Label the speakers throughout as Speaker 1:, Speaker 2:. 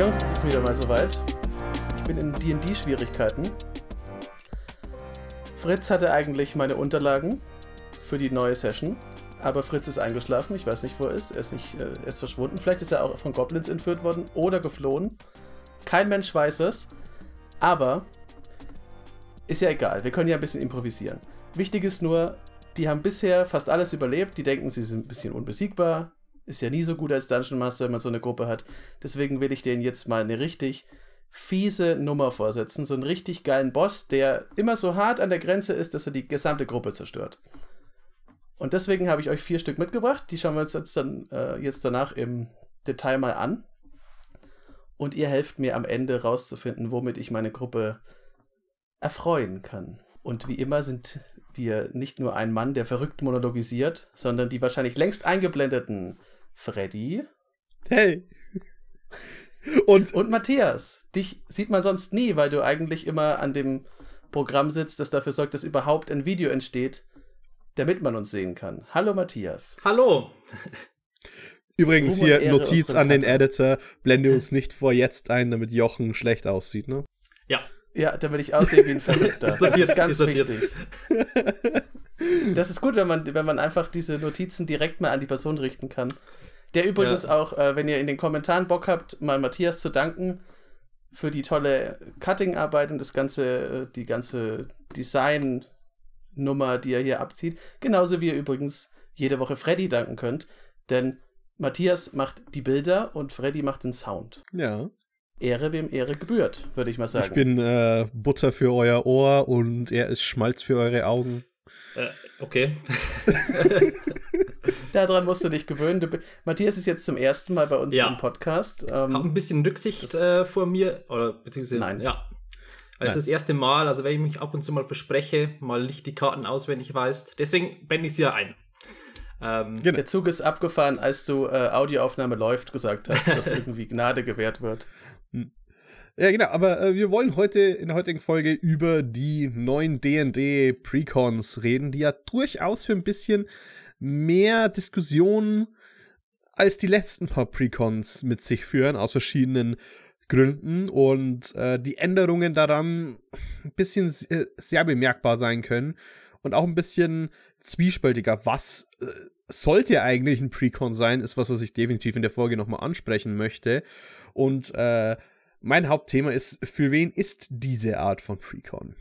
Speaker 1: Jungs, es ist wieder mal soweit. Ich bin in D&D-Schwierigkeiten. Fritz hatte eigentlich meine Unterlagen für die neue Session, aber Fritz ist eingeschlafen. Ich weiß nicht, wo er ist. Er ist, nicht, äh, er ist verschwunden. Vielleicht ist er auch von Goblins entführt worden oder geflohen. Kein Mensch weiß es. Aber ist ja egal. Wir können ja ein bisschen improvisieren. Wichtig ist nur, die haben bisher fast alles überlebt. Die denken, sie sind ein bisschen unbesiegbar. Ist ja nie so gut als Dungeon Master, wenn man so eine Gruppe hat. Deswegen will ich denen jetzt mal eine richtig fiese Nummer vorsetzen. So einen richtig geilen Boss, der immer so hart an der Grenze ist, dass er die gesamte Gruppe zerstört. Und deswegen habe ich euch vier Stück mitgebracht. Die schauen wir uns jetzt, dann, äh, jetzt danach im Detail mal an. Und ihr helft mir am Ende rauszufinden, womit ich meine Gruppe erfreuen kann. Und wie immer sind wir nicht nur ein Mann, der verrückt monologisiert, sondern die wahrscheinlich längst eingeblendeten Freddy.
Speaker 2: Hey.
Speaker 1: Und, und Matthias. Dich sieht man sonst nie, weil du eigentlich immer an dem Programm sitzt, das dafür sorgt, dass überhaupt ein Video entsteht, damit man uns sehen kann. Hallo Matthias.
Speaker 3: Hallo.
Speaker 2: Übrigens hier Notiz an den Editor, blende uns nicht vor jetzt ein, damit Jochen schlecht aussieht, ne?
Speaker 3: Ja.
Speaker 1: Ja, damit ich aussehe wie ein Verrückter.
Speaker 3: das, das ist
Speaker 1: ganz wichtig. das ist gut, wenn man, wenn man einfach diese Notizen direkt mal an die Person richten kann. Der übrigens ja. auch, äh, wenn ihr in den Kommentaren Bock habt, mal Matthias zu danken für die tolle Cutting-Arbeit und das ganze, äh, die ganze Design-Nummer, die er hier abzieht. Genauso wie ihr übrigens jede Woche Freddy danken könnt, denn Matthias macht die Bilder und Freddy macht den Sound.
Speaker 2: Ja.
Speaker 1: Ehre wem Ehre gebührt, würde ich mal sagen.
Speaker 2: Ich bin äh, Butter für euer Ohr und er ist Schmalz für eure Augen.
Speaker 3: Äh, okay.
Speaker 1: Daran musst du dich gewöhnen. Du, Matthias ist jetzt zum ersten Mal bei uns ja. im Podcast.
Speaker 3: Ähm, Hab ein bisschen Rücksicht äh, vor mir, oder beziehungsweise.
Speaker 1: Nein.
Speaker 3: Ja. Also das erste Mal, also wenn ich mich ab und zu mal verspreche, mal nicht die Karten auswendig weißt. Deswegen blende ich sie ja ein.
Speaker 1: Ähm, genau. Der Zug ist abgefahren, als du äh, Audioaufnahme läuft gesagt hast, dass irgendwie Gnade gewährt wird. Hm.
Speaker 2: Ja, genau, aber äh, wir wollen heute in der heutigen Folge über die neuen D&D Precons reden, die ja durchaus für ein bisschen mehr Diskussionen als die letzten paar Precons mit sich führen, aus verschiedenen Gründen und äh, die Änderungen daran ein bisschen sehr, sehr bemerkbar sein können und auch ein bisschen zwiespältiger. Was äh, sollte eigentlich ein Precon sein, ist was, was ich definitiv in der Folge nochmal ansprechen möchte. Und äh, mein Hauptthema ist, für wen ist diese Art von Precon?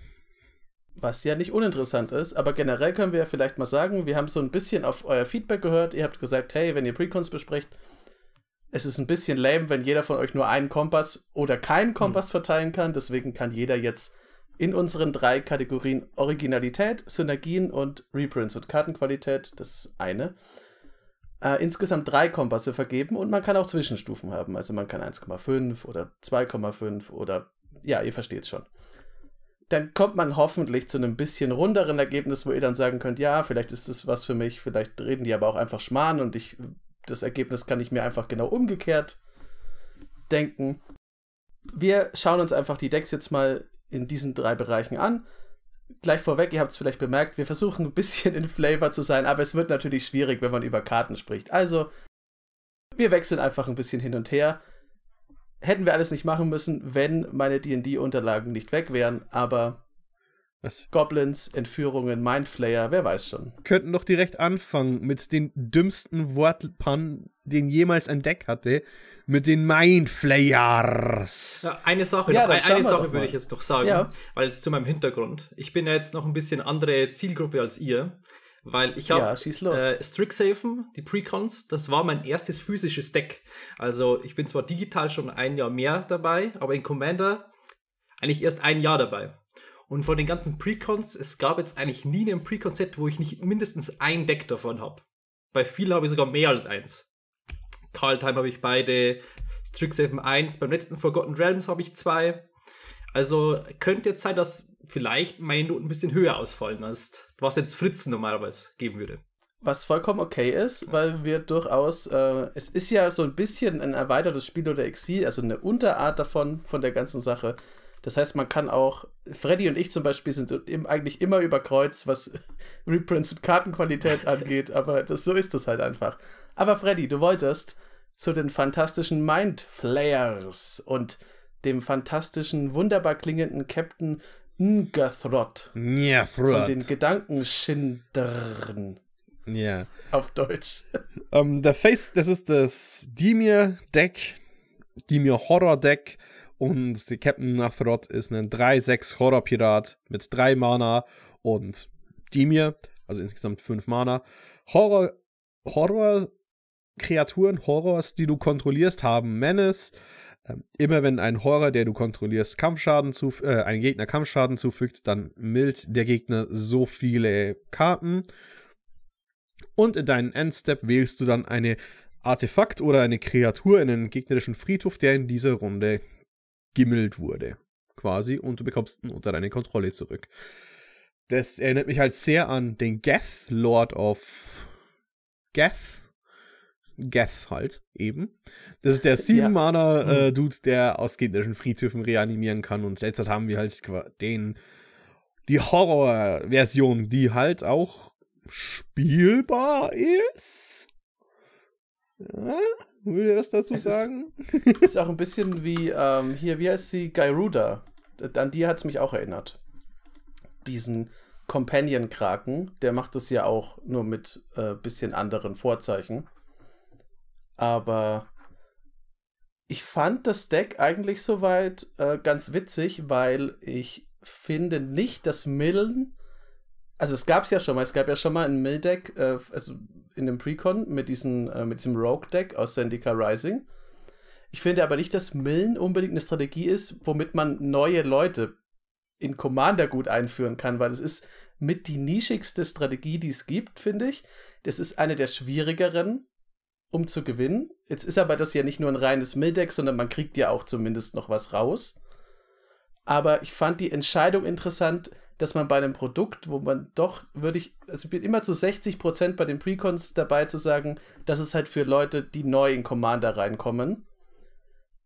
Speaker 1: Was ja nicht uninteressant ist, aber generell können wir ja vielleicht mal sagen, wir haben so ein bisschen auf euer Feedback gehört. Ihr habt gesagt, hey, wenn ihr Precons besprecht, es ist ein bisschen lame, wenn jeder von euch nur einen Kompass oder keinen Kompass hm. verteilen kann. Deswegen kann jeder jetzt in unseren drei Kategorien Originalität, Synergien und Reprints und Kartenqualität, das ist eine, äh, insgesamt drei Kompasse vergeben und man kann auch Zwischenstufen haben. Also man kann 1,5 oder 2,5 oder ja, ihr versteht es schon. Dann kommt man hoffentlich zu einem bisschen runderen Ergebnis, wo ihr dann sagen könnt, ja, vielleicht ist das was für mich, vielleicht reden die aber auch einfach Schmarrn und ich, das Ergebnis kann ich mir einfach genau umgekehrt denken. Wir schauen uns einfach die Decks jetzt mal in diesen drei Bereichen an. Gleich vorweg, ihr habt es vielleicht bemerkt, wir versuchen ein bisschen in Flavor zu sein, aber es wird natürlich schwierig, wenn man über Karten spricht. Also, wir wechseln einfach ein bisschen hin und her. Hätten wir alles nicht machen müssen, wenn meine DD-Unterlagen nicht weg wären, aber was? Goblins, Entführungen, Mindflayer, wer weiß schon.
Speaker 2: Könnten doch direkt anfangen mit den dümmsten Wortpannen, den jemals ein Deck hatte, mit den Mindflayers.
Speaker 3: Ja, eine Sache, ja, noch, eine Sache würde ich jetzt doch sagen, ja. weil es zu meinem Hintergrund. Ich bin ja jetzt noch ein bisschen andere Zielgruppe als ihr, weil ich habe ja, äh, Strixhaven, die Precons, das war mein erstes physisches Deck. Also ich bin zwar digital schon ein Jahr mehr dabei, aber in Commander eigentlich erst ein Jahr dabei. Und von den ganzen Precons, es gab jetzt eigentlich nie ein Precon-Set, wo ich nicht mindestens ein Deck davon habe. Bei vielen habe ich sogar mehr als eins. Time habe ich beide, Strixhaven 1, beim letzten Forgotten Realms habe ich zwei. Also könnte jetzt sein, dass vielleicht meine Noten ein bisschen höher ausfallen, als was jetzt Fritz normalerweise geben würde.
Speaker 1: Was vollkommen okay ist, weil wir durchaus, äh, es ist ja so ein bisschen ein erweitertes Spiel oder Exil, also eine Unterart davon, von der ganzen Sache. Das heißt, man kann auch, Freddy und ich zum Beispiel sind eigentlich immer über Kreuz, was Reprints und Kartenqualität angeht, aber das, so ist es halt einfach. Aber Freddy, du wolltest zu den fantastischen Mind Flayers und dem fantastischen, wunderbar klingenden Captain Ngathrod.
Speaker 2: Ngathrod.
Speaker 1: Von den Gedankenschindern.
Speaker 2: Ja.
Speaker 1: Auf Deutsch.
Speaker 2: Um, ähm, der Face, das ist das Dimir-Deck, Dimir Horror-Deck. Und der Captain Nathrod ist ein 3-6 Horror-Pirat mit 3 Mana und Dimir, also insgesamt 5 Mana. Horror, Horror Kreaturen, Horrors, die du kontrollierst, haben Menace. Ähm, immer wenn ein Horror, der du kontrollierst, Kampfschaden zu, äh, einen Gegner Kampfschaden zufügt, dann mild der Gegner so viele Karten. Und in deinen Endstep wählst du dann eine Artefakt oder eine Kreatur in den gegnerischen Friedhof, der in dieser Runde gimmelt wurde. Quasi. Und du bekommst ihn unter deine Kontrolle zurück. Das erinnert mich halt sehr an den Geth, Lord of Geth. Geth halt, eben. Das ist der 7-Mana-Dude, äh, der aus gegnerischen Friedhöfen reanimieren kann. Und jetzt haben wir halt den, die Horror-Version, die halt auch spielbar ist. Ja, will ihr was dazu es sagen?
Speaker 1: Ist, ist, auch ein bisschen wie, ähm, hier, wie heißt sie? Gyruda. An die hat es mich auch erinnert. Diesen Companion-Kraken, der macht es ja auch nur mit äh, bisschen anderen Vorzeichen. Aber ich fand das Deck eigentlich soweit äh, ganz witzig, weil ich finde nicht, dass Millen also es gab es ja schon mal, es gab ja schon mal ein Mill-Deck, äh, also in dem Precon mit, diesen, äh, mit diesem Rogue-Deck aus Zendika Rising. Ich finde aber nicht, dass Millen unbedingt eine Strategie ist, womit man neue Leute in Commander gut einführen kann, weil es ist mit die nischigste Strategie, die es gibt, finde ich. Das ist eine der schwierigeren, um zu gewinnen. Jetzt ist aber das ja nicht nur ein reines Mill-Deck, sondern man kriegt ja auch zumindest noch was raus. Aber ich fand die Entscheidung interessant, dass man bei einem Produkt, wo man doch, würde ich, also ich bin immer zu 60 Prozent bei den Precons dabei zu sagen, dass es halt für Leute, die neu in Commander reinkommen.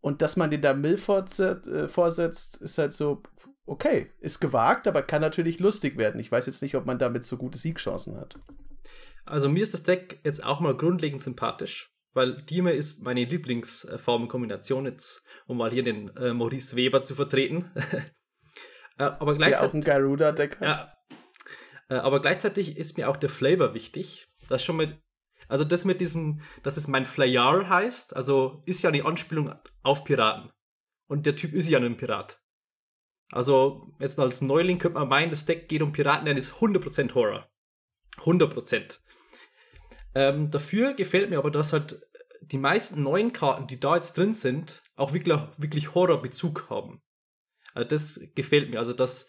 Speaker 1: Und dass man den da Mill äh, vorsetzt, ist halt so, okay, ist gewagt, aber kann natürlich lustig werden. Ich weiß jetzt nicht, ob man damit so gute Siegchancen hat.
Speaker 3: Also mir ist das Deck jetzt auch mal grundlegend sympathisch, weil Dime ist meine Lieblingsformenkombination jetzt, um mal hier den äh, Maurice Weber zu vertreten.
Speaker 1: Äh, aber gleichzeitig. Der auch ein Garuda-Deck.
Speaker 3: Ja. Äh, aber gleichzeitig ist mir auch der Flavor wichtig. Das schon mit. Also das mit diesem, dass es mein Flayar heißt, also ist ja eine Anspielung auf Piraten. Und der Typ ist ja ein Pirat. Also, jetzt als Neuling könnte man meinen, das Deck geht um Piraten, dann ist 100% Horror. 100%. Ähm, dafür gefällt mir aber, dass halt die meisten neuen Karten, die da jetzt drin sind, auch wirklich, wirklich Horrorbezug haben. Also das gefällt mir. Also das,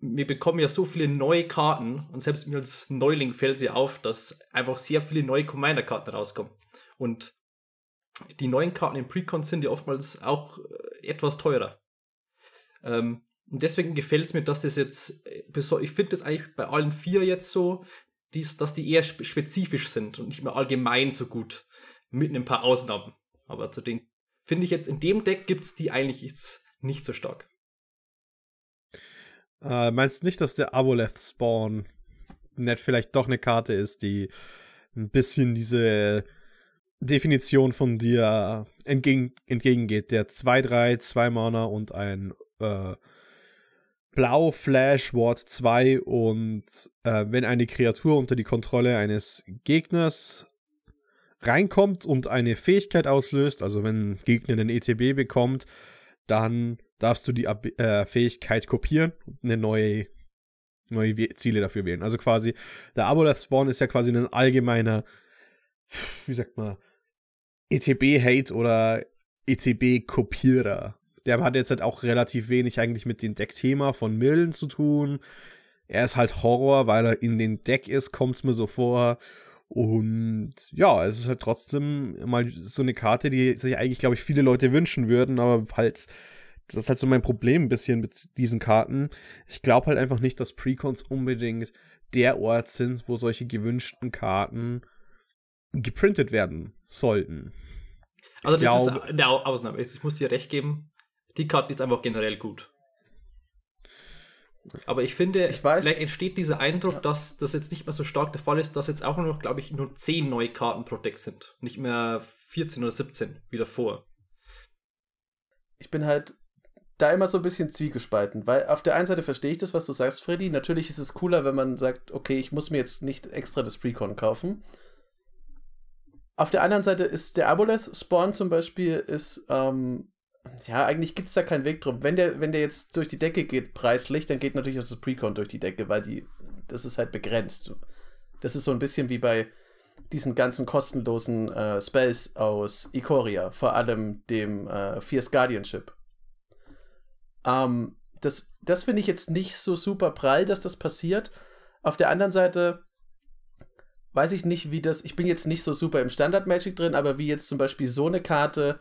Speaker 3: wir bekommen ja so viele neue Karten und selbst mir als Neuling fällt sie auf, dass einfach sehr viele neue Commander-Karten rauskommen. Und die neuen Karten im Precon sind ja oftmals auch äh, etwas teurer. Ähm, und deswegen gefällt es mir, dass das jetzt, äh, ich finde das eigentlich bei allen vier jetzt so, dies, dass die eher spezifisch sind und nicht mehr allgemein so gut, mit ein paar Ausnahmen. Aber zu den finde ich jetzt in dem Deck gibt es die eigentlich jetzt nicht so stark.
Speaker 2: Äh, meinst du nicht, dass der Aboleth Spawn nett vielleicht doch eine Karte ist, die ein bisschen diese Definition von dir entgegen, entgegengeht? Der 2-3, 2 Mana und ein äh, Blau Flash Ward 2 und äh, wenn eine Kreatur unter die Kontrolle eines Gegners reinkommt und eine Fähigkeit auslöst, also wenn ein Gegner einen ETB bekommt, dann darfst du die äh, Fähigkeit kopieren und eine neue, neue Ziele dafür wählen. Also quasi, der Aboleth Spawn ist ja quasi ein allgemeiner, wie sagt man, ETB-Hate oder ETB-Kopierer. Der hat jetzt halt auch relativ wenig eigentlich mit dem Deckthema von Millen zu tun. Er ist halt Horror, weil er in den Deck ist, kommt es mir so vor. Und ja, es ist halt trotzdem mal so eine Karte, die sich eigentlich, glaube ich, viele Leute wünschen würden, aber halt das ist halt so mein Problem ein bisschen mit diesen Karten. Ich glaube halt einfach nicht, dass Precons unbedingt der Ort sind, wo solche gewünschten Karten geprintet werden sollten.
Speaker 3: Also ich das glaub, ist eine Ausnahme. Ich muss dir recht geben, die Karte ist einfach generell gut. Aber ich finde, ich weiß, vielleicht entsteht dieser Eindruck, dass das jetzt nicht mehr so stark der Fall ist, dass jetzt auch nur noch, glaube ich, nur zehn neue Karten pro Deck sind. Nicht mehr 14 oder 17 wieder vor.
Speaker 1: Ich bin halt da immer so ein bisschen zwiegespalten, weil auf der einen Seite verstehe ich das, was du sagst, Freddy. Natürlich ist es cooler, wenn man sagt, okay, ich muss mir jetzt nicht extra das Precon kaufen. Auf der anderen Seite ist der Aboleth-Spawn zum Beispiel, ist, ähm, ja, eigentlich gibt es da keinen Weg drum. Wenn der, wenn der jetzt durch die Decke geht, preislich, dann geht natürlich auch das Precon durch die Decke, weil die, das ist halt begrenzt. Das ist so ein bisschen wie bei diesen ganzen kostenlosen äh, Spells aus Ikoria, vor allem dem äh, Fierce Guardianship. Ähm, das das finde ich jetzt nicht so super prall, dass das passiert. Auf der anderen Seite weiß ich nicht, wie das. Ich bin jetzt nicht so super im Standard Magic drin, aber wie jetzt zum Beispiel so eine Karte,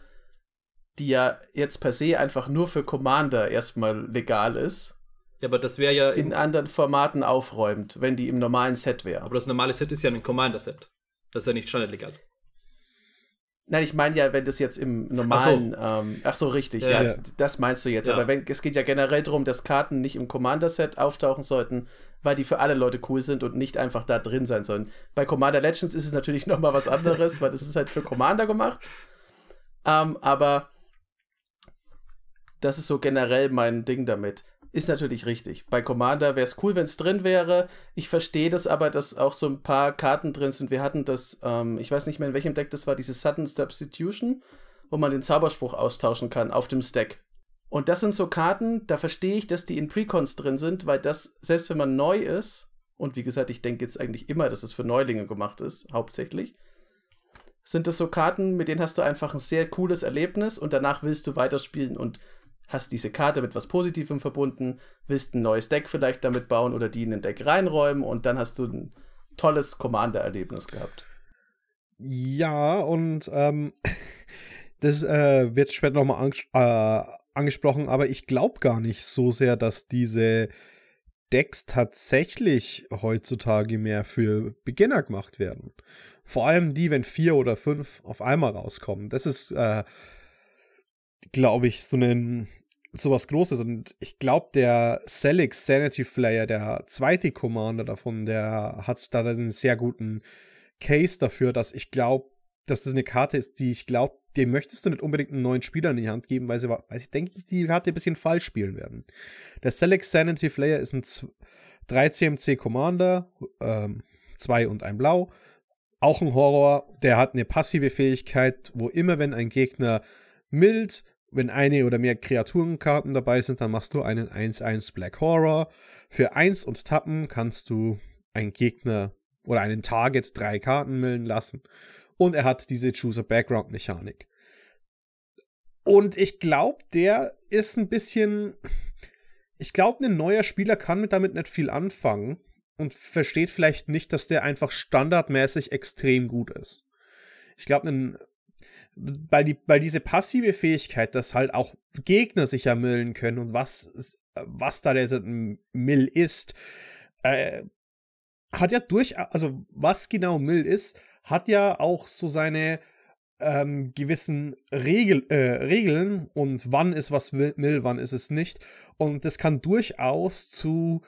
Speaker 1: die ja jetzt per se einfach nur für Commander erstmal legal ist.
Speaker 3: Ja, aber das wäre ja.
Speaker 1: In anderen Formaten aufräumt, wenn die im normalen Set wäre.
Speaker 3: Aber das normale Set ist ja ein Commander-Set. Das ist ja nicht standardlegal.
Speaker 1: Nein, ich meine ja, wenn das jetzt im normalen, ach so, ähm, ach so richtig, ja, ja, das meinst du jetzt. Ja. Aber wenn, es geht ja generell darum, dass Karten nicht im Commander-Set auftauchen sollten, weil die für alle Leute cool sind und nicht einfach da drin sein sollen. Bei Commander Legends ist es natürlich noch mal was anderes, weil das ist halt für Commander gemacht. Ähm, aber das ist so generell mein Ding damit. Ist natürlich richtig. Bei Commander wäre es cool, wenn es drin wäre. Ich verstehe das aber, dass auch so ein paar Karten drin sind. Wir hatten das, ähm, ich weiß nicht mehr in welchem Deck das war, diese Sudden Substitution, wo man den Zauberspruch austauschen kann auf dem Stack. Und das sind so Karten, da verstehe ich, dass die in Precons drin sind, weil das, selbst wenn man neu ist, und wie gesagt, ich denke jetzt eigentlich immer, dass es für Neulinge gemacht ist, hauptsächlich, sind das so Karten, mit denen hast du einfach ein sehr cooles Erlebnis und danach willst du weiterspielen und hast diese Karte mit was Positivem verbunden, willst ein neues Deck vielleicht damit bauen oder die in ein Deck reinräumen und dann hast du ein tolles Commander-Erlebnis gehabt.
Speaker 2: Ja, und ähm, das äh, wird später nochmal anges äh, angesprochen, aber ich glaube gar nicht so sehr, dass diese Decks tatsächlich heutzutage mehr für Beginner gemacht werden. Vor allem die, wenn vier oder fünf auf einmal rauskommen. Das ist äh, glaube ich, so ein sowas Großes. Und ich glaube, der Celix Sanity Flyer, der zweite Commander davon, der hat da einen sehr guten Case dafür, dass ich glaube, dass das eine Karte ist, die ich glaube, dem möchtest du nicht unbedingt einen neuen Spieler in die Hand geben, weil sie, weil ich denke, die Karte ein bisschen falsch spielen werden. Der Celix Sanity Flyer ist ein 3 CMC Commander, 2 ähm, und ein Blau. Auch ein Horror, der hat eine passive Fähigkeit, wo immer, wenn ein Gegner mild, wenn eine oder mehr Kreaturenkarten dabei sind, dann machst du einen 1-1 Black Horror. Für 1 und Tappen kannst du einen Gegner oder einen Target drei Karten millen lassen. Und er hat diese Choose Background Mechanik. Und ich glaube, der ist ein bisschen. Ich glaube, ein neuer Spieler kann damit nicht viel anfangen und versteht vielleicht nicht, dass der einfach standardmäßig extrem gut ist. Ich glaube, ein weil, die, weil diese passive Fähigkeit, dass halt auch Gegner sich ermüllen können und was, was da der Mill ist, äh, hat ja durch, also was genau Mill ist, hat ja auch so seine ähm, gewissen Regel, äh, Regeln und wann ist was Mill, wann ist es nicht. Und das kann durchaus zu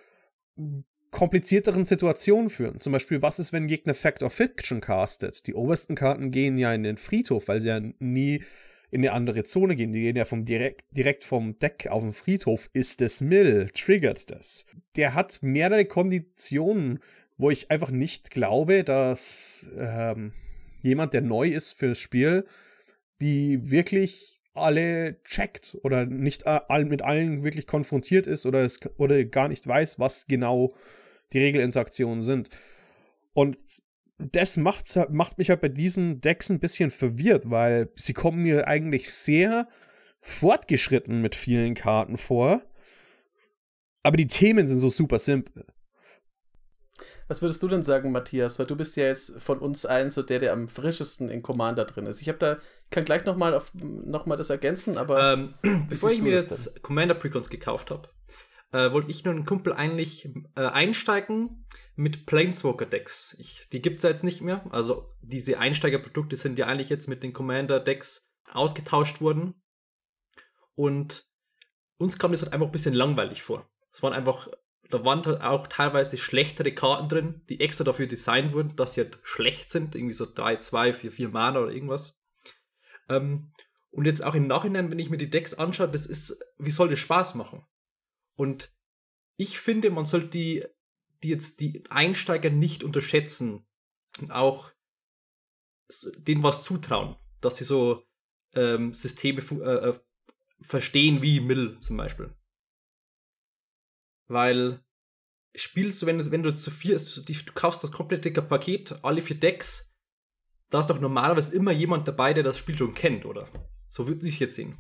Speaker 2: komplizierteren Situationen führen. Zum Beispiel, was ist, wenn Gegner Fact of Fiction castet? Die obersten Karten gehen ja in den Friedhof, weil sie ja nie in eine andere Zone gehen. Die gehen ja vom direkt, direkt vom Deck auf den Friedhof. Ist es Mill? Triggert das? Der hat mehrere Konditionen, wo ich einfach nicht glaube, dass ähm, jemand, der neu ist fürs Spiel, die wirklich alle checkt oder nicht mit allen wirklich konfrontiert ist oder, es, oder gar nicht weiß, was genau die Regelinteraktionen sind. Und das macht, macht mich halt bei diesen Decks ein bisschen verwirrt, weil sie kommen mir eigentlich sehr fortgeschritten mit vielen Karten vor. Aber die Themen sind so super simpel.
Speaker 1: Was würdest du denn sagen, Matthias? Weil du bist ja jetzt von uns allen so der, der am frischesten in Commander drin ist. Ich habe da, kann gleich nochmal noch mal das ergänzen, aber.
Speaker 3: Ähm, bevor ich mir jetzt Commander Precons gekauft habe, äh, wollte ich nur einen Kumpel eigentlich äh, einsteigen mit Planeswalker-Decks. Die gibt es ja jetzt nicht mehr. Also diese Einsteigerprodukte sind ja eigentlich jetzt mit den Commander-Decks ausgetauscht worden. Und uns kam das halt einfach ein bisschen langweilig vor. Es waren einfach, da waren halt auch teilweise schlechtere Karten drin, die extra dafür designt wurden, dass sie halt schlecht sind. Irgendwie so 3, 2, 4, 4 Mana oder irgendwas. Ähm, und jetzt auch im Nachhinein, wenn ich mir die Decks anschaue, das ist, wie soll das Spaß machen? Und ich finde, man sollte die, die jetzt die Einsteiger nicht unterschätzen und auch denen was zutrauen, dass sie so ähm, Systeme äh, äh, verstehen wie Mill zum Beispiel. Weil spielst du, wenn du, wenn du zu vier, du kaufst das komplette Paket, alle vier Decks, da ist doch normalerweise immer jemand dabei, der das Spiel schon kennt, oder? So würde ich jetzt sehen.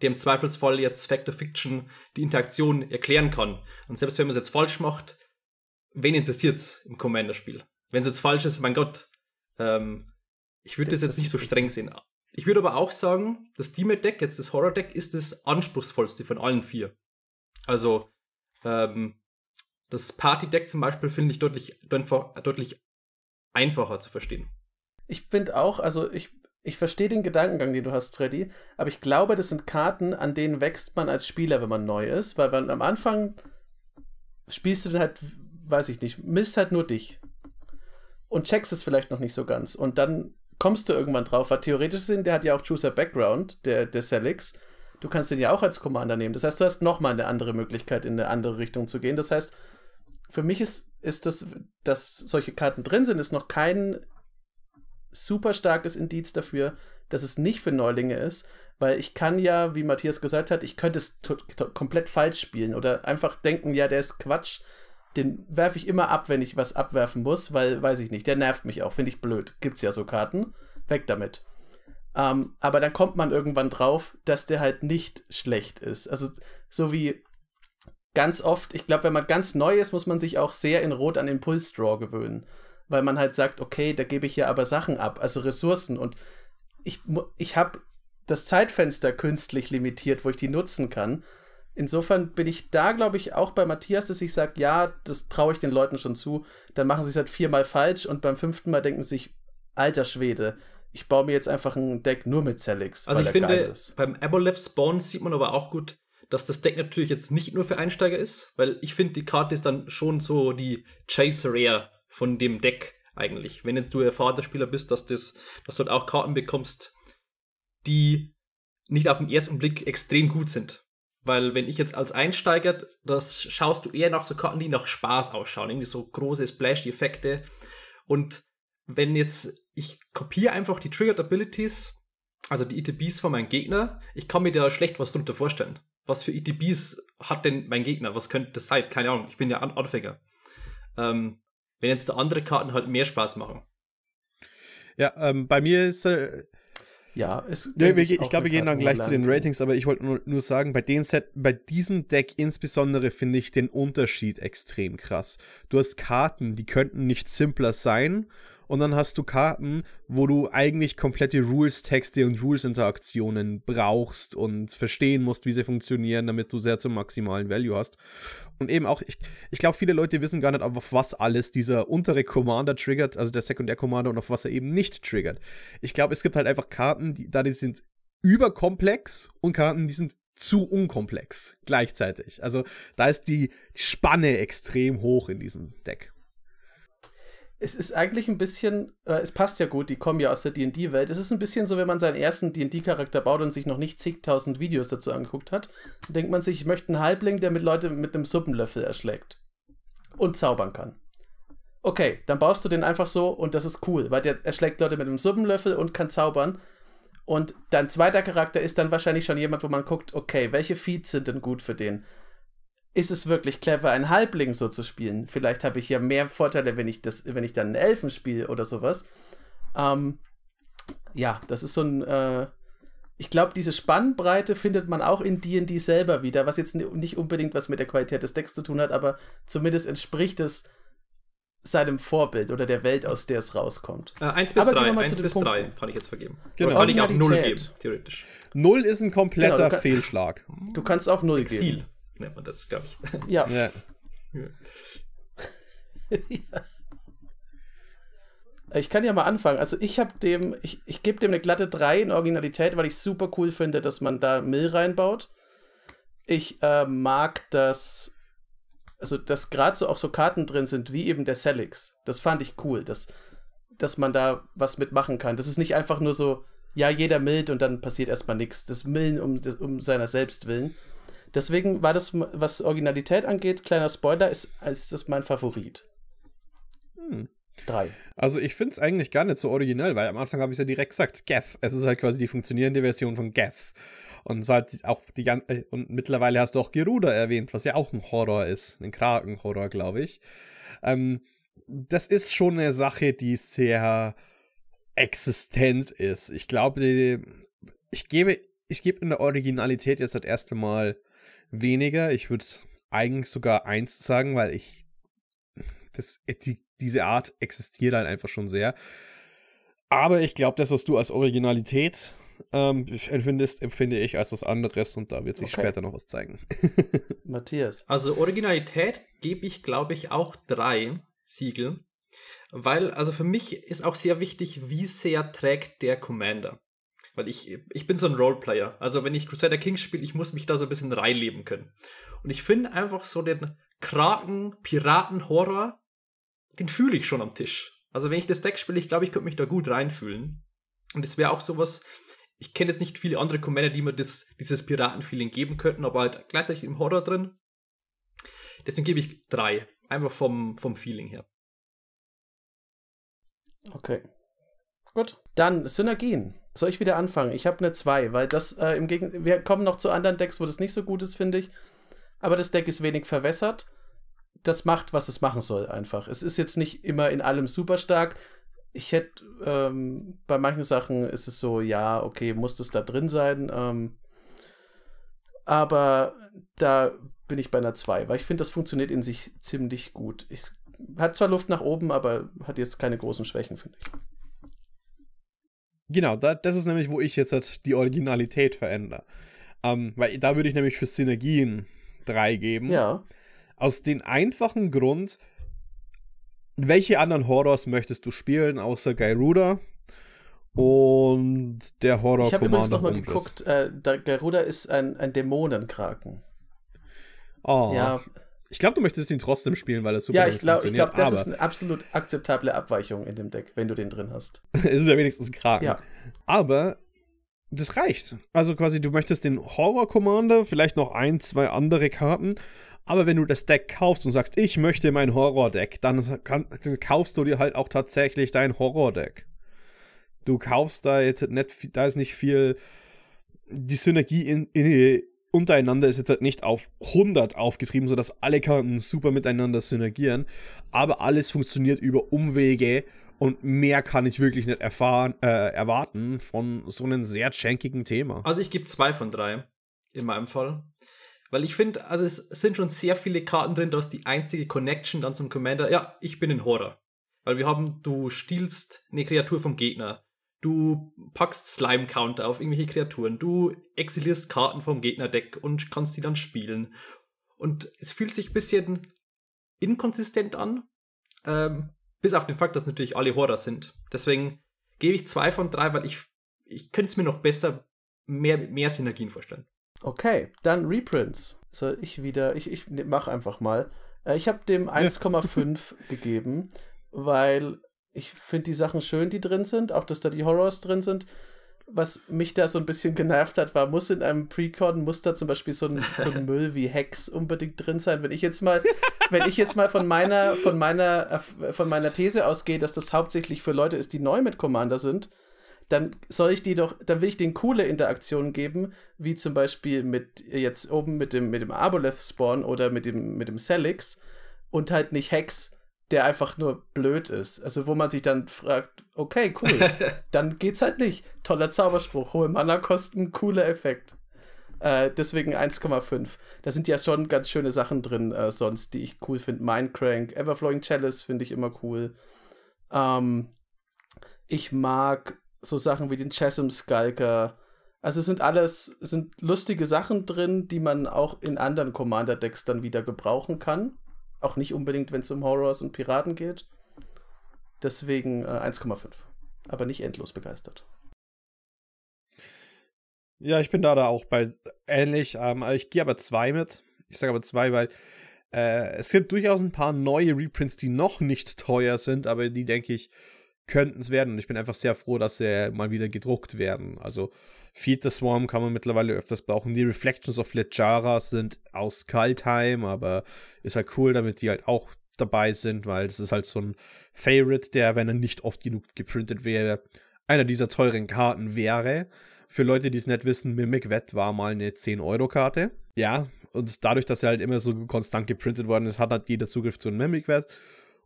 Speaker 3: Der im Zweifelsfall jetzt Factor Fiction die Interaktion erklären kann. Und selbst wenn man es jetzt falsch macht, wen interessiert es im Commander-Spiel? Wenn es jetzt falsch ist, mein Gott, ähm, ich würde das, das jetzt nicht so streng sehen. Ich würde aber auch sagen, das Demon-Deck, jetzt das Horror-Deck, ist das anspruchsvollste von allen vier. Also, ähm, das Party-Deck zum Beispiel finde ich deutlich, deutlich einfacher zu verstehen.
Speaker 1: Ich finde auch, also ich, ich verstehe den Gedankengang, den du hast, Freddy, aber ich glaube, das sind Karten, an denen wächst man als Spieler, wenn man neu ist, weil man, am Anfang spielst du dann halt, weiß ich nicht, misst halt nur dich und checkst es vielleicht noch nicht so ganz und dann kommst du irgendwann drauf, weil theoretisch sind, der hat ja auch Chooser Background, der, der Celix, du kannst den ja auch als Commander nehmen. Das heißt, du hast nochmal eine andere Möglichkeit, in eine andere Richtung zu gehen. Das heißt, für mich ist, ist das, dass solche Karten drin sind, ist noch kein super starkes Indiz dafür, dass es nicht für Neulinge ist, weil ich kann ja, wie Matthias gesagt hat, ich könnte es komplett falsch spielen oder einfach denken, ja, der ist Quatsch. Den werfe ich immer ab, wenn ich was abwerfen muss, weil, weiß ich nicht, der nervt mich auch, finde ich blöd. Gibt's ja so Karten. Weg damit. Ähm, aber dann kommt man irgendwann drauf, dass der halt nicht schlecht ist. Also, so wie ganz oft, ich glaube, wenn man ganz neu ist, muss man sich auch sehr in Rot an Impulsdraw gewöhnen. Weil man halt sagt, okay, da gebe ich ja aber Sachen ab, also Ressourcen. Und ich, ich habe das Zeitfenster künstlich limitiert, wo ich die nutzen kann. Insofern bin ich da, glaube ich, auch bei Matthias, dass ich sage, ja, das traue ich den Leuten schon zu. Dann machen sie es halt viermal falsch und beim fünften Mal denken sie sich, alter Schwede, ich baue mir jetzt einfach ein Deck nur mit Celix.
Speaker 3: Also ich finde, beim Aboleth Spawn sieht man aber auch gut, dass das Deck natürlich jetzt nicht nur für Einsteiger ist, weil ich finde, die Karte ist dann schon so die Chase Rare von dem Deck eigentlich. Wenn jetzt du erfahrener Spieler bist, dass, das, dass du halt auch Karten bekommst, die nicht auf den ersten Blick extrem gut sind. Weil wenn ich jetzt als Einsteiger, das schaust du eher nach so Karten, die nach Spaß ausschauen, irgendwie so große Splash-Effekte. Und wenn jetzt, ich kopiere einfach die Triggered Abilities, also die ETBs von meinem Gegner, ich kann mir da schlecht was drunter vorstellen was für ETBs hat denn mein Gegner? Was könnte das sein? Keine Ahnung, ich bin ja Anfänger. Ähm, wenn jetzt da andere Karten halt mehr Spaß machen.
Speaker 2: Ja, ähm, bei mir ist. Äh, ja, es, ja, ich, ich glaube, wir gehen dann gleich zu den Ratings, aber ich wollte nur, nur, sagen, bei den Set, bei diesem Deck insbesondere finde ich den Unterschied extrem krass. Du hast Karten, die könnten nicht simpler sein und dann hast du Karten, wo du eigentlich komplette Rules-Texte und Rules-Interaktionen brauchst und verstehen musst, wie sie funktionieren, damit du sehr zum maximalen Value hast. Und eben auch, ich, ich glaube, viele Leute wissen gar nicht, auf was alles dieser untere Commander triggert, also der Sekundär-Commander und auf was er eben nicht triggert. Ich glaube, es gibt halt einfach Karten, die, da die sind überkomplex und Karten, die sind zu unkomplex gleichzeitig. Also da ist die Spanne extrem hoch in diesem Deck
Speaker 1: es ist eigentlich ein bisschen, äh, es passt ja gut, die kommen ja aus der D&D-Welt. Es ist ein bisschen so, wenn man seinen ersten D&D-Charakter baut und sich noch nicht zigtausend Videos dazu angeguckt hat, dann denkt man sich, ich möchte einen Halbling, der mit Leute mit einem Suppenlöffel erschlägt und zaubern kann. Okay, dann baust du den einfach so und das ist cool, weil der erschlägt Leute mit einem Suppenlöffel und kann zaubern. Und dein zweiter Charakter ist dann wahrscheinlich schon jemand, wo man guckt, okay, welche Feeds sind denn gut für den? Ist es wirklich clever, einen Halbling so zu spielen. Vielleicht habe ich ja mehr Vorteile, wenn ich das, wenn ich dann einen Elfen spiele oder sowas. Ähm, ja, das ist so ein. Äh, ich glaube, diese Spannbreite findet man auch in D&D selber wieder, was jetzt nicht unbedingt was mit der Qualität des Decks zu tun hat, aber zumindest entspricht es seinem Vorbild oder der Welt, aus der es rauskommt.
Speaker 3: Äh, 1 bis 3, 1 bis 3 kann ich jetzt vergeben. Genau. kann ich auch 0 geben, theoretisch.
Speaker 2: 0 ist ein kompletter genau, du kann, Fehlschlag.
Speaker 1: Du kannst auch 0 Exil. geben
Speaker 3: nennt man das, glaube ich.
Speaker 1: Ja. ja. ja. Ich kann ja mal anfangen. Also ich habe dem, ich, ich gebe dem eine glatte 3 in Originalität, weil ich super cool finde, dass man da Mill reinbaut. Ich äh, mag das, also dass gerade so auch so Karten drin sind, wie eben der Celix. Das fand ich cool, dass, dass man da was mitmachen kann. Das ist nicht einfach nur so ja, jeder millt und dann passiert erstmal nichts. Das Millen um, um seiner selbst willen. Deswegen war das, was Originalität angeht, kleiner Spoiler, ist, ist das mein Favorit.
Speaker 2: Hm. Drei. Also ich finde es eigentlich gar nicht so originell, weil am Anfang habe ich ja direkt gesagt, Geth. Es ist halt quasi die funktionierende Version von Geth. Und war halt auch die ganze, äh, und mittlerweile hast du auch Geruda erwähnt, was ja auch ein Horror ist. Ein Krakenhorror, glaube ich. Ähm, das ist schon eine Sache, die sehr existent ist. Ich glaube, ich gebe, ich gebe in der Originalität jetzt das erste Mal weniger. Ich würde eigentlich sogar eins sagen, weil ich das, die, diese Art existiert halt einfach schon sehr. Aber ich glaube, das, was du als Originalität ähm, empfindest, empfinde ich als was anderes und da wird sich okay. später noch was zeigen.
Speaker 1: Matthias.
Speaker 3: Also Originalität gebe ich, glaube ich, auch drei Siegel. Weil, also für mich ist auch sehr wichtig, wie sehr trägt der Commander. Weil ich, ich bin so ein Roleplayer. Also wenn ich Crusader Kings spiele, ich muss mich da so ein bisschen reinleben können. Und ich finde einfach so den Kraken, Piraten, Horror, den fühle ich schon am Tisch. Also wenn ich das Deck spiele, ich glaube, ich könnte mich da gut reinfühlen. Und es wäre auch sowas, ich kenne jetzt nicht viele andere Commander, die mir das, dieses Piratenfeeling geben könnten, aber halt gleichzeitig im Horror drin. Deswegen gebe ich drei. Einfach vom, vom Feeling her.
Speaker 1: Okay. Gut. Dann Synergien. Soll ich wieder anfangen? Ich habe eine 2, weil das äh, im Gegenteil, wir kommen noch zu anderen Decks, wo das nicht so gut ist, finde ich. Aber das Deck ist wenig verwässert. Das macht, was es machen soll, einfach. Es ist jetzt nicht immer in allem super stark. Ich hätte, ähm, bei manchen Sachen ist es so, ja, okay, muss das da drin sein. Ähm, aber da bin ich bei einer 2, weil ich finde, das funktioniert in sich ziemlich gut. Ich hat zwar Luft nach oben, aber hat jetzt keine großen Schwächen, finde ich.
Speaker 2: Genau, da, das ist nämlich, wo ich jetzt halt die Originalität verändere. Ähm, weil da würde ich nämlich für Synergien drei geben.
Speaker 1: Ja.
Speaker 2: Aus dem einfachen Grund, welche anderen Horrors möchtest du spielen, außer Gairuda? Und der Horror
Speaker 1: Ich habe übrigens nochmal geguckt, äh, Garuda ist ein, ein Dämonenkraken.
Speaker 2: Oh. Ja, ich glaube, du möchtest ihn trotzdem spielen, weil er super
Speaker 1: Ja, ich glaube, glaub, das ist eine absolut akzeptable Abweichung in dem Deck, wenn du den drin hast.
Speaker 2: es ist ja wenigstens ein Kraken. Ja. Aber das reicht. Also quasi, du möchtest den Horror Commander, vielleicht noch ein, zwei andere Karten. Aber wenn du das Deck kaufst und sagst, ich möchte mein Horror-Deck, dann, dann, kaufst du dir halt auch tatsächlich dein Horror-Deck. Du kaufst da jetzt nicht, da ist nicht viel, die Synergie in, in, untereinander ist jetzt halt nicht auf 100 aufgetrieben, sodass alle Karten super miteinander synergieren, aber alles funktioniert über Umwege und mehr kann ich wirklich nicht erfahren, äh, erwarten von so einem sehr schenkigen Thema.
Speaker 3: Also ich gebe zwei von drei in meinem Fall. Weil ich finde, also es sind schon sehr viele Karten drin, da ist die einzige Connection dann zum Commander. Ja, ich bin ein Horror. Weil wir haben, du stiehlst eine Kreatur vom Gegner. Du packst Slime-Counter auf irgendwelche Kreaturen. Du exilierst Karten vom Gegnerdeck und kannst die dann spielen. Und es fühlt sich ein bisschen inkonsistent an. Ähm, bis auf den Fakt, dass natürlich alle Horror sind. Deswegen gebe ich zwei von drei, weil ich, ich könnte es mir noch besser, mehr, mehr Synergien vorstellen.
Speaker 1: Okay, dann Reprints. Soll ich wieder, ich, ich mach einfach mal. Äh, ich habe dem 1,5 gegeben, weil ich finde die Sachen schön, die drin sind, auch dass da die Horrors drin sind. Was mich da so ein bisschen genervt hat, war, muss in einem Precon, muss da zum Beispiel so ein, so ein Müll wie Hex unbedingt drin sein. Wenn ich jetzt mal, wenn ich jetzt mal von meiner, von meiner, von meiner These ausgehe, dass das hauptsächlich für Leute ist, die neu mit Commander sind, dann soll ich die doch, dann will ich denen coole Interaktionen geben, wie zum Beispiel mit jetzt oben mit dem, mit dem Aboleth Spawn oder mit dem, mit dem Celix und halt nicht Hex der einfach nur blöd ist. Also wo man sich dann fragt, okay, cool, dann geht's halt nicht. Toller Zauberspruch, hohe Mana-Kosten, cooler Effekt. Äh, deswegen 1,5. Da sind ja schon ganz schöne Sachen drin äh, sonst, die ich cool finde. Mindcrank, Everflowing Chalice finde ich immer cool. Ähm, ich mag so Sachen wie den Chasm Skulker. Also es sind alles, sind lustige Sachen drin, die man auch in anderen Commander-Decks dann wieder gebrauchen kann. Auch nicht unbedingt, wenn es um Horrors und Piraten geht. Deswegen äh, 1,5. Aber nicht endlos begeistert.
Speaker 2: Ja, ich bin da, da auch bei ähnlich. Ähm, ich gehe aber zwei mit. Ich sage aber zwei, weil äh, es gibt durchaus ein paar neue Reprints, die noch nicht teuer sind, aber die, denke ich, könnten es werden. Und ich bin einfach sehr froh, dass sie mal wieder gedruckt werden. Also Feed the Swarm kann man mittlerweile öfters brauchen. Die Reflections of Lejara sind aus Kaltheim, aber ist halt cool, damit die halt auch dabei sind, weil das ist halt so ein Favorite, der, wenn er nicht oft genug geprintet wäre, einer dieser teuren Karten wäre. Für Leute, die es nicht wissen, Mimic Wet war mal eine 10-Euro-Karte. Ja, und dadurch, dass er halt immer so konstant geprintet worden ist, hat halt jeder Zugriff zu einem Mimic Wet.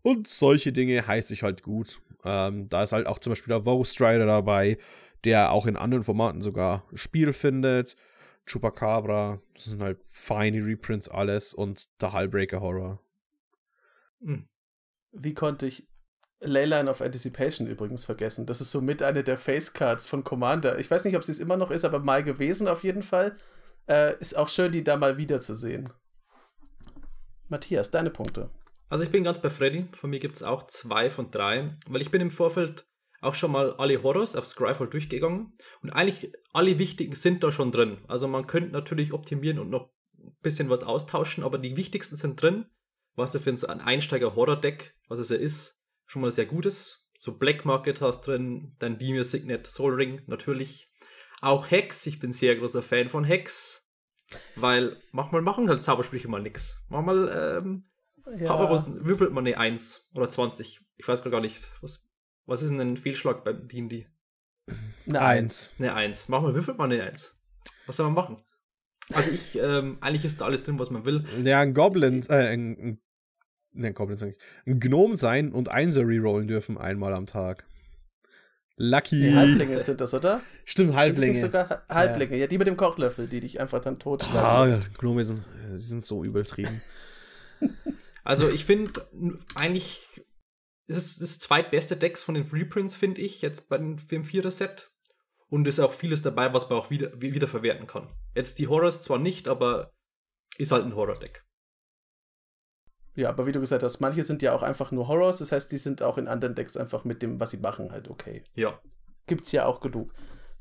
Speaker 2: Und solche Dinge heiße ich halt gut. Ähm, da ist halt auch zum Beispiel der Vogue Strider dabei, der auch in anderen Formaten sogar Spiel findet. Chupacabra, das sind halt feine Reprints alles und der Hullbreaker Horror.
Speaker 1: Hm. Wie konnte ich Leyline of Anticipation übrigens vergessen? Das ist somit eine der Facecards von Commander. Ich weiß nicht, ob sie es immer noch ist, aber mal gewesen auf jeden Fall. Äh, ist auch schön, die da mal wiederzusehen. Matthias, deine Punkte.
Speaker 3: Also ich bin ganz bei Freddy. Von mir gibt es auch zwei von drei, weil ich bin im Vorfeld auch schon mal alle Horrors auf Scryfall durchgegangen und eigentlich alle wichtigen sind da schon drin. Also man könnte natürlich optimieren und noch ein bisschen was austauschen, aber die wichtigsten sind drin. Was ja für so ein Einsteiger-Horror-Deck, was es ja ist, schon mal sehr gut ist. So Black Market hast drin, dann Dimir Signet Soul Ring natürlich. Auch Hex, ich bin sehr großer Fan von Hex. Weil manchmal machen halt Zaubersprüche mal nix. Manchmal ähm, ja. würfelt man eine 1 oder 20. Ich weiß gar nicht, was was ist denn ein Fehlschlag beim D&D?
Speaker 2: Eine Eins.
Speaker 3: Eine Eins. Machen wir, würfelt man eine Eins. Was soll man machen? Also ich, ähm, eigentlich ist da alles drin, was man will.
Speaker 2: Ja, ein Goblin, äh, ein, ein, ne, Goblin sag ich, ein Gnome sein und Einser rerollen dürfen einmal am Tag. Lucky.
Speaker 1: Die Halblinge sind das, oder?
Speaker 2: Stimmt, Halblinge.
Speaker 1: Sind sogar Halblinge, ja. ja. die mit dem Kochlöffel, die dich einfach dann tot
Speaker 2: Ah, ja, Gnome sind, die sind so übertrieben.
Speaker 3: also ich finde eigentlich das ist das zweitbeste Decks von den Reprints, finde ich, jetzt bei dem, Vierer-Set. Und ist auch vieles dabei, was man auch wieder, wieder verwerten kann. Jetzt die Horrors zwar nicht, aber ist halt ein Horror-Deck.
Speaker 1: Ja, aber wie du gesagt hast, manche sind ja auch einfach nur Horrors, das heißt, die sind auch in anderen Decks einfach mit dem, was sie machen, halt okay.
Speaker 3: Ja.
Speaker 1: Gibt's ja auch genug.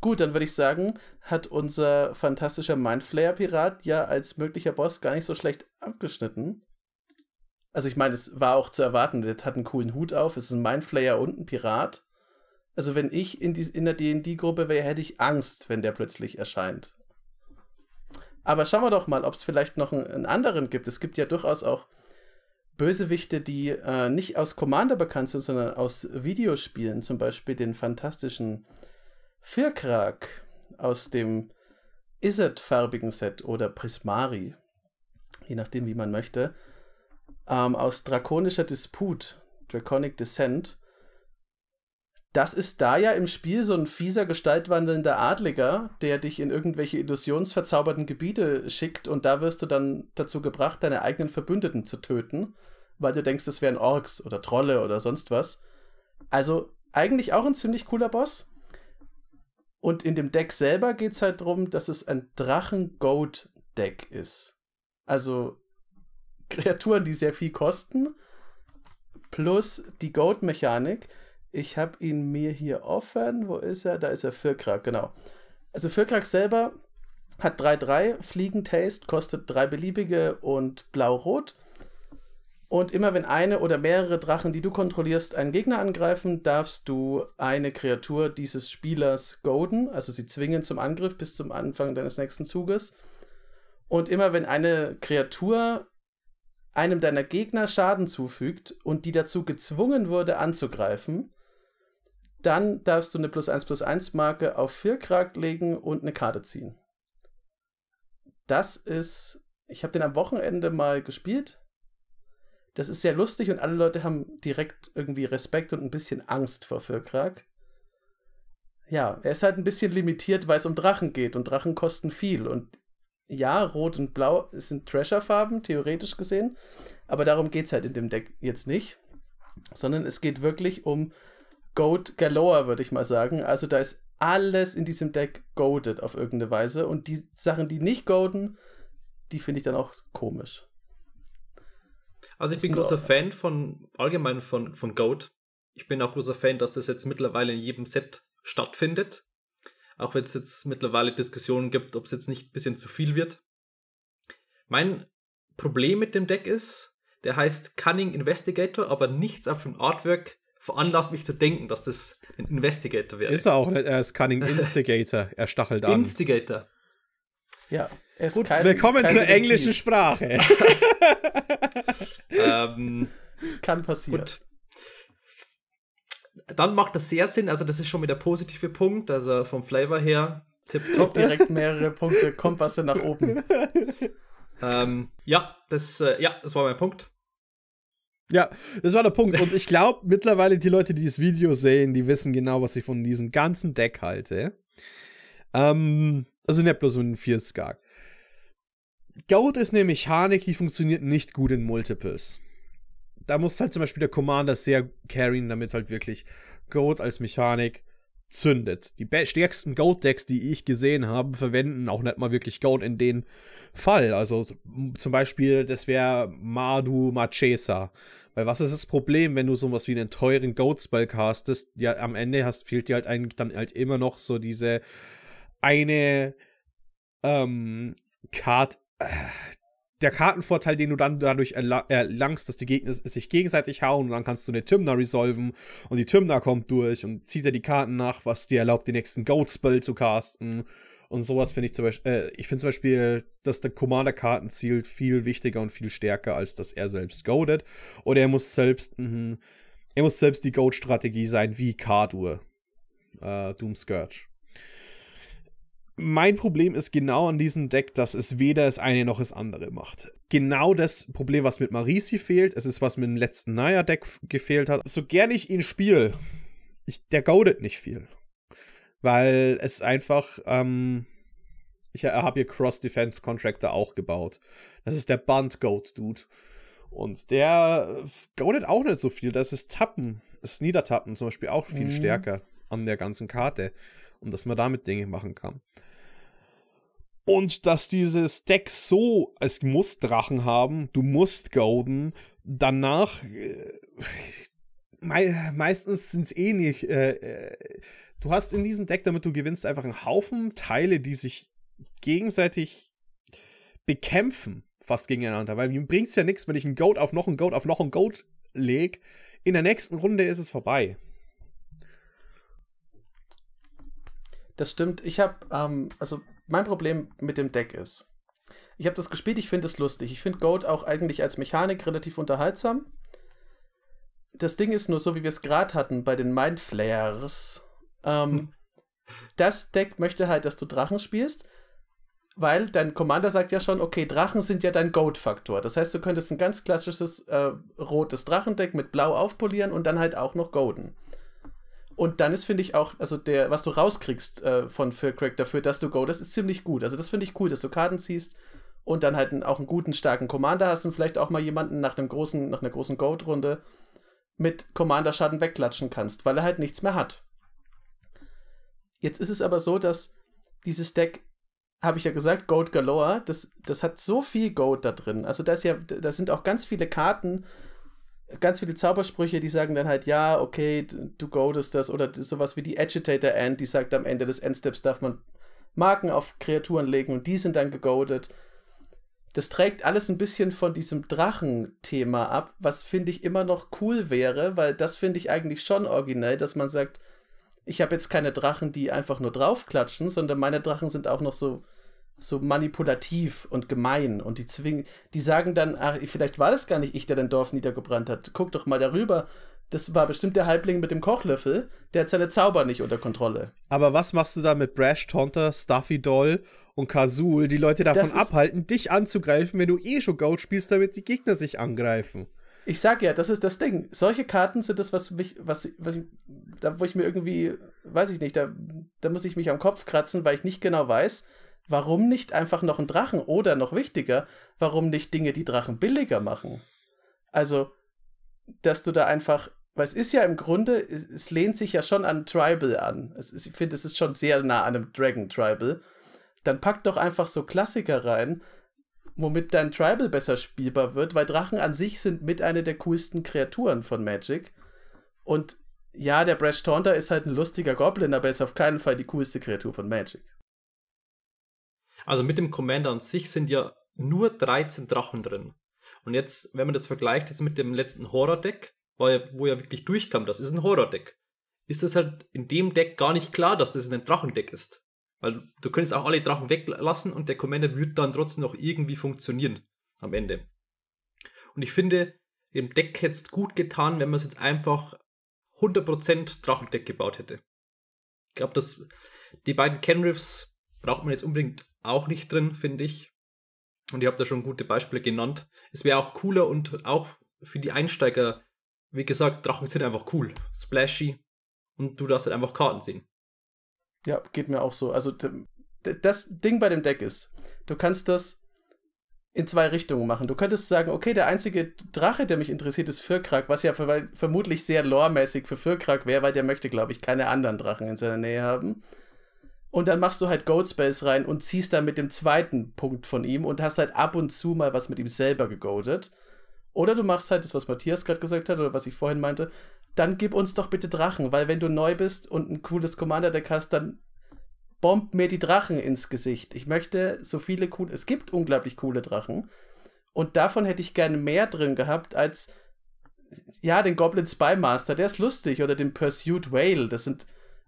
Speaker 1: Gut, dann würde ich sagen, hat unser fantastischer Mindflayer-Pirat ja als möglicher Boss gar nicht so schlecht abgeschnitten. Also ich meine, es war auch zu erwarten, der hat einen coolen Hut auf, es ist ein Mindflayer und ein Pirat. Also wenn ich in, die, in der D&D-Gruppe wäre, hätte ich Angst, wenn der plötzlich erscheint. Aber schauen wir doch mal, ob es vielleicht noch einen, einen, anderen gibt. Es gibt ja durchaus auch Bösewichte, die äh, nicht aus Commander bekannt sind, sondern aus Videospielen. Zum Beispiel den fantastischen Firkrak aus dem Izzet-farbigen Set oder Prismari. Je nachdem, wie man möchte ähm, aus Drakonischer Disput, Draconic Descent. Das ist da ja im Spiel so ein fieser, gestaltwandelnder Adliger, der dich in irgendwelche illusionsverzauberten Gebiete schickt und da wirst du dann dazu gebracht, deine eigenen Verbündeten zu töten, weil du denkst, es wären Orks oder Trolle oder sonst was. Also eigentlich auch ein ziemlich cooler Boss. Und in dem Deck selber geht es halt darum, dass es ein Drachen-Goat-Deck ist. Also Kreaturen, die sehr viel kosten, plus die Goat-Mechanik. Ich habe ihn mir hier offen. Wo ist er? Da ist er, Firkrak, genau. Also Firkrak selber hat 3-3, Fliegen-Taste, kostet drei beliebige und blau-rot. Und immer wenn eine oder mehrere Drachen, die du kontrollierst, einen Gegner angreifen, darfst du eine Kreatur dieses Spielers golden, also sie zwingen zum Angriff bis zum Anfang deines nächsten Zuges. Und immer wenn eine Kreatur einem deiner Gegner Schaden zufügt und die dazu gezwungen wurde anzugreifen, dann darfst du eine plus 1 plus 1 Marke auf Firkrak legen und eine Karte ziehen. Das ist, ich habe den am Wochenende mal gespielt. Das ist sehr lustig und alle Leute haben direkt irgendwie Respekt und ein bisschen Angst vor Firkrak. Ja, er ist halt ein bisschen limitiert, weil es um Drachen geht und Drachen kosten viel und ja, Rot und Blau sind Treasure-Farben, theoretisch gesehen. Aber darum geht es halt in dem Deck jetzt nicht. Sondern es geht wirklich um Goat Galore, würde ich mal sagen. Also da ist alles in diesem Deck goaded auf irgendeine Weise. Und die Sachen, die nicht goaden, die finde ich dann auch komisch.
Speaker 3: Also ich bin großer Fan von allgemein von, von Goat. Ich bin auch großer Fan, dass das jetzt mittlerweile in jedem Set stattfindet. Auch wenn es jetzt mittlerweile Diskussionen gibt, ob es jetzt nicht ein bisschen zu viel wird. Mein Problem mit dem Deck ist, der heißt Cunning Investigator, aber nichts auf dem Artwork veranlasst mich zu denken, dass das ein Investigator wäre.
Speaker 2: Ist er auch nicht, er ist Cunning Instigator, er stachelt an.
Speaker 3: Instigator.
Speaker 1: Ja,
Speaker 2: er ist Gut, kein, willkommen kein zur Detektiv. englischen Sprache.
Speaker 1: ähm, Kann passieren. Gut.
Speaker 3: Dann macht das sehr Sinn, also das ist schon wieder der positive Punkt, also vom Flavor her.
Speaker 1: Tipptopp. Direkt mehrere Punkte, Kompasse nach oben.
Speaker 3: ähm, ja, das, äh, ja, das war mein Punkt.
Speaker 2: Ja, das war der Punkt. Und ich glaube, mittlerweile die Leute, die das Video sehen, die wissen genau, was ich von diesem ganzen Deck halte. Ähm, also nicht bloß so ein Vierskag. Goat ist eine Mechanik, die funktioniert nicht gut in Multiples. Da muss halt zum Beispiel der Commander sehr carryen, damit halt wirklich Goat als Mechanik zündet. Die stärksten Goat-Decks, die ich gesehen habe, verwenden auch nicht mal wirklich Goat in den Fall. Also zum Beispiel, das wäre Madu Machesa. Weil was ist das Problem, wenn du sowas wie einen teuren Goat-Spell castest? Ja, am Ende hast, fehlt dir halt eigentlich dann halt immer noch so diese eine ähm, Card, äh, der Kartenvorteil, den du dann dadurch erlangst, dass die Gegner sich gegenseitig hauen und dann kannst du eine Tymna resolven und die Tymna kommt durch und zieht dir die Karten nach, was dir erlaubt, den nächsten Goat-Spell zu casten. Und sowas finde ich zum Beispiel, äh, ich finde zum Beispiel, dass der Commander-Karten zielt viel wichtiger und viel stärker, als dass er selbst goadet. Oder er muss selbst, mh, er muss selbst die Goat-Strategie sein, wie Kardur. Äh, Doom Scourge mein Problem ist genau an diesem Deck, dass es weder das eine noch das andere macht. Genau das Problem, was mit Marisi fehlt, es ist, was mit dem letzten Naya-Deck gefehlt hat. So gern ich ihn spiele, ich, der goadet nicht viel. Weil es einfach, ähm, ich habe hier Cross-Defense Contractor auch gebaut. Das ist der Band-Goat-Dude. Und der goadet auch nicht so viel. Das ist Tappen, das Niedertappen zum Beispiel auch viel mhm. stärker an der ganzen Karte und dass man damit Dinge machen kann. Und dass dieses Deck so, es muss Drachen haben, du musst Golden, danach, äh, mei meistens sind es eh nicht, äh, äh, du hast in diesem Deck, damit du gewinnst, einfach einen Haufen Teile, die sich gegenseitig bekämpfen, fast gegeneinander. Weil mir bringt es ja nichts, wenn ich einen Goat auf noch einen Goat auf noch einen Goat lege. In der nächsten Runde ist es vorbei.
Speaker 1: Das stimmt. Ich habe, ähm, also mein Problem mit dem Deck ist, ich habe das gespielt, ich finde es lustig. Ich finde Goat auch eigentlich als Mechanik relativ unterhaltsam. Das Ding ist nur so, wie wir es gerade hatten bei den Mindflayers. Ähm, das Deck möchte halt, dass du Drachen spielst, weil dein Commander sagt ja schon, okay, Drachen sind ja dein Goat-Faktor. Das heißt, du könntest ein ganz klassisches äh, rotes Drachendeck mit Blau aufpolieren und dann halt auch noch Golden. Und dann ist, finde ich, auch, also der, was du rauskriegst äh, von für Craig dafür, dass du go, das ist ziemlich gut. Also das finde ich cool, dass du Karten ziehst und dann halt auch einen guten, starken Commander hast und vielleicht auch mal jemanden nach einem großen, nach einer großen Goat-Runde mit Commander-Schaden wegklatschen kannst, weil er halt nichts mehr hat. Jetzt ist es aber so, dass dieses Deck, habe ich ja gesagt, Goat Galore, das, das hat so viel Goat da drin. Also da, ja, da sind auch ganz viele Karten, ganz viele Zaubersprüche, die sagen dann halt, ja, okay, du goadest das oder sowas wie die Agitator Ant, die sagt am Ende des Endsteps darf man Marken auf Kreaturen legen und die sind dann gegoadet. Das trägt alles ein bisschen von diesem Drachen-Thema ab, was finde ich immer noch cool wäre, weil das finde ich eigentlich schon originell, dass man sagt, ich habe jetzt keine Drachen, die einfach nur draufklatschen, sondern meine Drachen sind auch noch so so manipulativ und gemein und die zwingen, die sagen dann, ach, vielleicht war das gar nicht ich, der dein Dorf niedergebrannt hat. Guck doch mal darüber. Das war bestimmt der Halbling mit dem Kochlöffel, der hat seine Zauber nicht unter Kontrolle.
Speaker 2: Aber was machst du da mit Brash, Taunter, Stuffy Doll und Kazul, die Leute davon abhalten, dich anzugreifen, wenn du eh schon Goat spielst, damit die Gegner sich angreifen?
Speaker 1: Ich sag ja, das ist das Ding. Solche Karten sind das, was mich, was, was da, wo ich mir irgendwie, weiß ich nicht, da, da muss ich mich am Kopf kratzen, weil ich nicht genau weiß, Warum nicht einfach noch ein Drachen? Oder noch wichtiger, warum nicht Dinge, die Drachen billiger machen? Also, dass du da einfach, weil es ist ja im Grunde, es, es lehnt sich ja schon an Tribal an. Es, ich finde, es ist schon sehr nah an einem Dragon Tribal. Dann pack doch einfach so Klassiker rein, womit dein Tribal besser spielbar wird, weil Drachen an sich sind mit einer der coolsten Kreaturen von Magic. Und ja, der Brash Taunter ist halt ein lustiger Goblin, aber er ist auf keinen Fall die coolste Kreatur von Magic.
Speaker 3: Also mit dem Commander an sich sind ja nur 13 Drachen drin. Und jetzt, wenn man das vergleicht jetzt mit dem letzten Horror-Deck, wo er, wo er wirklich durchkam, das ist ein Horror-Deck, ist das halt in dem Deck gar nicht klar, dass das ein Drachendeck ist. Weil du könntest auch alle Drachen weglassen und der Commander wird dann trotzdem noch irgendwie funktionieren am Ende. Und ich finde, dem Deck hätte es gut getan, wenn man es jetzt einfach 100% Drachendeck gebaut hätte. Ich glaube, dass die beiden Kenriffs braucht man jetzt unbedingt auch nicht drin, finde ich. Und ihr habt da schon gute Beispiele genannt. Es wäre auch cooler und auch für die Einsteiger, wie gesagt, Drachen sind einfach cool. Splashy. Und du darfst halt einfach Karten sehen.
Speaker 1: Ja, geht mir auch so. Also das Ding bei dem Deck ist, du kannst das in zwei Richtungen machen. Du könntest sagen, okay, der einzige Drache, der mich interessiert, ist Firkrak, was ja ver vermutlich sehr loremäßig für Firkrak wäre, weil der möchte, glaube ich, keine anderen Drachen in seiner Nähe haben. Und dann machst du halt Gold Space rein und ziehst dann mit dem zweiten Punkt von ihm und hast halt ab und zu mal was mit ihm selber gegoldet. Oder du machst halt das, was Matthias gerade gesagt hat oder was ich vorhin meinte, dann gib uns doch bitte Drachen, weil wenn du neu bist und ein cooles Commander-Deck hast, dann bombt mir die Drachen ins Gesicht. Ich möchte so viele coole, es gibt unglaublich coole Drachen und davon hätte ich gerne mehr drin gehabt als, ja, den Goblin Spy Master, der ist lustig oder den Pursuit Whale, das sind,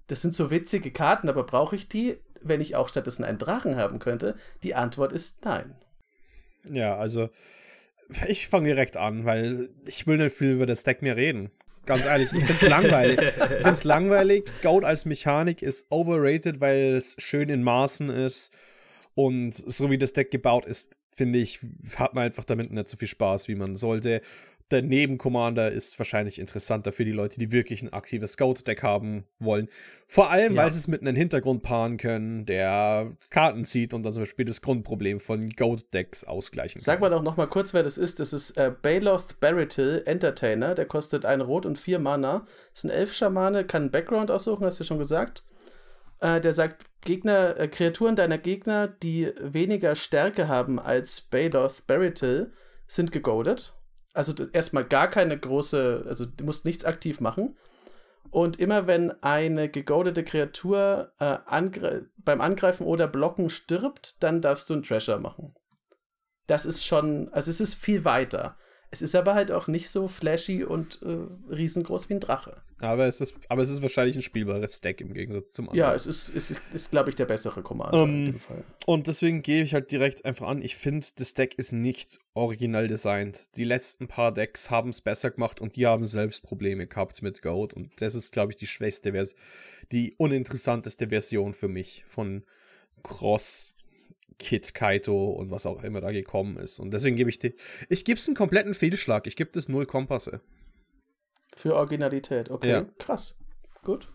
Speaker 1: das sind so witzige Karten, aber brauche ich die, wenn ich auch stattdessen einen Drachen haben könnte? Die Antwort ist nein.
Speaker 2: Ja, also ich fange direkt an, weil ich will nicht viel über das Deck mehr reden. Ganz ehrlich, ich finde es langweilig. Ich finde es langweilig. Goat als Mechanik ist overrated, weil es schön in Maßen ist. Und so wie das Deck gebaut ist, finde ich, hat man einfach damit nicht so viel Spaß, wie man sollte der Nebencommander ist wahrscheinlich interessanter für die Leute, die wirklich ein aktives Scout-Deck haben wollen. Vor allem, ja. weil sie es mit einem Hintergrund paaren können, der Karten zieht und dann zum Beispiel das Grundproblem von Goat-Decks ausgleichen kann.
Speaker 1: Sag mal doch noch mal kurz, wer das ist. Das ist äh, Baloth Baratil, Entertainer. Der kostet ein Rot und vier Mana. Das ist ein Elf-Schamane, kann einen Background aussuchen, hast du ja schon gesagt. Äh, der sagt, Gegner, äh, Kreaturen deiner Gegner, die weniger Stärke haben als Baloth Baratil, sind gegoadet also erstmal gar keine große, also du musst nichts aktiv machen. Und immer wenn eine gegodete Kreatur äh, angre beim Angreifen oder Blocken stirbt, dann darfst du einen Treasure machen. Das ist schon, also es ist viel weiter. Es ist aber halt auch nicht so flashy und äh, riesengroß wie ein Drache.
Speaker 2: Aber es ist, aber es ist wahrscheinlich ein spielbares Deck im Gegensatz zum
Speaker 1: anderen. Ja, es ist, ist, ist glaube ich, der bessere Commander um, in dem Fall.
Speaker 2: Und deswegen gehe ich halt direkt einfach an. Ich finde, das Deck ist nicht original designt. Die letzten paar Decks haben es besser gemacht und die haben selbst Probleme gehabt mit Goat. Und das ist, glaube ich, die schwächste Version, die uninteressanteste Version für mich von Cross Kit Kaito und was auch immer da gekommen ist. Und deswegen gebe ich die. Ich gebe es einen kompletten Fehlschlag. Ich gebe das null Kompasse.
Speaker 1: Für Originalität, okay. Ja. Krass. Gut.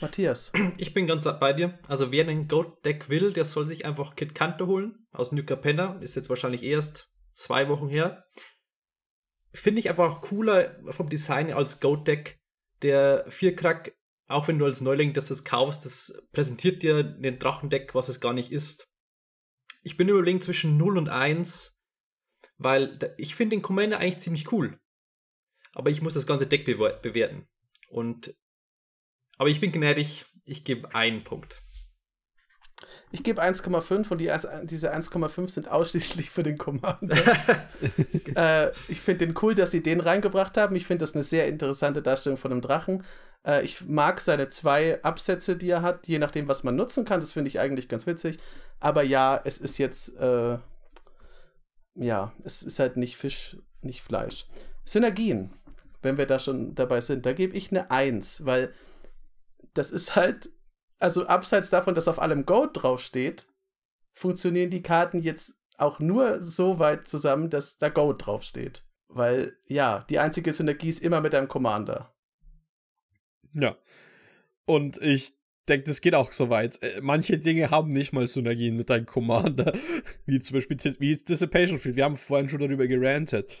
Speaker 1: Matthias.
Speaker 3: Ich bin ganz bei dir. Also wer einen Goat-Deck will, der soll sich einfach Kit Kanto holen aus Nuka Penna. Ist jetzt wahrscheinlich erst zwei Wochen her. Finde ich einfach cooler vom Design als Goat-Deck. Der Vierkrack, auch wenn du als Neuling das, das kaufst, das präsentiert dir den Drachendeck, was es gar nicht ist ich bin überlegen zwischen 0 und 1, weil ich finde den Commander eigentlich ziemlich cool. Aber ich muss das ganze Deck bewerten. Und aber ich bin gnädig, ich gebe einen Punkt.
Speaker 1: Ich gebe 1,5 und die, diese 1,5 sind ausschließlich für den Commander. äh, ich finde den cool, dass sie den reingebracht haben. Ich finde das eine sehr interessante Darstellung von einem Drachen. Äh, ich mag seine zwei Absätze, die er hat, je nachdem, was man nutzen kann. Das finde ich eigentlich ganz witzig. Aber ja, es ist jetzt, äh, ja, es ist halt nicht Fisch, nicht Fleisch. Synergien, wenn wir da schon dabei sind, da gebe ich eine 1, weil das ist halt also abseits davon, dass auf allem Gold draufsteht, funktionieren die Karten jetzt auch nur so weit zusammen, dass da Gold draufsteht. Weil, ja, die einzige Synergie ist immer mit einem Commander.
Speaker 2: Ja. Und ich denke, das geht auch so weit. Äh, manche Dinge haben nicht mal Synergien mit deinem Commander. Wie zum Beispiel wie Dissipation Field. Wir haben vorhin schon darüber gerantet.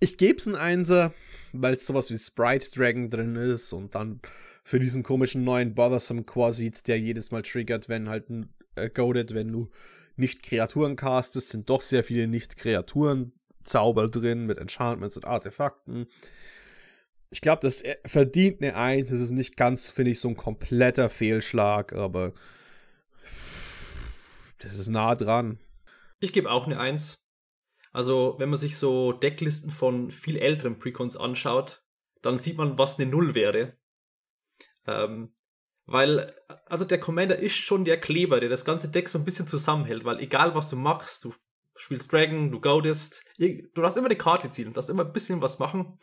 Speaker 2: Ich gebe es ein Einser, weil es sowas wie Sprite Dragon drin ist und dann für diesen komischen neuen Bothersome Quasit, der jedes Mal triggert, wenn halt ein äh, Goaded, wenn du nicht Kreaturen castest, sind doch sehr viele Nicht-Kreaturen-Zauber drin mit Enchantments und Artefakten. Ich glaube, das äh, verdient eine Eins. Das ist nicht ganz, finde ich, so ein kompletter Fehlschlag, aber das ist nah dran.
Speaker 3: Ich gebe auch eine Eins. Also, wenn man sich so Decklisten von viel älteren Precons anschaut, dann sieht man, was eine Null wäre. Ähm, weil, also der Commander ist schon der Kleber, der das ganze Deck so ein bisschen zusammenhält, weil egal was du machst, du spielst Dragon, du goadest, du darfst immer eine Karte ziehen, du darfst immer ein bisschen was machen,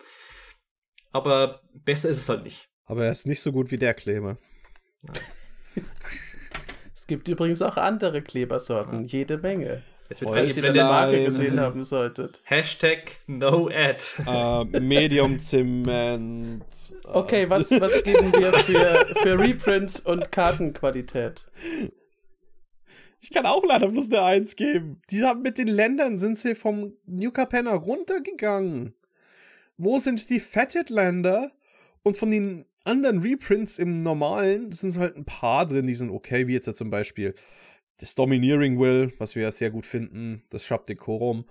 Speaker 3: aber besser ist es halt nicht.
Speaker 2: Aber er ist nicht so gut wie der Kleber.
Speaker 1: es gibt übrigens auch andere Klebersorten, ja. jede Menge.
Speaker 3: Jetzt wird wenn ihr die Marke gesehen haben solltet. Hashtag no ad.
Speaker 2: Uh, Medium Zement.
Speaker 1: Okay, was, was geben wir für, für Reprints und Kartenqualität?
Speaker 2: Ich kann auch leider bloß eine 1 geben. Die haben mit den Ländern sind sie vom New Capenna runtergegangen. Wo sind die Fetted Länder? Und von den anderen Reprints im normalen sind halt ein paar drin, die sind okay, wie jetzt ja zum Beispiel das Domineering Will, was wir ja sehr gut finden, das Shrub Decorum.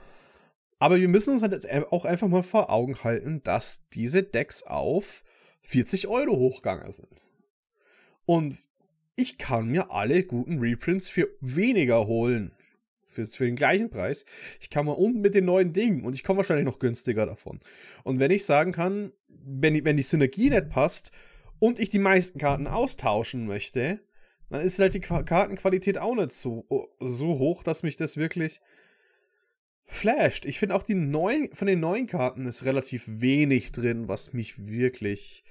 Speaker 2: Aber wir müssen uns halt jetzt auch einfach mal vor Augen halten, dass diese Decks auf 40 Euro hochgegangen sind. Und ich kann mir alle guten Reprints für weniger holen. Für, für den gleichen Preis. Ich kann mal unten mit den neuen Dingen und ich komme wahrscheinlich noch günstiger davon. Und wenn ich sagen kann, wenn, wenn die Synergie nicht passt und ich die meisten Karten austauschen möchte, dann ist halt die Kartenqualität auch nicht so, so hoch, dass mich das wirklich flasht. Ich finde auch die neuen, von den neuen Karten ist relativ wenig drin, was mich wirklich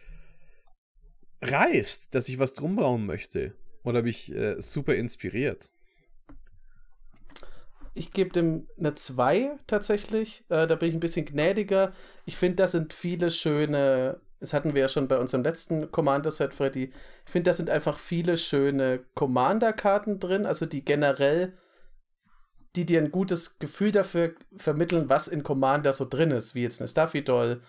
Speaker 2: reißt, dass ich was drum bauen möchte. Oder mich äh, super inspiriert.
Speaker 1: Ich gebe dem eine 2 tatsächlich. Äh, da bin ich ein bisschen gnädiger. Ich finde, da sind viele schöne das hatten wir ja schon bei unserem letzten Commander-Set, Freddy. Ich finde, da sind einfach viele schöne Commander-Karten drin, also die generell, die dir ein gutes Gefühl dafür vermitteln, was in Commander so drin ist, wie jetzt eine Stuffy Doll.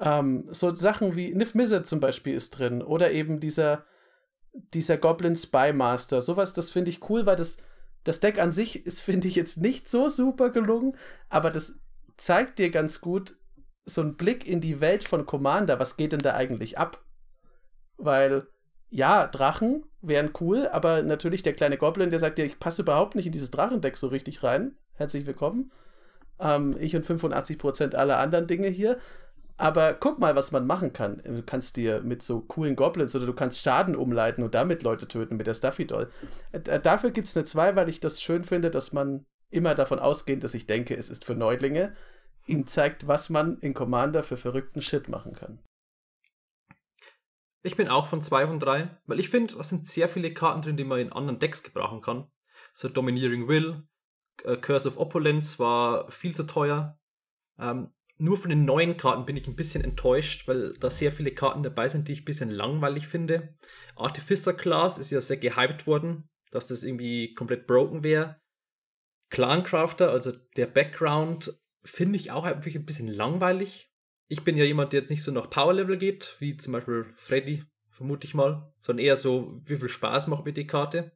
Speaker 1: Ähm, so Sachen wie Nif Mizzet zum Beispiel ist drin oder eben dieser, dieser Goblin Spy Master. Sowas, das finde ich cool, weil das, das Deck an sich ist, finde ich, jetzt nicht so super gelungen, aber das zeigt dir ganz gut, so ein Blick in die Welt von Commander, was geht denn da eigentlich ab? Weil, ja, Drachen wären cool, aber natürlich der kleine Goblin, der sagt ja, ich passe überhaupt nicht in dieses Drachendeck so richtig rein. Herzlich willkommen. Ähm, ich und 85% aller anderen Dinge hier. Aber guck mal, was man machen kann. Du kannst dir mit so coolen Goblins oder du kannst Schaden umleiten und damit Leute töten mit der Stuffy Doll. Äh, dafür gibt es eine 2, weil ich das schön finde, dass man immer davon ausgeht, dass ich denke, es ist für Neulinge ihm zeigt, was man in Commander für verrückten Shit machen kann.
Speaker 3: Ich bin auch von 2 von 3, weil ich finde, da sind sehr viele Karten drin, die man in anderen Decks gebrauchen kann. So Domineering Will, äh, Curse of Opulence war viel zu teuer. Ähm, nur von den neuen Karten bin ich ein bisschen enttäuscht, weil da sehr viele Karten dabei sind, die ich ein bisschen langweilig finde. Artificer Class ist ja sehr gehypt worden, dass das irgendwie komplett broken wäre. Clancrafter, also der Background, finde ich auch wirklich ein bisschen langweilig. Ich bin ja jemand, der jetzt nicht so nach Power-Level geht, wie zum Beispiel Freddy, vermute ich mal, sondern eher so, wie viel Spaß macht mir die Karte.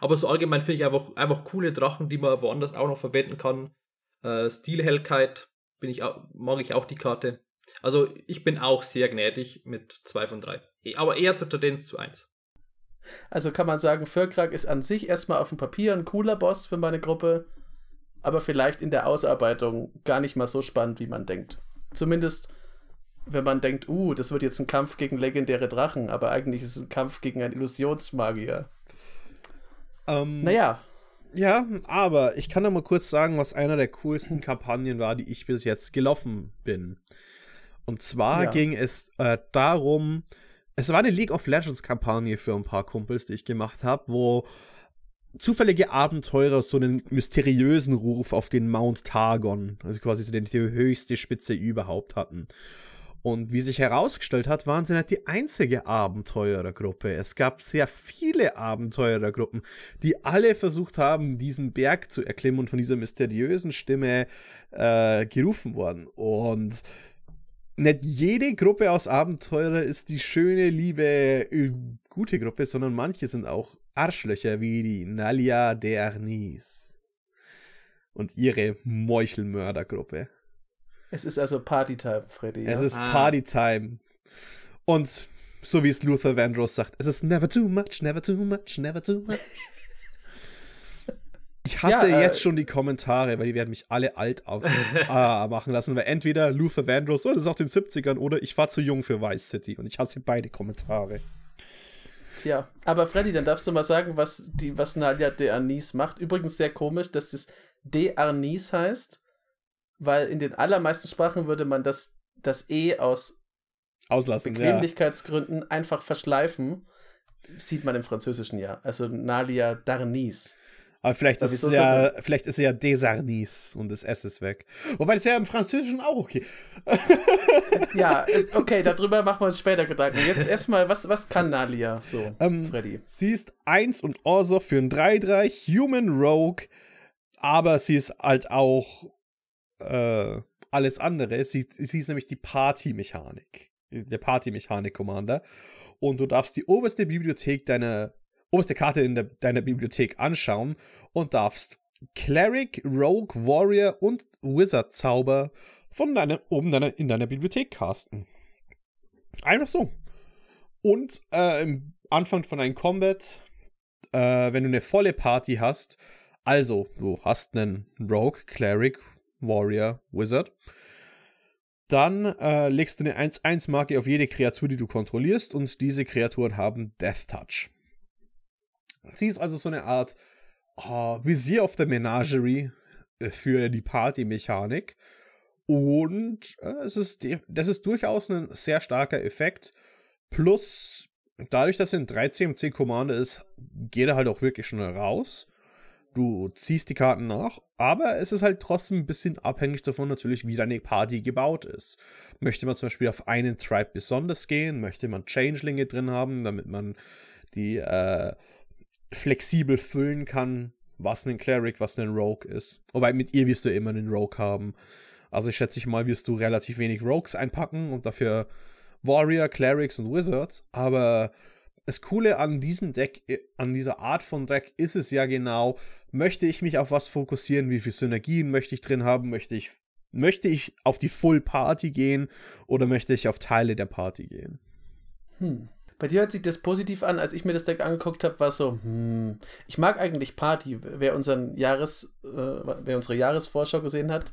Speaker 3: Aber so allgemein finde ich einfach, einfach coole Drachen, die man woanders auch noch verwenden kann. Äh, Stilhellkeit bin ich auch, mag ich auch die Karte. Also ich bin auch sehr gnädig mit 2 von 3. Aber eher zur Tendenz zu 1.
Speaker 1: Also kann man sagen, Fürkrak ist an sich erstmal auf dem Papier ein cooler Boss für meine Gruppe aber vielleicht in der Ausarbeitung gar nicht mal so spannend, wie man denkt. Zumindest, wenn man denkt, uh, das wird jetzt ein Kampf gegen legendäre Drachen, aber eigentlich ist es ein Kampf gegen einen Illusionsmagier.
Speaker 2: Ähm, naja. Ja, aber ich kann da mal kurz sagen, was einer der coolsten Kampagnen war, die ich bis jetzt gelaufen bin. Und zwar ja. ging es äh, darum, es war eine League of Legends Kampagne für ein paar Kumpels, die ich gemacht habe, wo zufällige Abenteurer so einen mysteriösen Ruf auf den Mount Targon, also quasi so die höchste Spitze überhaupt hatten. Und wie sich herausgestellt hat, waren sie nicht die einzige Abenteurergruppe. Es gab sehr viele Abenteurergruppen, die alle versucht haben, diesen Berg zu erklimmen und von dieser mysteriösen Stimme äh, gerufen worden. Und nicht jede Gruppe aus Abenteurer ist die schöne, liebe, äh, gute Gruppe, sondern manche sind auch Arschlöcher wie die Nalia Dernis und ihre Meuchelmördergruppe.
Speaker 1: Es ist also Partytime, Freddy.
Speaker 2: Es ja? ist ah. Partytime. Und so wie es Luther Vandross sagt, es ist never too much, never too much, never too much. Ich hasse ja, äh, jetzt schon die Kommentare, weil die werden mich alle alt auf, äh, machen lassen, weil entweder Luther Vandross, oh, das ist auch den 70ern, oder ich war zu jung für Vice City und ich hasse beide Kommentare.
Speaker 1: Tja, aber Freddy, dann darfst du mal sagen, was, die, was Nadia de Arnis macht. Übrigens sehr komisch, dass es de Arnis heißt, weil in den allermeisten Sprachen würde man das, das E aus
Speaker 2: Auslassen,
Speaker 1: Bequemlichkeitsgründen ja. einfach verschleifen. Sieht man im Französischen ja. Also Nadia Darnis.
Speaker 2: Aber vielleicht ist, es ja, vielleicht ist es ja Desarnis und das S ist weg. Wobei das ja im Französischen auch okay.
Speaker 1: ja, okay, darüber machen wir uns später Gedanken. Jetzt erstmal, was, was kann Nalia so, ähm, Freddy?
Speaker 2: Sie ist 1 und Orso für ein 3-3 Human Rogue, aber sie ist halt auch äh, alles andere. Sie, sie ist nämlich die Party-Mechanik. Der Party-Mechanik-Commander. Und du darfst die oberste Bibliothek deiner oberste Karte in der, deiner Bibliothek anschauen und darfst Cleric, Rogue, Warrior und Wizard Zauber von deiner, oben deiner, in deiner Bibliothek casten. Einfach so. Und äh, im Anfang von einem Combat, äh, wenn du eine volle Party hast, also du hast einen Rogue, Cleric, Warrior, Wizard, dann äh, legst du eine 1-1-Marke auf jede Kreatur, die du kontrollierst, und diese Kreaturen haben Death Touch. Sie ist also so eine Art oh, Visier of the Menagerie äh, für die Party-Mechanik. Und äh, es ist das ist durchaus ein sehr starker Effekt. Plus, dadurch, dass er ein 3 CMC Commander ist, geht er halt auch wirklich schnell raus. Du ziehst die Karten nach, aber es ist halt trotzdem ein bisschen abhängig davon natürlich, wie deine Party gebaut ist. Möchte man zum Beispiel auf einen Tribe besonders gehen, möchte man Changelinge drin haben, damit man die äh, flexibel füllen kann, was ein Cleric, was ein Rogue ist. Wobei mit ihr wirst du immer einen Rogue haben. Also ich schätze mal, wirst du relativ wenig Rogues einpacken und dafür Warrior, Clerics und Wizards. Aber das Coole an diesem Deck, äh, an dieser Art von Deck ist es ja genau, möchte ich mich auf was fokussieren, wie viel Synergien möchte ich drin haben, möchte ich, möchte ich auf die Full Party gehen oder möchte ich auf Teile der Party gehen?
Speaker 1: Hm. Bei dir hört sich das positiv an. Als ich mir das Deck angeguckt habe, war es so, hm, ich mag eigentlich Party. Wer, unseren Jahres, äh, wer unsere Jahresvorschau gesehen hat,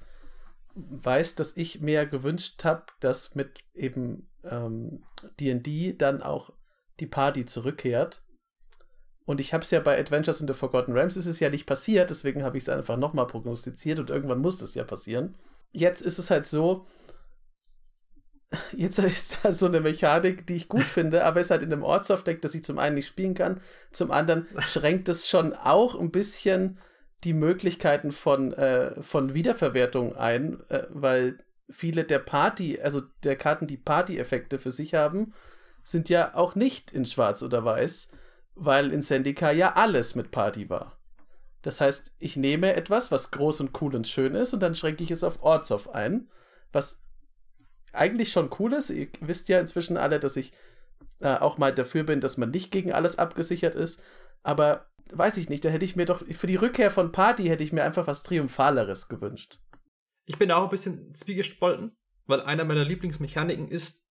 Speaker 1: weiß, dass ich mir gewünscht habe, dass mit eben D&D ähm, dann auch die Party zurückkehrt. Und ich habe es ja bei Adventures in the Forgotten Realms, ist es ja nicht passiert, deswegen habe ich es einfach nochmal prognostiziert und irgendwann muss es ja passieren. Jetzt ist es halt so, Jetzt ist da so eine Mechanik, die ich gut finde, aber es ist halt in einem Ortsoft-Deck, das ich zum einen nicht spielen kann, zum anderen schränkt es schon auch ein bisschen die Möglichkeiten von, äh, von Wiederverwertung ein, äh, weil viele der Party, also der Karten, die Party-Effekte für sich haben, sind ja auch nicht in Schwarz oder Weiß, weil in Sendika ja alles mit Party war. Das heißt, ich nehme etwas, was groß und cool und schön ist, und dann schränke ich es auf Ortsoff ein, was eigentlich schon cool ist. Ihr wisst ja inzwischen alle, dass ich äh, auch mal dafür bin, dass man nicht gegen alles abgesichert ist. Aber weiß ich nicht, da hätte ich mir doch für die Rückkehr von Party hätte ich mir einfach was Triumphaleres gewünscht.
Speaker 3: Ich bin auch ein bisschen zwiegespalten, weil einer meiner Lieblingsmechaniken ist,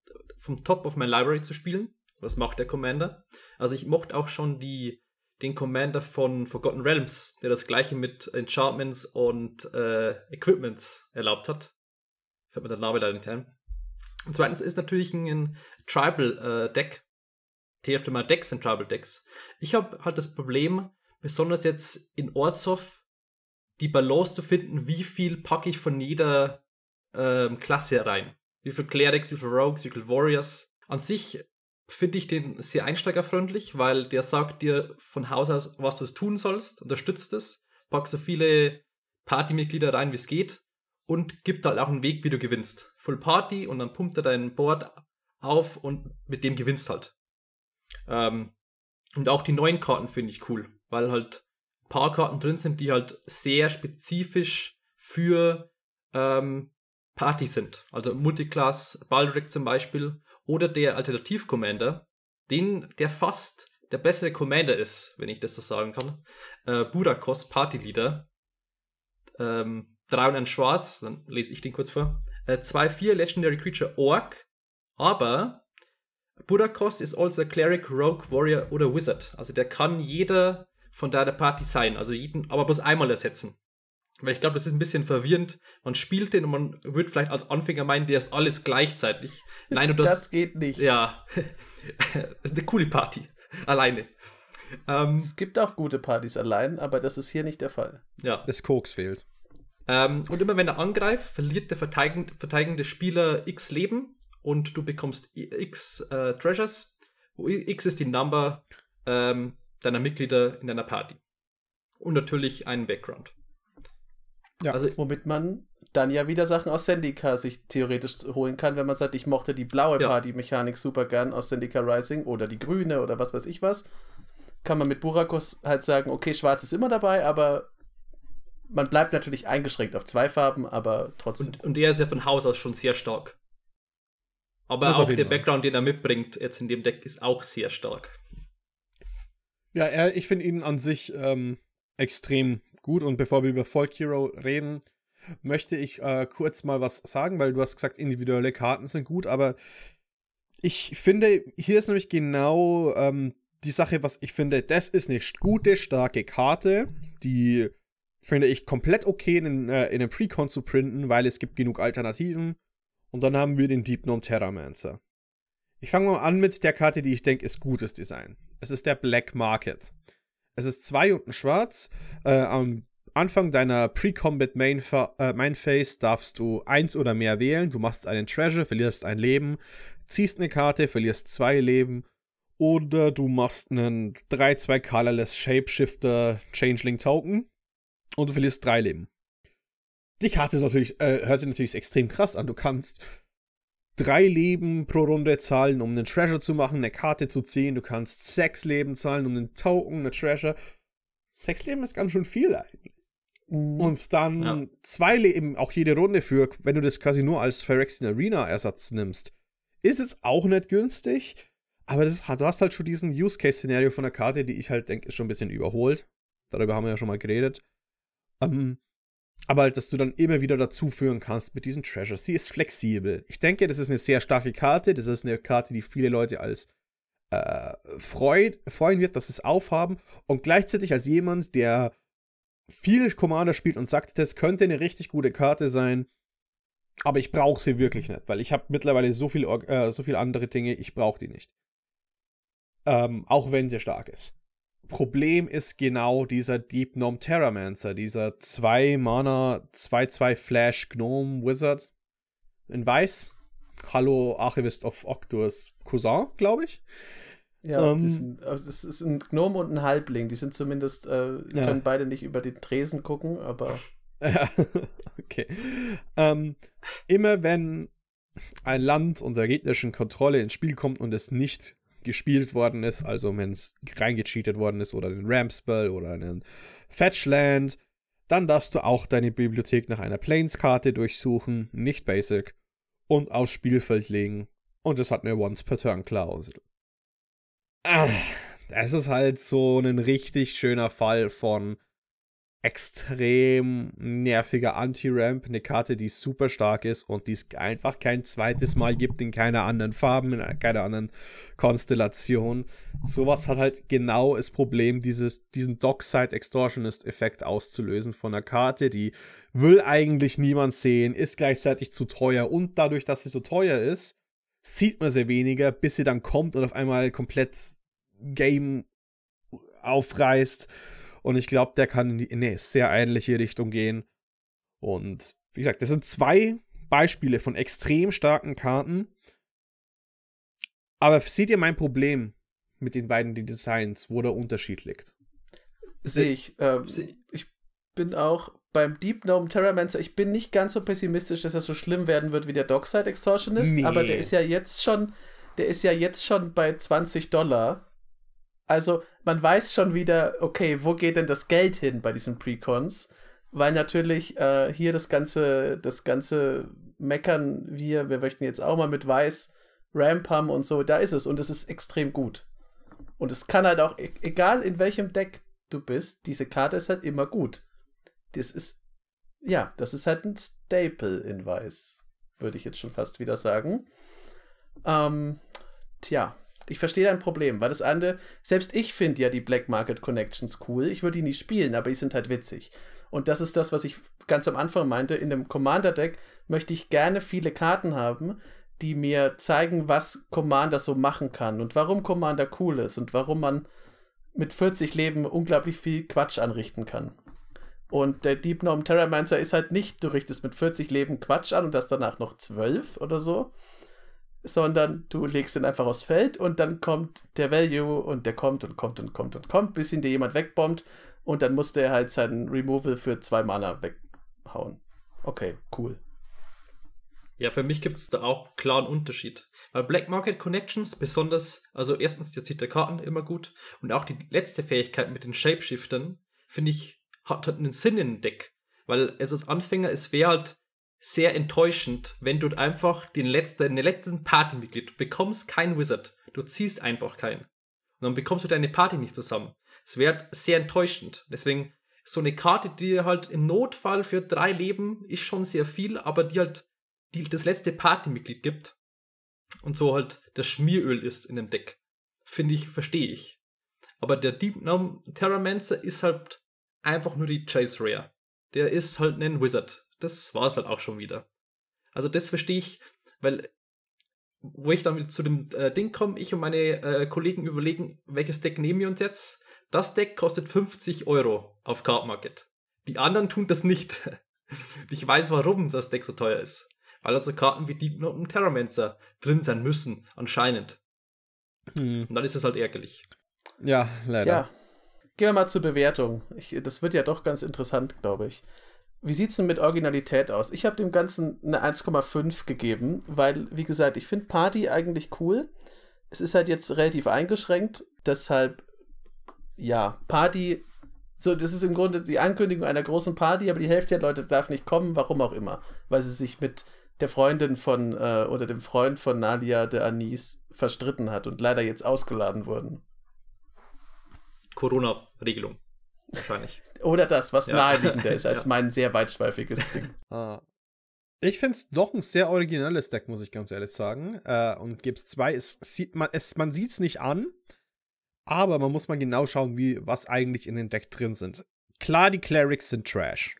Speaker 3: vom Top of my Library zu spielen. Was macht der Commander? Also ich mochte auch schon die, den Commander von Forgotten Realms, der das gleiche mit Enchantments und äh, Equipments erlaubt hat. Fällt mir der Name da nicht ein. Und zweitens ist natürlich ein Tribal-Deck. Äh, mal Decks sind Tribal-Decks. Ich habe halt das Problem, besonders jetzt in Ortshof, die Balance zu finden, wie viel packe ich von jeder ähm, Klasse rein. Wie viel Clerics, wie viel Rogues, wie viel Warriors. An sich finde ich den sehr einsteigerfreundlich, weil der sagt dir von Haus aus, was du tun sollst, unterstützt es, pack so viele Partymitglieder rein, wie es geht und gibt halt auch einen Weg, wie du gewinnst. Full Party und dann pumpt er dein Board auf und mit dem gewinnst halt. Ähm, und auch die neuen Karten finde ich cool, weil halt ein paar Karten drin sind, die halt sehr spezifisch für ähm, Party sind. Also Multiclass, Baldric zum Beispiel oder der Alternativ-Commander, den, der fast der bessere Commander ist, wenn ich das so sagen kann. Äh, Budakos, Party Leader. Ähm, 3 und ein Schwarz, dann lese ich den kurz vor. 2-4 äh, Legendary Creature Orc, aber Budakos ist also Cleric, Rogue, Warrior oder Wizard. Also der kann jeder von deiner Party sein. Also jeden, aber bloß einmal ersetzen. Weil ich glaube, das ist ein bisschen verwirrend. Man spielt den und man wird vielleicht als Anfänger meinen, der ist alles gleichzeitig. Nein, und das,
Speaker 1: das geht nicht.
Speaker 3: Ja, das ist eine coole Party. Alleine.
Speaker 1: Ähm, es gibt auch gute Partys allein, aber das ist hier nicht der Fall.
Speaker 2: Ja. Das Koks fehlt.
Speaker 3: Ähm, und immer wenn er angreift, verliert der verteidigende, verteidigende Spieler x Leben und du bekommst x äh, Treasures. Wo x ist die Number ähm, deiner Mitglieder in deiner Party. Und natürlich einen Background.
Speaker 1: Ja, also, womit man dann ja wieder Sachen aus Sendika sich theoretisch holen kann, wenn man sagt, ich mochte die blaue ja. Party-Mechanik super gern aus Sendika Rising oder die grüne oder was weiß ich was. Kann man mit Burakos halt sagen, okay, schwarz ist immer dabei, aber man bleibt natürlich eingeschränkt auf zwei Farben, aber trotzdem.
Speaker 3: Und, und er ist ja von Haus aus schon sehr stark. Aber auch der Background, den er mitbringt, jetzt in dem Deck, ist auch sehr stark.
Speaker 2: Ja, er, ich finde ihn an sich ähm, extrem gut. Und bevor wir über Folk Hero reden, möchte ich äh, kurz mal was sagen, weil du hast gesagt, individuelle Karten sind gut, aber ich finde, hier ist nämlich genau ähm, die Sache, was ich finde, das ist eine gute, starke Karte, die finde ich komplett okay in, äh, in einem Precon zu printen, weil es gibt genug Alternativen. Und dann haben wir den Deep Gnome Terramancer. Ich fange mal an mit der Karte, die ich denke ist gutes Design. Es ist der Black Market. Es ist zwei und ein Schwarz. Äh, am Anfang deiner Pre-Combat Main, äh, Main Phase darfst du eins oder mehr wählen. Du machst einen Treasure, verlierst ein Leben, ziehst eine Karte, verlierst zwei Leben. Oder du machst einen 3-2 Colorless Shapeshifter Changeling Token und du verlierst drei Leben. Die Karte ist natürlich, äh, hört sich natürlich extrem krass an. Du kannst drei Leben pro Runde zahlen, um einen Treasure zu machen, eine Karte zu ziehen. Du kannst sechs Leben zahlen, um einen Token, eine Treasure. Sechs Leben ist ganz schön viel eigentlich. Mhm. Und dann ja. zwei Leben auch jede Runde für, wenn du das quasi nur als Phyrexian Arena Ersatz nimmst, ist es auch nicht günstig. Aber das, du hast halt schon diesen Use-Case-Szenario von der Karte, die ich halt denke, ist schon ein bisschen überholt. Darüber haben wir ja schon mal geredet. Ähm, aber halt, dass du dann immer wieder dazu führen kannst mit diesen Treasures. Sie ist flexibel. Ich denke, das ist eine sehr starke Karte. Das ist eine Karte, die viele Leute als äh, freut, freuen wird, dass sie es aufhaben. Und gleichzeitig als jemand, der viel Commander spielt und sagt, das könnte eine richtig gute Karte sein. Aber ich brauche sie wirklich nicht, weil ich habe mittlerweile so viel, äh, so viel andere Dinge, ich brauche die nicht. Ähm, auch wenn sie stark ist. Problem ist genau dieser Deep Gnome Terramancer, dieser 2 Mana 2-2 Flash Gnome Wizard in Weiß. Hallo Archivist of Octus Cousin, glaube ich.
Speaker 1: Ja, ähm, sind, also es ist ein Gnome und ein Halbling. Die sind zumindest, äh, ja. können beide nicht über den Tresen gucken, aber.
Speaker 2: Ja, okay. Ähm, immer wenn ein Land unter gegnerischen Kontrolle ins Spiel kommt und es nicht gespielt worden ist, also wenn es reingecheatet worden ist oder einen Ramspell oder einen Fetchland, dann darfst du auch deine Bibliothek nach einer Planes-Karte durchsuchen, nicht Basic, und aufs Spielfeld legen. Und es hat eine Once-per-Turn-Klausel. Ah, das ist halt so ein richtig schöner Fall von extrem nerviger Anti-Ramp, eine Karte, die super stark ist und die es einfach kein zweites Mal gibt in keiner anderen Farben, in keiner anderen Konstellation. Sowas hat halt genau das Problem, dieses, diesen Dockside Extortionist-Effekt auszulösen von einer Karte, die will eigentlich niemand sehen, ist gleichzeitig zu teuer und dadurch, dass sie so teuer ist, sieht man sie weniger, bis sie dann kommt und auf einmal komplett Game aufreißt und ich glaube, der kann in eine sehr ähnliche Richtung gehen. Und wie gesagt, das sind zwei Beispiele von extrem starken Karten. Aber seht ihr mein Problem mit den beiden Designs, wo der Unterschied liegt?
Speaker 1: Sehe ich. Äh, ich bin auch beim Deep Gnome Terramancer, ich bin nicht ganz so pessimistisch, dass er so schlimm werden wird wie der Dockside Extortionist, nee. aber der ist ja jetzt schon, der ist ja jetzt schon bei 20 Dollar. Also man weiß schon wieder, okay, wo geht denn das Geld hin bei diesen Precons? Weil natürlich äh, hier das ganze, das ganze Meckern, wir, wir möchten jetzt auch mal mit Weiß Ramp haben und so, da ist es und es ist extrem gut. Und es kann halt auch, e egal in welchem Deck du bist, diese Karte ist halt immer gut. Das ist, ja, das ist halt ein Staple in Weiß, würde ich jetzt schon fast wieder sagen. Ähm, tja, Ich verstehe dein Problem, weil das andere, selbst ich finde ja die Black Market Connections cool. Ich würde die nie spielen, aber die sind halt witzig. Und das ist das, was ich ganz am Anfang meinte. In dem Commander-Deck möchte ich gerne viele Karten haben, die mir zeigen, was Commander so machen kann und warum Commander cool ist und warum man mit 40 Leben unglaublich viel Quatsch anrichten kann. Und der Deep Gnome Terramancer ist halt nicht, du richtest mit 40 Leben Quatsch an und das danach noch 12 oder so, sondern du legst ihn einfach aufs Feld und dann kommt der Value und der kommt und kommt und kommt und kommt, bis ihn dir jemand wegbombt und dann musste er halt seinen Removal für zwei Mana weghauen. Okay, cool.
Speaker 3: Ja, für mich gibt es da auch einen klaren Unterschied. Weil Black Market Connections, besonders, also erstens der zieht der Karten immer gut und auch die letzte Fähigkeit mit den Shapeshiftern, finde ich, hat, hat einen Sinn in dem Deck. Weil es als Anfänger, es wäre halt sehr enttäuschend, wenn du einfach den letzten, den letzten Partymitglied, du bekommst keinen Wizard, du ziehst einfach keinen. Und dann bekommst du deine Party nicht zusammen. Es wäre sehr enttäuschend. Deswegen, so eine Karte, die halt im Notfall für drei Leben ist schon sehr viel, aber die halt die das letzte Partymitglied gibt und so halt das Schmieröl ist in dem Deck. Finde ich, verstehe ich. Aber der Deep Gnome Terramancer ist halt einfach nur die Chase Rare. Der ist halt ein Wizard. Das war es halt auch schon wieder. Also das verstehe ich, weil wo ich dann wieder zu dem äh, Ding komme, ich und meine äh, Kollegen überlegen, welches Deck nehmen wir uns jetzt. Das Deck kostet 50 Euro auf Card Market. Die anderen tun das nicht. ich weiß, warum das Deck so teuer ist weil also Karten wie Deep Note und Terramancer drin sein müssen, anscheinend. Hm. Und dann ist es halt ärgerlich.
Speaker 2: Ja, leider. Ja.
Speaker 1: Gehen wir mal zur Bewertung. Ich, das wird ja doch ganz interessant, glaube ich. Wie sieht es denn mit Originalität aus? Ich habe dem Ganzen eine 1,5 gegeben, weil, wie gesagt, ich finde Party eigentlich cool. Es ist halt jetzt relativ eingeschränkt, deshalb, ja, Party, so, das ist im Grunde die Ankündigung einer großen Party, aber die Hälfte der Leute darf nicht kommen, warum auch immer, weil sie sich mit der Freundin von äh, oder dem Freund von Nadia de Anis verstritten hat und leider jetzt ausgeladen wurden.
Speaker 3: Corona-Regelung. Wahrscheinlich.
Speaker 1: oder das, was ja. naheliegender ist als ja. mein sehr weitschweifiges Ding.
Speaker 2: Ah. Ich finde es doch ein sehr originelles Deck, muss ich ganz ehrlich sagen. Äh, und Gibbs 2, es sieht man, es, man sieht es nicht an, aber man muss mal genau schauen, wie, was eigentlich in dem Deck drin sind. Klar, die Clerics sind Trash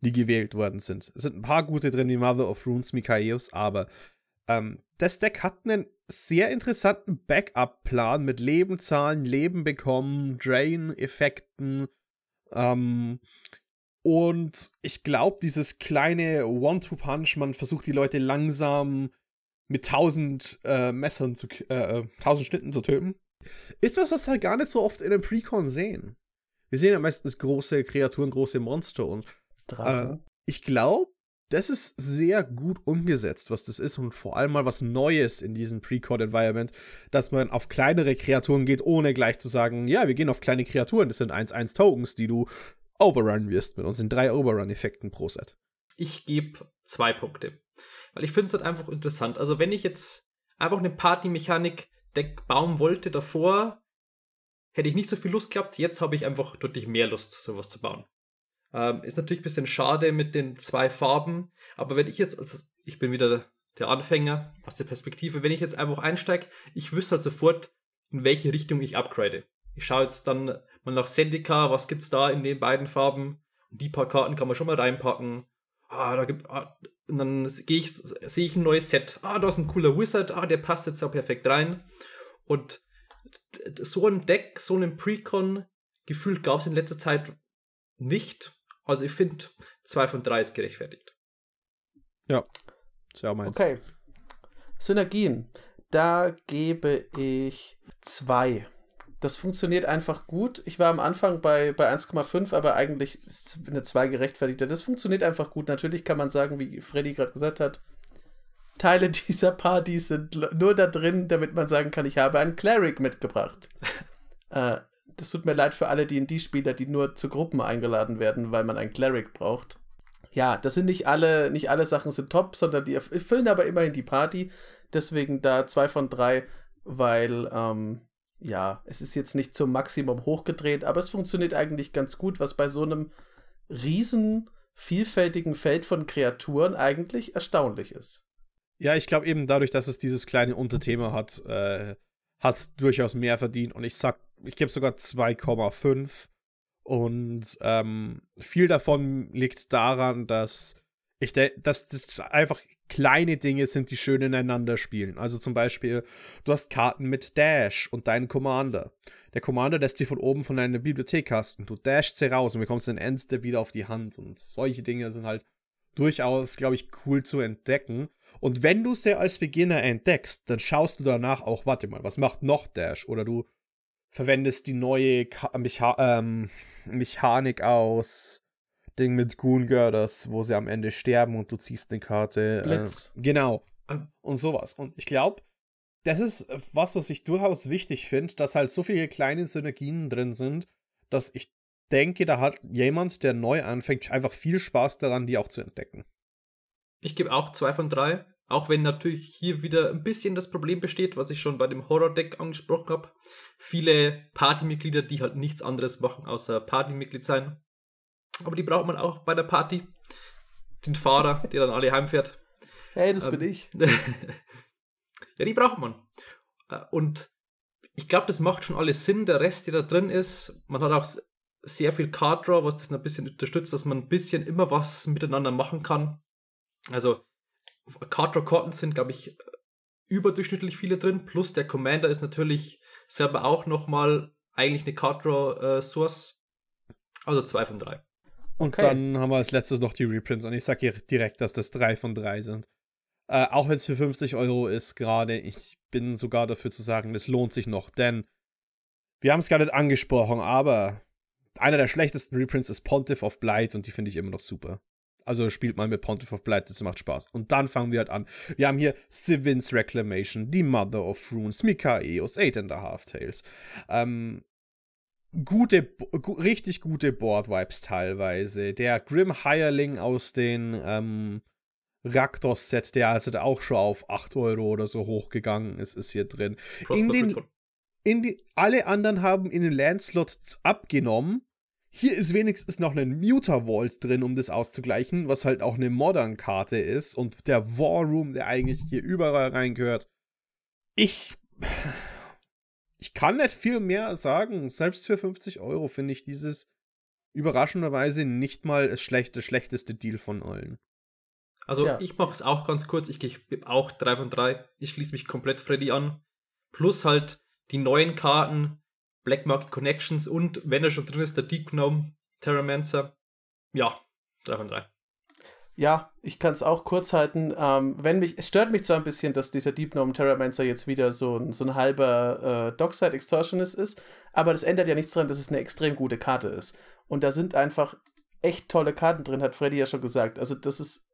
Speaker 2: die gewählt worden sind. Es sind ein paar gute drin, wie Mother of Runes, Mikaeus, aber ähm, das Deck hat einen sehr interessanten Backup-Plan mit Lebenzahlen, Leben bekommen, Drain-Effekten. Ähm, und ich glaube, dieses kleine One-Two-Punch, man versucht die Leute langsam mit tausend äh, Messern zu, äh, äh, tausend Schnitten zu töten, ist was, was wir gar nicht so oft in einem Precon sehen. Wir sehen ja meistens große Kreaturen, große Monster und. Äh, ich glaube, das ist sehr gut umgesetzt, was das ist und vor allem mal was Neues in diesem Pre-Code-Environment, dass man auf kleinere Kreaturen geht, ohne gleich zu sagen, ja, wir gehen auf kleine Kreaturen, das sind 1-1 Tokens, die du overrun wirst mit unseren drei Overrun-Effekten pro Set.
Speaker 3: Ich gebe zwei Punkte, weil ich finde es halt einfach interessant. Also wenn ich jetzt einfach eine Party-Mechanik-Deck bauen wollte davor, hätte ich nicht so viel Lust gehabt. Jetzt habe ich einfach deutlich mehr Lust, sowas zu bauen. Ähm, ist natürlich ein bisschen schade mit den zwei Farben, aber wenn ich jetzt, also ich bin wieder der Anfänger aus der Perspektive, wenn ich jetzt einfach einsteige, ich wüsste halt sofort, in welche Richtung ich upgrade. Ich schaue jetzt dann mal nach Sendika, was gibt's da in den beiden Farben? Und die paar Karten kann man schon mal reinpacken. Ah, da gibt, ah, und dann gehe ich, sehe ich ein neues Set. Ah, da ist ein cooler Wizard. Ah, der passt jetzt da perfekt rein. Und so ein Deck, so einen Precon, gefühlt gab es in letzter Zeit nicht. Also ich finde, zwei von drei ist gerechtfertigt.
Speaker 2: Ja, sehr meins.
Speaker 1: Okay. Synergien. Da gebe ich zwei. Das funktioniert einfach gut. Ich war am Anfang bei, bei 1,5, aber eigentlich ist eine 2 gerechtfertigt. Das funktioniert einfach gut. Natürlich kann man sagen, wie Freddy gerade gesagt hat, Teile dieser Party sind nur da drin, damit man sagen kann, ich habe einen Cleric mitgebracht. äh, das tut mir leid für alle D&D-Spieler, die nur zu Gruppen eingeladen werden, weil man einen Cleric braucht. Ja, das sind nicht alle, nicht alle Sachen sind top, sondern die erfüllen aber immerhin die Party. Deswegen da zwei von drei, weil, ähm, ja, es ist jetzt nicht zum Maximum hochgedreht, aber es funktioniert eigentlich ganz gut, was bei so einem riesen, vielfältigen Feld von Kreaturen eigentlich erstaunlich ist.
Speaker 2: Ja, ich glaube eben dadurch, dass es dieses kleine Unterthema hat, äh, hat durchaus mehr verdient und ich sag, ich gebe sogar 2,5 und ähm, viel davon liegt daran, dass ich dass das einfach kleine Dinge sind, die schön ineinander spielen. Also zum Beispiel, du hast Karten mit Dash und deinen Commander. Der Commander lässt dich von oben von deiner Bibliothek kasten. Du dashst sie raus und bekommst den Endstep wieder auf die Hand. Und solche Dinge sind halt durchaus, glaube ich, cool zu entdecken. Und wenn du sie als Beginner entdeckst, dann schaust du danach auch, warte mal, was macht noch Dash? Oder du verwendest die neue Mecha ähm, Mechanik aus Ding mit Goon Girders, wo sie am Ende sterben und du ziehst eine Karte. Blitz. Äh, genau. Und sowas. Und ich glaube, das ist was, was ich durchaus wichtig finde, dass halt so viele kleine Synergien drin sind, dass ich denke, da hat jemand, der neu anfängt, einfach viel Spaß daran, die auch zu entdecken.
Speaker 3: Ich gebe auch zwei von drei. Auch wenn natürlich hier wieder ein bisschen das Problem besteht, was ich schon bei dem Horror-Deck angesprochen habe. Viele Partymitglieder, die halt nichts anderes machen, außer Partymitglied sein. Aber die braucht man auch bei der Party. Den Fahrer, der dann alle heimfährt.
Speaker 1: Hey, das ähm, bin ich.
Speaker 3: ja, die braucht man. Äh, und ich glaube, das macht schon alles Sinn. Der Rest, der da drin ist, man hat auch sehr viel Card Draw, was das ein bisschen unterstützt, dass man ein bisschen immer was miteinander machen kann. Also Card Draw Karten sind, glaube ich, überdurchschnittlich viele drin. Plus der Commander ist natürlich selber auch nochmal eigentlich eine Card Draw äh, Source. Also zwei von drei.
Speaker 2: Und okay. dann haben wir als letztes noch die Reprints. Und ich sage hier direkt, dass das drei von drei sind. Äh, auch wenn es für 50 Euro ist gerade, ich bin sogar dafür zu sagen, es lohnt sich noch, denn wir haben es gar nicht angesprochen, aber einer der schlechtesten Reprints ist Pontiff of Blight und die finde ich immer noch super. Also spielt mal mit Pontiff of Blight, das macht Spaß. Und dann fangen wir halt an. Wir haben hier Sivin's Reclamation, The Mother of Runes, Mikaeos, Eight and a Half Tales. Ähm, gute, gu richtig gute Board-Vibes teilweise. Der Grim Hireling aus den ähm, Raktos-Set, der also auch schon auf 8 Euro oder so hochgegangen ist, ist hier drin. In den, in die, alle anderen haben in den Landslot abgenommen. Hier ist wenigstens noch ein Muter Vault drin, um das auszugleichen, was halt auch eine Modern-Karte ist und der War Room, der eigentlich hier überall reingehört. Ich. Ich kann nicht viel mehr sagen. Selbst für 50 Euro finde ich dieses überraschenderweise nicht mal das schlechte, schlechteste Deal von allen.
Speaker 3: Also ja. ich mache es auch ganz kurz. Ich gebe auch 3 von 3. Ich schließe mich komplett Freddy an. Plus halt die neuen Karten, Black Market Connections und, wenn er schon drin ist, der Deep Gnome Terramancer. Ja, 3 von 3.
Speaker 1: Ja, ich kann es auch kurz halten. Ähm, wenn mich, es stört mich zwar ein bisschen, dass dieser Deep Gnome Terramancer jetzt wieder so, ein, so ein halber äh, Dockside Extortionist ist, aber das ändert ja nichts daran, dass es eine extrem gute Karte ist. Und da sind einfach echt tolle Karten drin, hat Freddy ja schon gesagt. Also das ist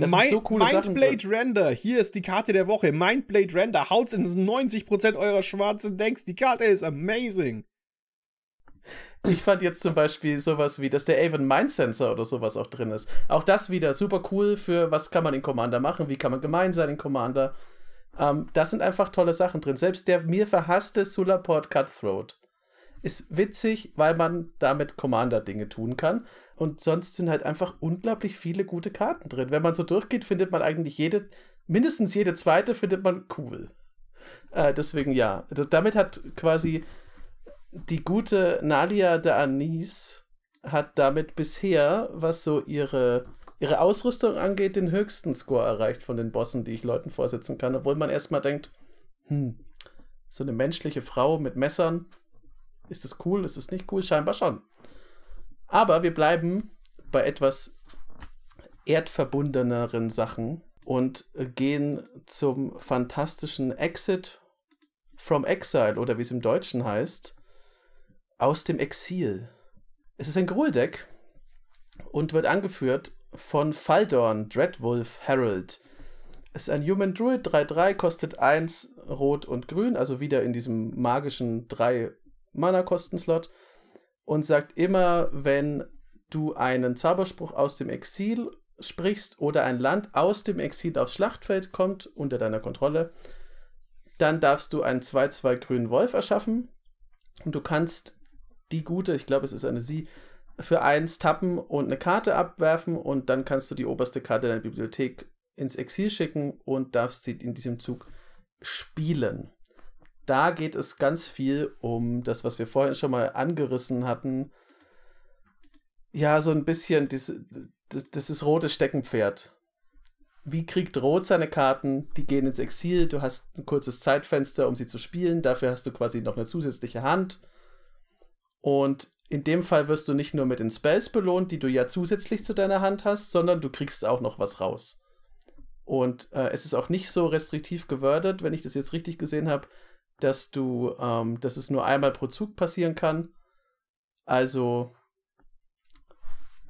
Speaker 2: das Mind, so coole Mindblade Sachen Render, hier ist die Karte der Woche. Mindblade Render, haut's in 90% eurer schwarzen Decks. Die Karte ist amazing.
Speaker 1: Ich fand jetzt zum Beispiel sowas wie, dass der Avon Mind Sensor oder sowas auch drin ist. Auch das wieder super cool für, was kann man in Commander machen, wie kann man gemein sein in Commander. Ähm, das sind einfach tolle Sachen drin. Selbst der mir verhasste Sulaport Cutthroat ist witzig, weil man damit Commander-Dinge tun kann. Und sonst sind halt einfach unglaublich viele gute Karten drin. Wenn man so durchgeht, findet man eigentlich jede, mindestens jede zweite findet man cool. Äh, deswegen ja. Das, damit hat quasi die gute Nadia de Anis hat damit bisher, was so ihre, ihre Ausrüstung angeht, den höchsten Score erreicht von den Bossen, die ich Leuten vorsetzen kann. Obwohl man erstmal denkt, hm, so eine menschliche Frau mit Messern, ist das cool? Ist es nicht cool? Scheinbar schon. Aber wir bleiben bei etwas erdverbundeneren Sachen und gehen zum fantastischen Exit from Exile oder wie es im Deutschen heißt, aus dem Exil. Es ist ein Grueldeck und wird angeführt von Faldorn Dreadwolf Herald. Es ist ein Human Druid 3-3, kostet 1 Rot und Grün, also wieder in diesem magischen 3 Mana-Kosten-Slot und sagt immer, wenn du einen Zauberspruch aus dem Exil sprichst oder ein Land aus dem Exil aufs Schlachtfeld kommt, unter deiner Kontrolle, dann darfst du einen 2-2 grünen Wolf erschaffen und du kannst die gute, ich glaube, es ist eine Sie, für eins tappen und eine Karte abwerfen und dann kannst du die oberste Karte deiner Bibliothek ins Exil schicken und darfst sie in diesem Zug spielen. Da geht es ganz viel um das, was wir vorhin schon mal angerissen hatten. Ja, so ein bisschen das, das, das ist rotes Steckenpferd. Wie kriegt Rot seine Karten? Die gehen ins Exil. Du hast ein kurzes Zeitfenster, um sie zu spielen. Dafür hast du quasi noch eine zusätzliche Hand. Und in dem Fall wirst du nicht nur mit den Spells belohnt, die du ja zusätzlich zu deiner Hand hast, sondern du kriegst auch noch was raus. Und äh, es ist auch nicht so restriktiv gewordert, wenn ich das jetzt richtig gesehen habe, dass du, ähm, dass es nur einmal pro Zug passieren kann. Also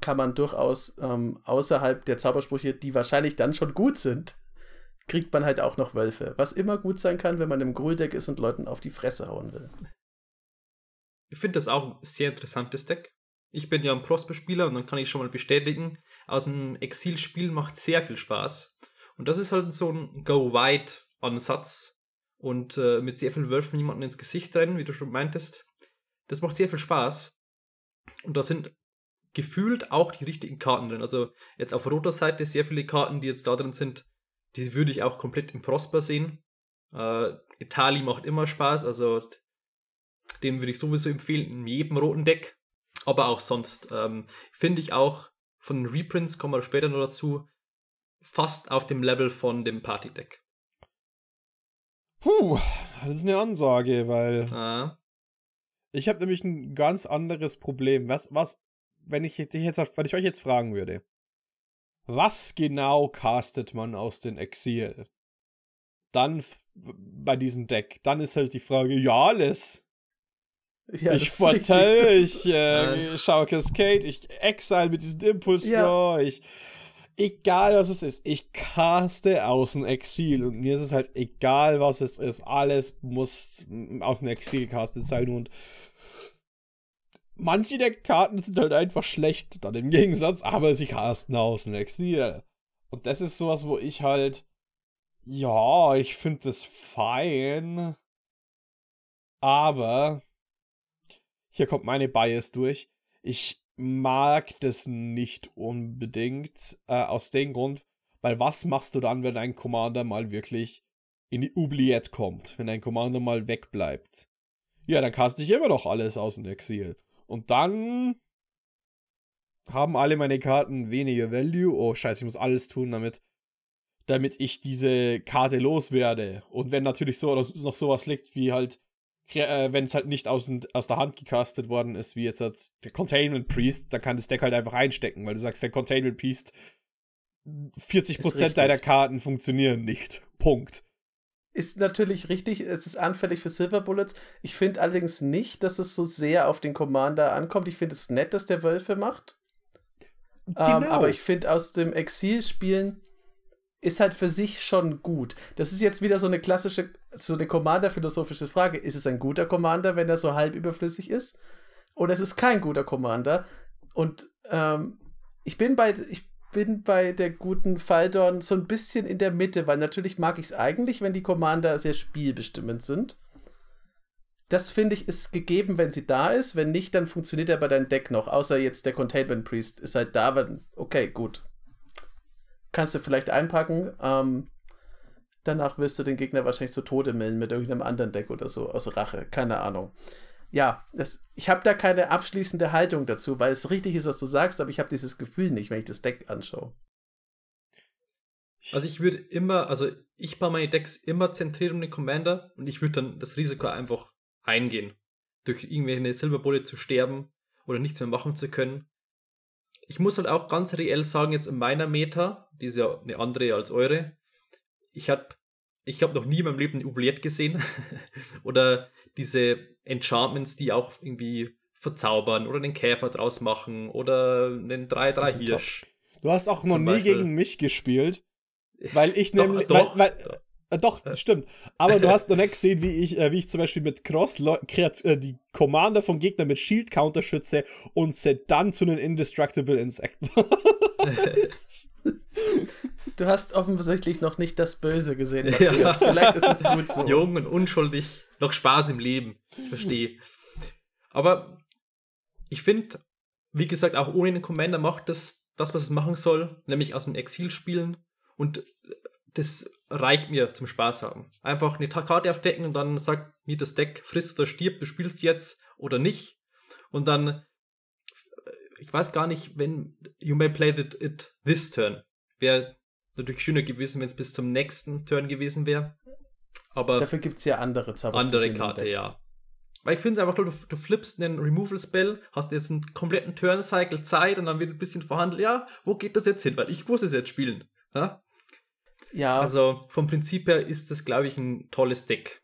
Speaker 1: kann man durchaus ähm, außerhalb der Zaubersprüche, die wahrscheinlich dann schon gut sind, kriegt man halt auch noch Wölfe. Was immer gut sein kann, wenn man im Grüldeck ist und Leuten auf die Fresse hauen will.
Speaker 3: Ich finde das auch ein sehr interessantes Deck. Ich bin ja ein Prosper-Spieler und dann kann ich schon mal bestätigen, aus dem Exil-Spiel macht sehr viel Spaß. Und das ist halt so ein Go-Wide-Ansatz und äh, mit sehr vielen Wölfen jemanden ins Gesicht rennen, wie du schon meintest. Das macht sehr viel Spaß. Und da sind gefühlt auch die richtigen Karten drin. Also jetzt auf roter Seite sehr viele Karten, die jetzt da drin sind, die würde ich auch komplett im Prosper sehen. Äh, Itali macht immer Spaß, also den würde ich sowieso empfehlen in jedem roten Deck. Aber auch sonst ähm, finde ich auch von den Reprints, kommen wir später noch dazu, fast auf dem Level von dem Party-Deck.
Speaker 2: Puh, das ist eine Ansage, weil ah. ich habe nämlich ein ganz anderes Problem. Was, was, wenn ich dich jetzt, wenn ich euch jetzt fragen würde, was genau castet man aus den Exil? Dann bei diesem Deck, dann ist halt die Frage, ja, alles. Ja, ich vertell, ich äh, schaue Cascade, ich Exile mit diesem Impulse ja. ich egal was es ist, ich caste aus dem Exil und mir ist es halt egal was es ist, alles muss aus dem Exil gecastet sein und manche der Karten sind halt einfach schlecht dann im Gegensatz, aber sie casten aus dem Exil. Und das ist sowas, wo ich halt ja, ich finde das fein, aber hier kommt meine Bias durch. Ich mag das nicht unbedingt, äh, aus dem Grund, weil was machst du dann, wenn ein Commander mal wirklich in die Oubliette kommt, wenn ein Commander mal wegbleibt? Ja, dann caste ich immer noch alles aus dem Exil. Und dann haben alle meine Karten weniger Value. Oh, scheiße, ich muss alles tun, damit damit ich diese Karte loswerde. Und wenn natürlich so noch sowas liegt wie halt äh, wenn es halt nicht aus, aus der Hand gecastet worden ist, wie jetzt der Containment Priest, dann kann das Deck halt einfach einstecken, weil du sagst, der Containment Priest, 40% deiner Karten funktionieren nicht. Punkt.
Speaker 1: Ist natürlich richtig, es ist anfällig für Silver Bullets. Ich finde allerdings nicht, dass es so sehr auf den Commander ankommt. Ich finde es nett, dass der Wölfe macht. Genau. Ähm, aber ich finde aus dem Exil-Spielen ist halt für sich schon gut. Das ist jetzt wieder so eine klassische, so eine Commander-philosophische Frage. Ist es ein guter Commander, wenn er so halb überflüssig ist? Oder ist es kein guter Commander? Und ähm, ich bin bei, ich bin bei der guten Faldorn so ein bisschen in der Mitte, weil natürlich mag ich es eigentlich, wenn die Commander sehr spielbestimmend sind. Das finde ich ist gegeben, wenn sie da ist. Wenn nicht, dann funktioniert er bei deinem Deck noch. Außer jetzt der Containment Priest ist halt da, weil, okay, gut kannst du vielleicht einpacken. Ähm, danach wirst du den Gegner wahrscheinlich zu Tode melden mit irgendeinem anderen Deck oder so aus Rache. Keine Ahnung. Ja, das, ich habe da keine abschließende Haltung dazu, weil es richtig ist, was du sagst, aber ich habe dieses Gefühl nicht, wenn ich das Deck anschaue.
Speaker 3: Also ich würde immer, also ich baue meine Decks immer zentriert um den Commander und ich würde dann das Risiko einfach eingehen, durch irgendwelche Silberbulle zu sterben oder nichts mehr machen zu können ich muss halt auch ganz reell sagen, jetzt in meiner Meta, die ist ja eine andere als eure, ich habe ich hab noch nie in meinem Leben eine Oubliette gesehen. oder diese Enchantments, die auch irgendwie verzaubern oder einen Käfer draus machen oder einen 3-3 Hirsch.
Speaker 2: Du hast auch noch nie Beispiel. gegen mich gespielt. Weil ich nämlich. Weil, weil, äh, doch, das stimmt. Aber du hast noch nicht gesehen, wie ich, äh, wie ich zum Beispiel mit Cross äh, die Commander von Gegnern mit Shield Counter schütze und sie dann zu einem Indestructible Insect.
Speaker 1: du hast offensichtlich noch nicht das Böse gesehen. Ja. Vielleicht ist es gut so.
Speaker 3: Jung und unschuldig, noch Spaß im Leben. Ich verstehe. Aber ich finde, wie gesagt, auch ohne den Commander macht das das, was es machen soll, nämlich aus dem Exil spielen. Und das reicht mir zum Spaß haben. Einfach eine Karte aufdecken und dann sagt mir das Deck, frisst oder stirbt, du spielst jetzt oder nicht. Und dann, äh, ich weiß gar nicht, wenn you may play it, it this turn. Wäre natürlich schöner gewesen, wenn es bis zum nächsten Turn gewesen wäre. Aber
Speaker 1: dafür gibt es ja andere
Speaker 3: Zauber. Andere Karte, ja. Weil ich finde es einfach toll, du, du flippst einen Removal-Spell, hast jetzt einen kompletten Turn-Cycle Zeit und dann wird ein bisschen verhandelt, ja, wo geht das jetzt hin? Weil ich muss es jetzt spielen. Ja? Ja. Also vom Prinzip her ist das, glaube ich, ein tolles Deck.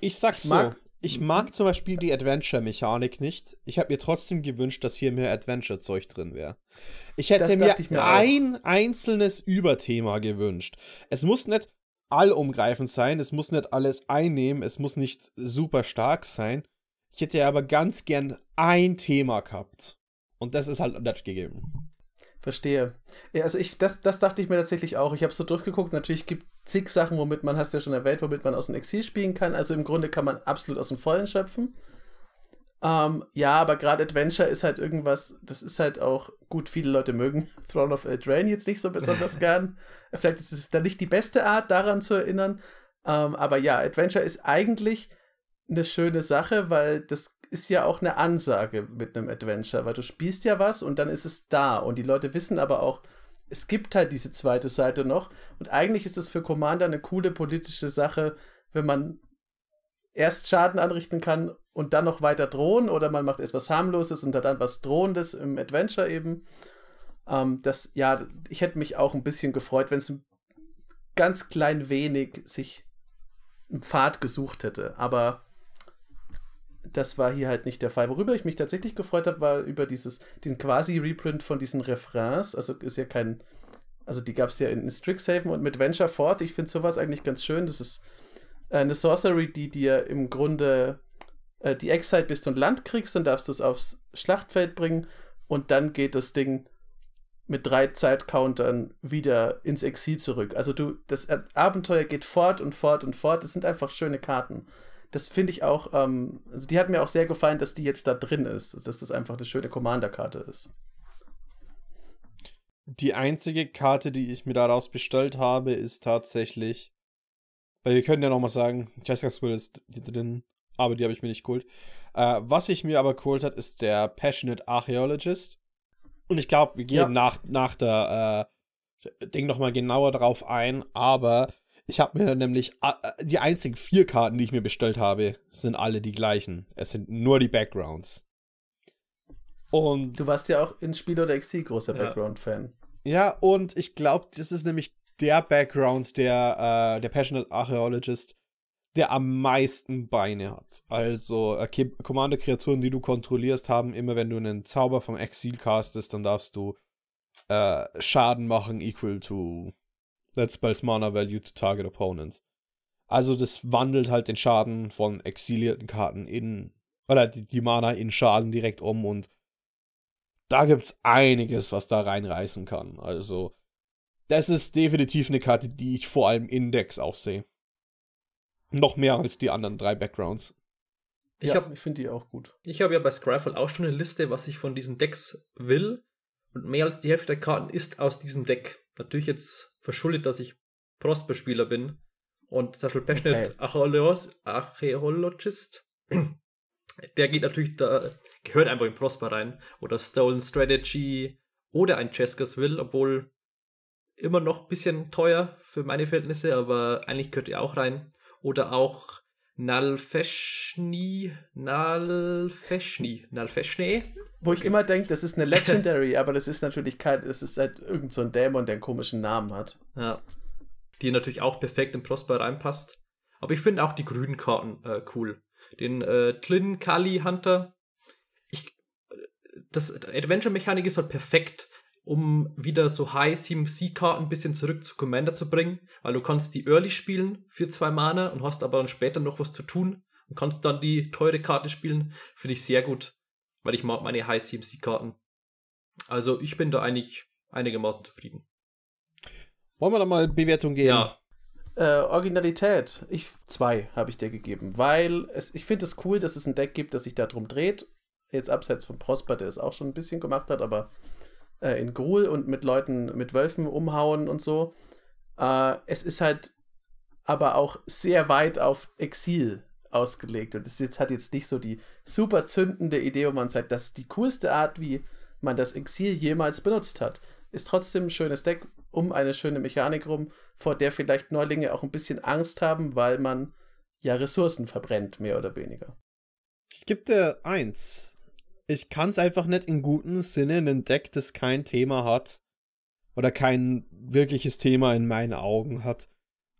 Speaker 2: Ich sag's ich mag, so. Ich mag zum Beispiel die Adventure-Mechanik nicht. Ich habe mir trotzdem gewünscht, dass hier mehr Adventure-Zeug drin wäre. Ich hätte mir, mir ein einzelnes Überthema gewünscht. Es muss nicht allumgreifend sein, es muss nicht alles einnehmen, es muss nicht super stark sein. Ich hätte aber ganz gern ein Thema gehabt. Und das ist halt nicht gegeben.
Speaker 1: Verstehe. Ja, also ich, das, das dachte ich mir tatsächlich auch. Ich habe so durchgeguckt. Natürlich gibt es zig Sachen, womit man, hast du ja schon erwähnt, womit man aus dem Exil spielen kann. Also im Grunde kann man absolut aus dem Vollen schöpfen. Ähm, ja, aber gerade Adventure ist halt irgendwas, das ist halt auch gut, viele Leute mögen Throne of Eldraine jetzt nicht so besonders gern. Vielleicht ist es da nicht die beste Art, daran zu erinnern. Ähm, aber ja, Adventure ist eigentlich eine schöne Sache, weil das ist ja auch eine Ansage mit einem Adventure, weil du spielst ja was und dann ist es da. Und die Leute wissen aber auch, es gibt halt diese zweite Seite noch. Und eigentlich ist es für Commander eine coole politische Sache, wenn man erst Schaden anrichten kann und dann noch weiter drohen oder man macht erst was harmloses und dann was drohendes im Adventure eben. Ähm, das, ja, ich hätte mich auch ein bisschen gefreut, wenn es ein ganz klein wenig sich einen Pfad gesucht hätte, aber das war hier halt nicht der Fall. Worüber ich mich tatsächlich gefreut habe, war über dieses, den quasi Reprint von diesen Refrains. Also ist ja kein, also die gab es ja in Strixhaven und mit Venture Forth. Ich finde sowas eigentlich ganz schön. Das ist eine Sorcery, die dir im Grunde äh, die Exile bis zum Land kriegst, dann darfst du es aufs Schlachtfeld bringen und dann geht das Ding mit drei Zeitcountern wieder ins Exil zurück. Also du, das Abenteuer geht fort und fort und fort. Das sind einfach schöne Karten das finde ich auch, ähm, also die hat mir auch sehr gefallen, dass die jetzt da drin ist, also dass das einfach eine schöne Commander-Karte ist.
Speaker 2: Die einzige Karte, die ich mir daraus bestellt habe, ist tatsächlich, weil wir können ja nochmal sagen, Jessica's Will ist drin, aber die habe ich mir nicht geholt. Äh, was ich mir aber geholt hat, ist der Passionate Archaeologist. Und ich glaube, wir gehen ja. nach, nach der äh, Ding nochmal genauer drauf ein, aber ich habe mir nämlich die einzigen vier Karten, die ich mir bestellt habe, sind alle die gleichen. Es sind nur die Backgrounds.
Speaker 1: Und du warst ja auch in Spiel oder Exil großer ja. Background-Fan.
Speaker 2: Ja, und ich glaube, das ist nämlich der Background der, äh, der Passionate Archaeologist, der am meisten Beine hat. Also äh, Commander-Kreaturen, die du kontrollierst, haben immer, wenn du einen Zauber vom Exil castest, dann darfst du äh, Schaden machen equal to that spells mana value to target opponents. Also das wandelt halt den Schaden von exilierten Karten in, oder die, die Mana in Schaden direkt um und da gibt's einiges, was da reinreißen kann. Also das ist definitiv eine Karte, die ich vor allem in Decks auch sehe. Noch mehr als die anderen drei Backgrounds.
Speaker 1: Ich, ja, ich finde die auch gut.
Speaker 3: Ich habe ja bei Scryfall auch schon eine Liste, was ich von diesen Decks will. Und mehr als die Hälfte der Karten ist aus diesem Deck. Natürlich jetzt verschuldet, dass ich Prosper-Spieler bin. Und zum Beispiel Passionate okay. Archaeologist, der geht natürlich, da gehört einfach in Prosper rein. Oder Stolen Strategy oder ein Cheskers Will, obwohl immer noch ein bisschen teuer für meine Verhältnisse, aber eigentlich gehört er auch rein. Oder auch Nalfeshni, Nalfeshni, Nalfeshne.
Speaker 1: Wo ich immer denke, das ist eine Legendary, aber das ist natürlich kein, es ist halt irgend so ein Dämon, der einen komischen Namen hat.
Speaker 3: Ja. Die natürlich auch perfekt in Prosper reinpasst. Aber ich finde auch die grünen Karten äh, cool. Den äh, Tlin Kali Hunter. Ich, das Adventure-Mechanik ist halt perfekt, um wieder so High CMC-Karten ein bisschen zurück zu Commander zu bringen, weil du kannst die Early spielen für zwei Mana und hast aber dann später noch was zu tun und kannst dann die teure Karte spielen. Finde ich sehr gut, weil ich mag meine High CMC-Karten. Also ich bin da eigentlich einigermaßen zufrieden.
Speaker 2: Wollen wir da mal Bewertung geben? Ja.
Speaker 1: Äh, Originalität. Ich zwei habe ich dir gegeben, weil es, ich finde es cool, dass es ein Deck gibt, das sich darum dreht. Jetzt abseits von Prosper, der es auch schon ein bisschen gemacht hat, aber äh, in Gruul und mit Leuten, mit Wölfen umhauen und so. Äh, es ist halt aber auch sehr weit auf Exil ausgelegt. Und es jetzt, hat jetzt nicht so die super zündende Idee, wo man sagt, das ist die coolste Art, wie man das Exil jemals benutzt hat. Ist trotzdem ein schönes Deck um eine schöne Mechanik rum, vor der vielleicht Neulinge auch ein bisschen Angst haben, weil man ja Ressourcen verbrennt, mehr oder weniger.
Speaker 2: Ich gebe dir eins. Ich kann es einfach nicht in gutem Sinne in ein Deck, das kein Thema hat oder kein wirkliches Thema in meinen Augen hat,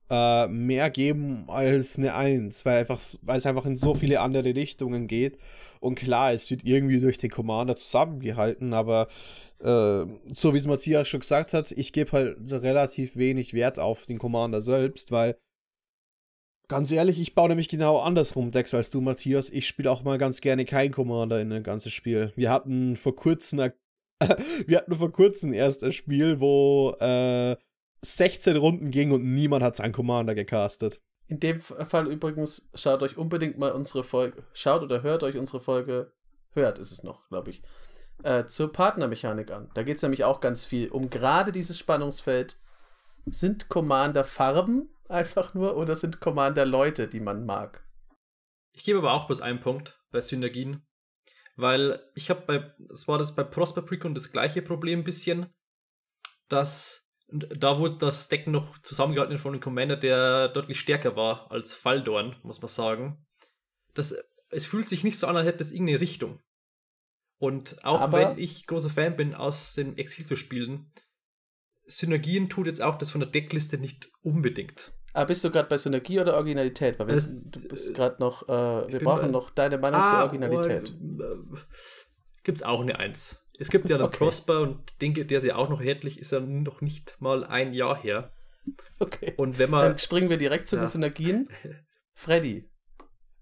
Speaker 2: äh, mehr geben als eine Eins, weil einfach, weil es einfach in so viele andere Richtungen geht. Und klar, es wird irgendwie durch den Commander zusammengehalten, aber äh, so wie es Matthias schon gesagt hat, ich gebe halt relativ wenig Wert auf den Commander selbst, weil ganz ehrlich, ich baue nämlich genau andersrum Decks als du, Matthias. Ich spiele auch mal ganz gerne kein Commander in ein ganzes Spiel. Wir hatten vor kurzem wir hatten vor kurzem erst ein Spiel, wo äh, 16 Runden ging und niemand hat seinen Commander gecastet.
Speaker 1: In dem Fall übrigens, schaut euch unbedingt mal unsere Folge, schaut oder hört euch unsere Folge, hört ist es noch, glaube ich, äh, zur Partnermechanik an. Da geht es nämlich auch ganz viel um gerade dieses Spannungsfeld. Sind Commander Farben einfach nur oder sind Commander Leute, die man mag?
Speaker 3: Ich gebe aber auch bloß einen Punkt bei Synergien, weil ich habe bei, das war das bei Prosper Precon das gleiche Problem ein bisschen, dass da wurde das Deck noch zusammengehalten von einem Commander, der deutlich stärker war als Faldorn, muss man sagen. Das, es fühlt sich nicht so an, als hätte es irgendeine Richtung. Und auch Aber wenn ich großer Fan bin, aus dem Exil zu spielen, Synergien tut jetzt auch das von der Deckliste nicht unbedingt.
Speaker 1: Aber bist du gerade bei Synergie oder Originalität? Weil wir, es, du bist gerade noch, äh, wir brauchen bei, noch deine Meinung ah, zur Originalität.
Speaker 3: Oh, äh, Gibt es auch eine Eins. Es gibt ja den okay. Prosper und den, der ist ja auch noch erhältlich, ist ja noch nicht mal ein Jahr her.
Speaker 1: Okay.
Speaker 3: Und wenn man.
Speaker 1: Dann springen wir direkt zu ja. den Synergien. Freddy.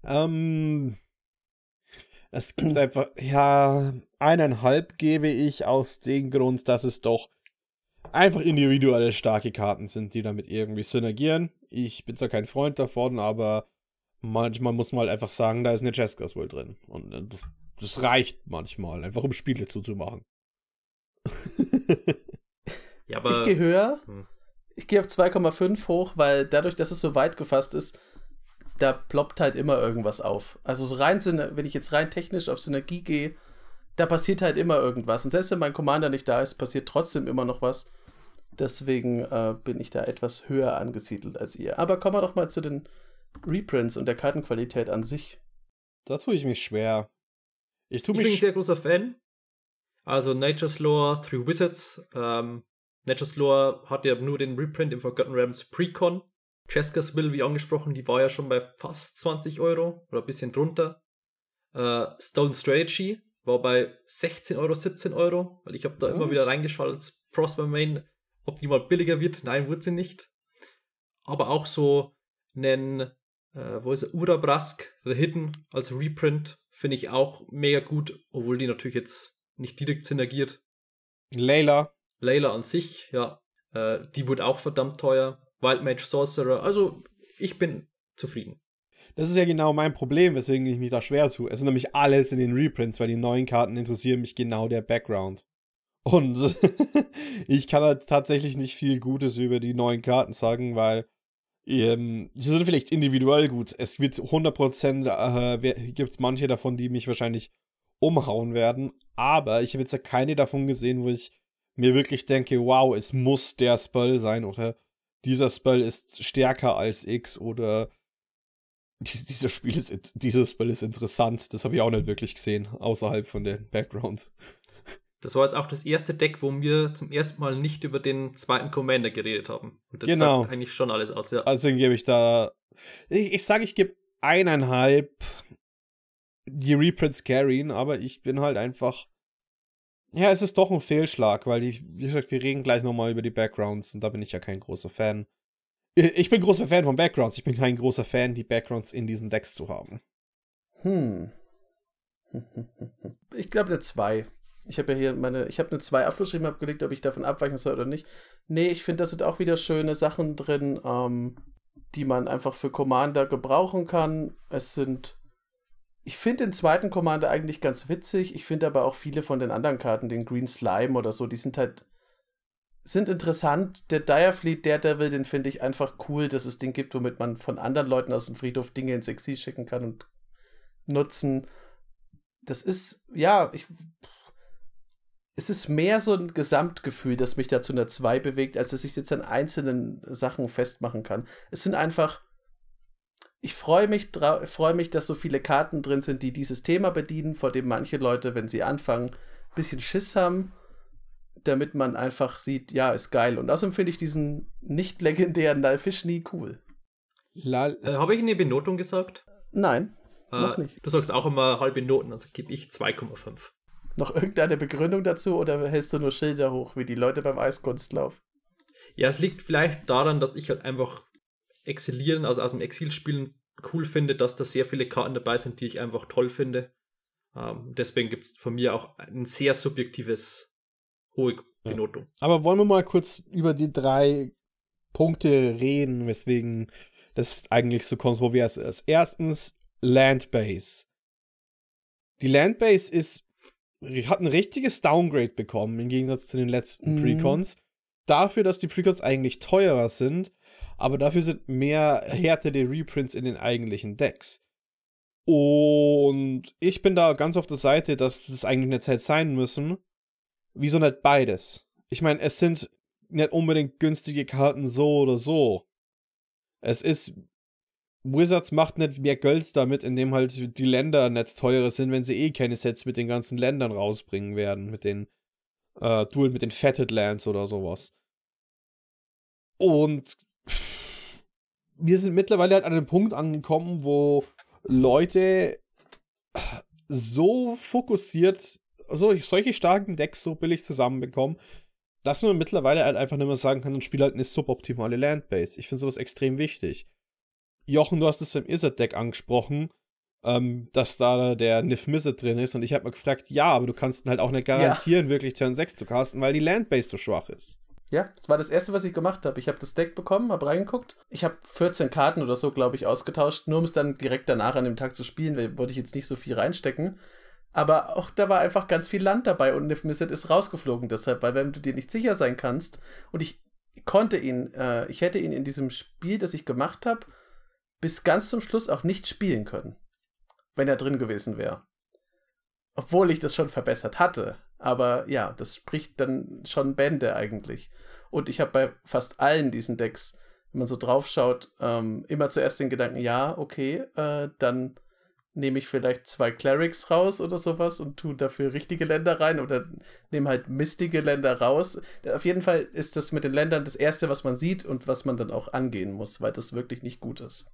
Speaker 2: Ähm. Es gibt einfach, ja, eineinhalb gebe ich aus dem Grund, dass es doch einfach individuelle starke Karten sind, die damit irgendwie synergieren. Ich bin zwar kein Freund davon, aber manchmal muss man halt einfach sagen, da ist eine Jessicas wohl drin. Und äh, das reicht manchmal, einfach um Spiele zuzumachen.
Speaker 1: ja, aber. Ich gehe höher. Hm. Ich gehe auf 2,5 hoch, weil dadurch, dass es so weit gefasst ist, da ploppt halt immer irgendwas auf. Also so rein, wenn ich jetzt rein technisch auf Synergie gehe, da passiert halt immer irgendwas. Und selbst wenn mein Commander nicht da ist, passiert trotzdem immer noch was. Deswegen äh, bin ich da etwas höher angesiedelt als ihr. Aber kommen wir doch mal zu den Reprints und der Kartenqualität an sich.
Speaker 2: Da tue ich mich schwer.
Speaker 3: Ich, tue ich mich bin ein sehr großer Fan. Also Nature's Lore, Three Wizards. Ähm, Nature's Lore hat ja nur den Reprint im Forgotten Realms Precon. Cheska's Will, wie angesprochen, die war ja schon bei fast 20 Euro oder ein bisschen drunter. Äh, Stone Strategy war bei 16 Euro, 17 Euro, weil ich habe da Was? immer wieder reingeschaut als Prosper Main, ob die mal billiger wird. Nein, wird sie nicht. Aber auch so einen, äh, wo ist er, Urabrask, The Hidden als Reprint Finde ich auch mega gut, obwohl die natürlich jetzt nicht direkt synergiert.
Speaker 2: Layla.
Speaker 3: Layla an sich, ja. Äh, die wurde auch verdammt teuer. Wild Mage Sorcerer. Also, ich bin zufrieden.
Speaker 2: Das ist ja genau mein Problem, weswegen ich mich da schwer tue. Es ist nämlich alles in den Reprints, weil die neuen Karten interessieren mich genau der Background. Und ich kann halt tatsächlich nicht viel Gutes über die neuen Karten sagen, weil ähm, sie sind vielleicht individuell gut. Es wird 100% äh, gibt es manche davon, die mich wahrscheinlich umhauen werden. Aber ich habe jetzt ja keine davon gesehen, wo ich mir wirklich denke, wow, es muss der Spell sein oder dieser Spell ist stärker als X oder dieser Spiel ist, dieses Spell ist interessant. Das habe ich auch nicht wirklich gesehen, außerhalb von der Background.
Speaker 3: Das war jetzt auch das erste Deck, wo wir zum ersten Mal nicht über den zweiten Commander geredet haben.
Speaker 2: Und das genau. sagt
Speaker 3: eigentlich schon alles aus, ja.
Speaker 2: Also gebe ich da. Ich, ich sage, ich gebe eineinhalb die Reprints carryen, aber ich bin halt einfach. Ja, es ist doch ein Fehlschlag, weil ich, wie gesagt, wir reden gleich nochmal über die Backgrounds und da bin ich ja kein großer Fan. Ich bin großer Fan von Backgrounds, ich bin kein großer Fan, die Backgrounds in diesen Decks zu haben.
Speaker 1: Hm. Ich glaube, der zwei. Ich habe ja hier meine, ich habe eine 2 aufgeschrieben, habe gelegt, ob ich davon abweichen soll oder nicht. Nee, ich finde, da sind auch wieder schöne Sachen drin, ähm, die man einfach für Commander gebrauchen kann. Es sind, ich finde den zweiten Commander eigentlich ganz witzig. Ich finde aber auch viele von den anderen Karten, den Green Slime oder so, die sind halt sind interessant. Der Direfleet Daredevil, den finde ich einfach cool, dass es den gibt, womit man von anderen Leuten aus dem Friedhof Dinge ins Exil schicken kann und nutzen. Das ist, ja, ich. Es ist mehr so ein Gesamtgefühl, das mich da zu einer 2 bewegt, als dass ich jetzt an einzelnen Sachen festmachen kann. Es sind einfach. Ich freue mich, freu mich, dass so viele Karten drin sind, die dieses Thema bedienen, vor dem manche Leute, wenn sie anfangen, ein bisschen Schiss haben damit man einfach sieht, ja, ist geil. Und außerdem finde ich diesen nicht legendären Nalfish nie cool.
Speaker 3: Äh, Habe ich eine Benotung gesagt?
Speaker 1: Nein, äh, noch nicht.
Speaker 3: Du sagst auch immer halbe Noten, also gebe ich 2,5.
Speaker 1: Noch irgendeine Begründung dazu oder hältst du nur Schilder hoch, wie die Leute beim Eiskunstlauf?
Speaker 3: Ja, es liegt vielleicht daran, dass ich halt einfach exilieren, also aus dem Exil spielen, cool finde, dass da sehr viele Karten dabei sind, die ich einfach toll finde. Ähm, deswegen gibt es von mir auch ein sehr subjektives hohe Benotung. Ja.
Speaker 2: Aber wollen wir mal kurz über die drei Punkte reden, weswegen das eigentlich so kontrovers ist. Erstens Landbase. Die Landbase ist hat ein richtiges Downgrade bekommen im Gegensatz zu den letzten mhm. Precons. Dafür, dass die Precons eigentlich teurer sind, aber dafür sind mehr härtere Reprints in den eigentlichen Decks. Und ich bin da ganz auf der Seite, dass das eigentlich eine Zeit sein müssen, wieso nicht beides? Ich meine, es sind nicht unbedingt günstige Karten so oder so. Es ist. Wizards macht nicht mehr Geld damit, indem halt die Länder nicht teurer sind, wenn sie eh keine Sets mit den ganzen Ländern rausbringen werden. Mit den äh, Duel mit den Fetted Lands oder sowas. Und wir sind mittlerweile halt an einem Punkt angekommen, wo Leute so fokussiert so, solche starken Decks so billig zusammenbekommen, dass man mittlerweile halt einfach nicht mehr sagen kann, ein Spiel halt eine suboptimale Landbase. Ich finde sowas extrem wichtig. Jochen, du hast es beim Izzard-Deck angesprochen, ähm, dass da der Nif Mizzet drin ist und ich habe mir gefragt, ja, aber du kannst halt auch nicht garantieren, ja. wirklich Turn 6 zu casten, weil die Landbase so schwach ist.
Speaker 1: Ja, das war das erste, was ich gemacht habe. Ich habe das Deck bekommen, habe reingeguckt. Ich habe 14 Karten oder so, glaube ich, ausgetauscht, nur um es dann direkt danach an dem Tag zu spielen, weil wollte ich jetzt nicht so viel reinstecken. Aber auch da war einfach ganz viel Land dabei und Nifmisset ist rausgeflogen deshalb, weil wenn du dir nicht sicher sein kannst und ich konnte ihn, äh, ich hätte ihn in diesem Spiel, das ich gemacht habe, bis ganz zum Schluss auch nicht spielen können, wenn er drin gewesen wäre. Obwohl ich das schon verbessert hatte. Aber ja, das spricht dann schon Bände eigentlich. Und ich habe bei fast allen diesen Decks, wenn man so drauf schaut, ähm, immer zuerst den Gedanken, ja, okay, äh, dann nehme ich vielleicht zwei Clerics raus oder sowas und tue dafür richtige Länder rein oder nehme halt mistige Länder raus. Auf jeden Fall ist das mit den Ländern das Erste, was man sieht und was man dann auch angehen muss, weil das wirklich nicht gut ist.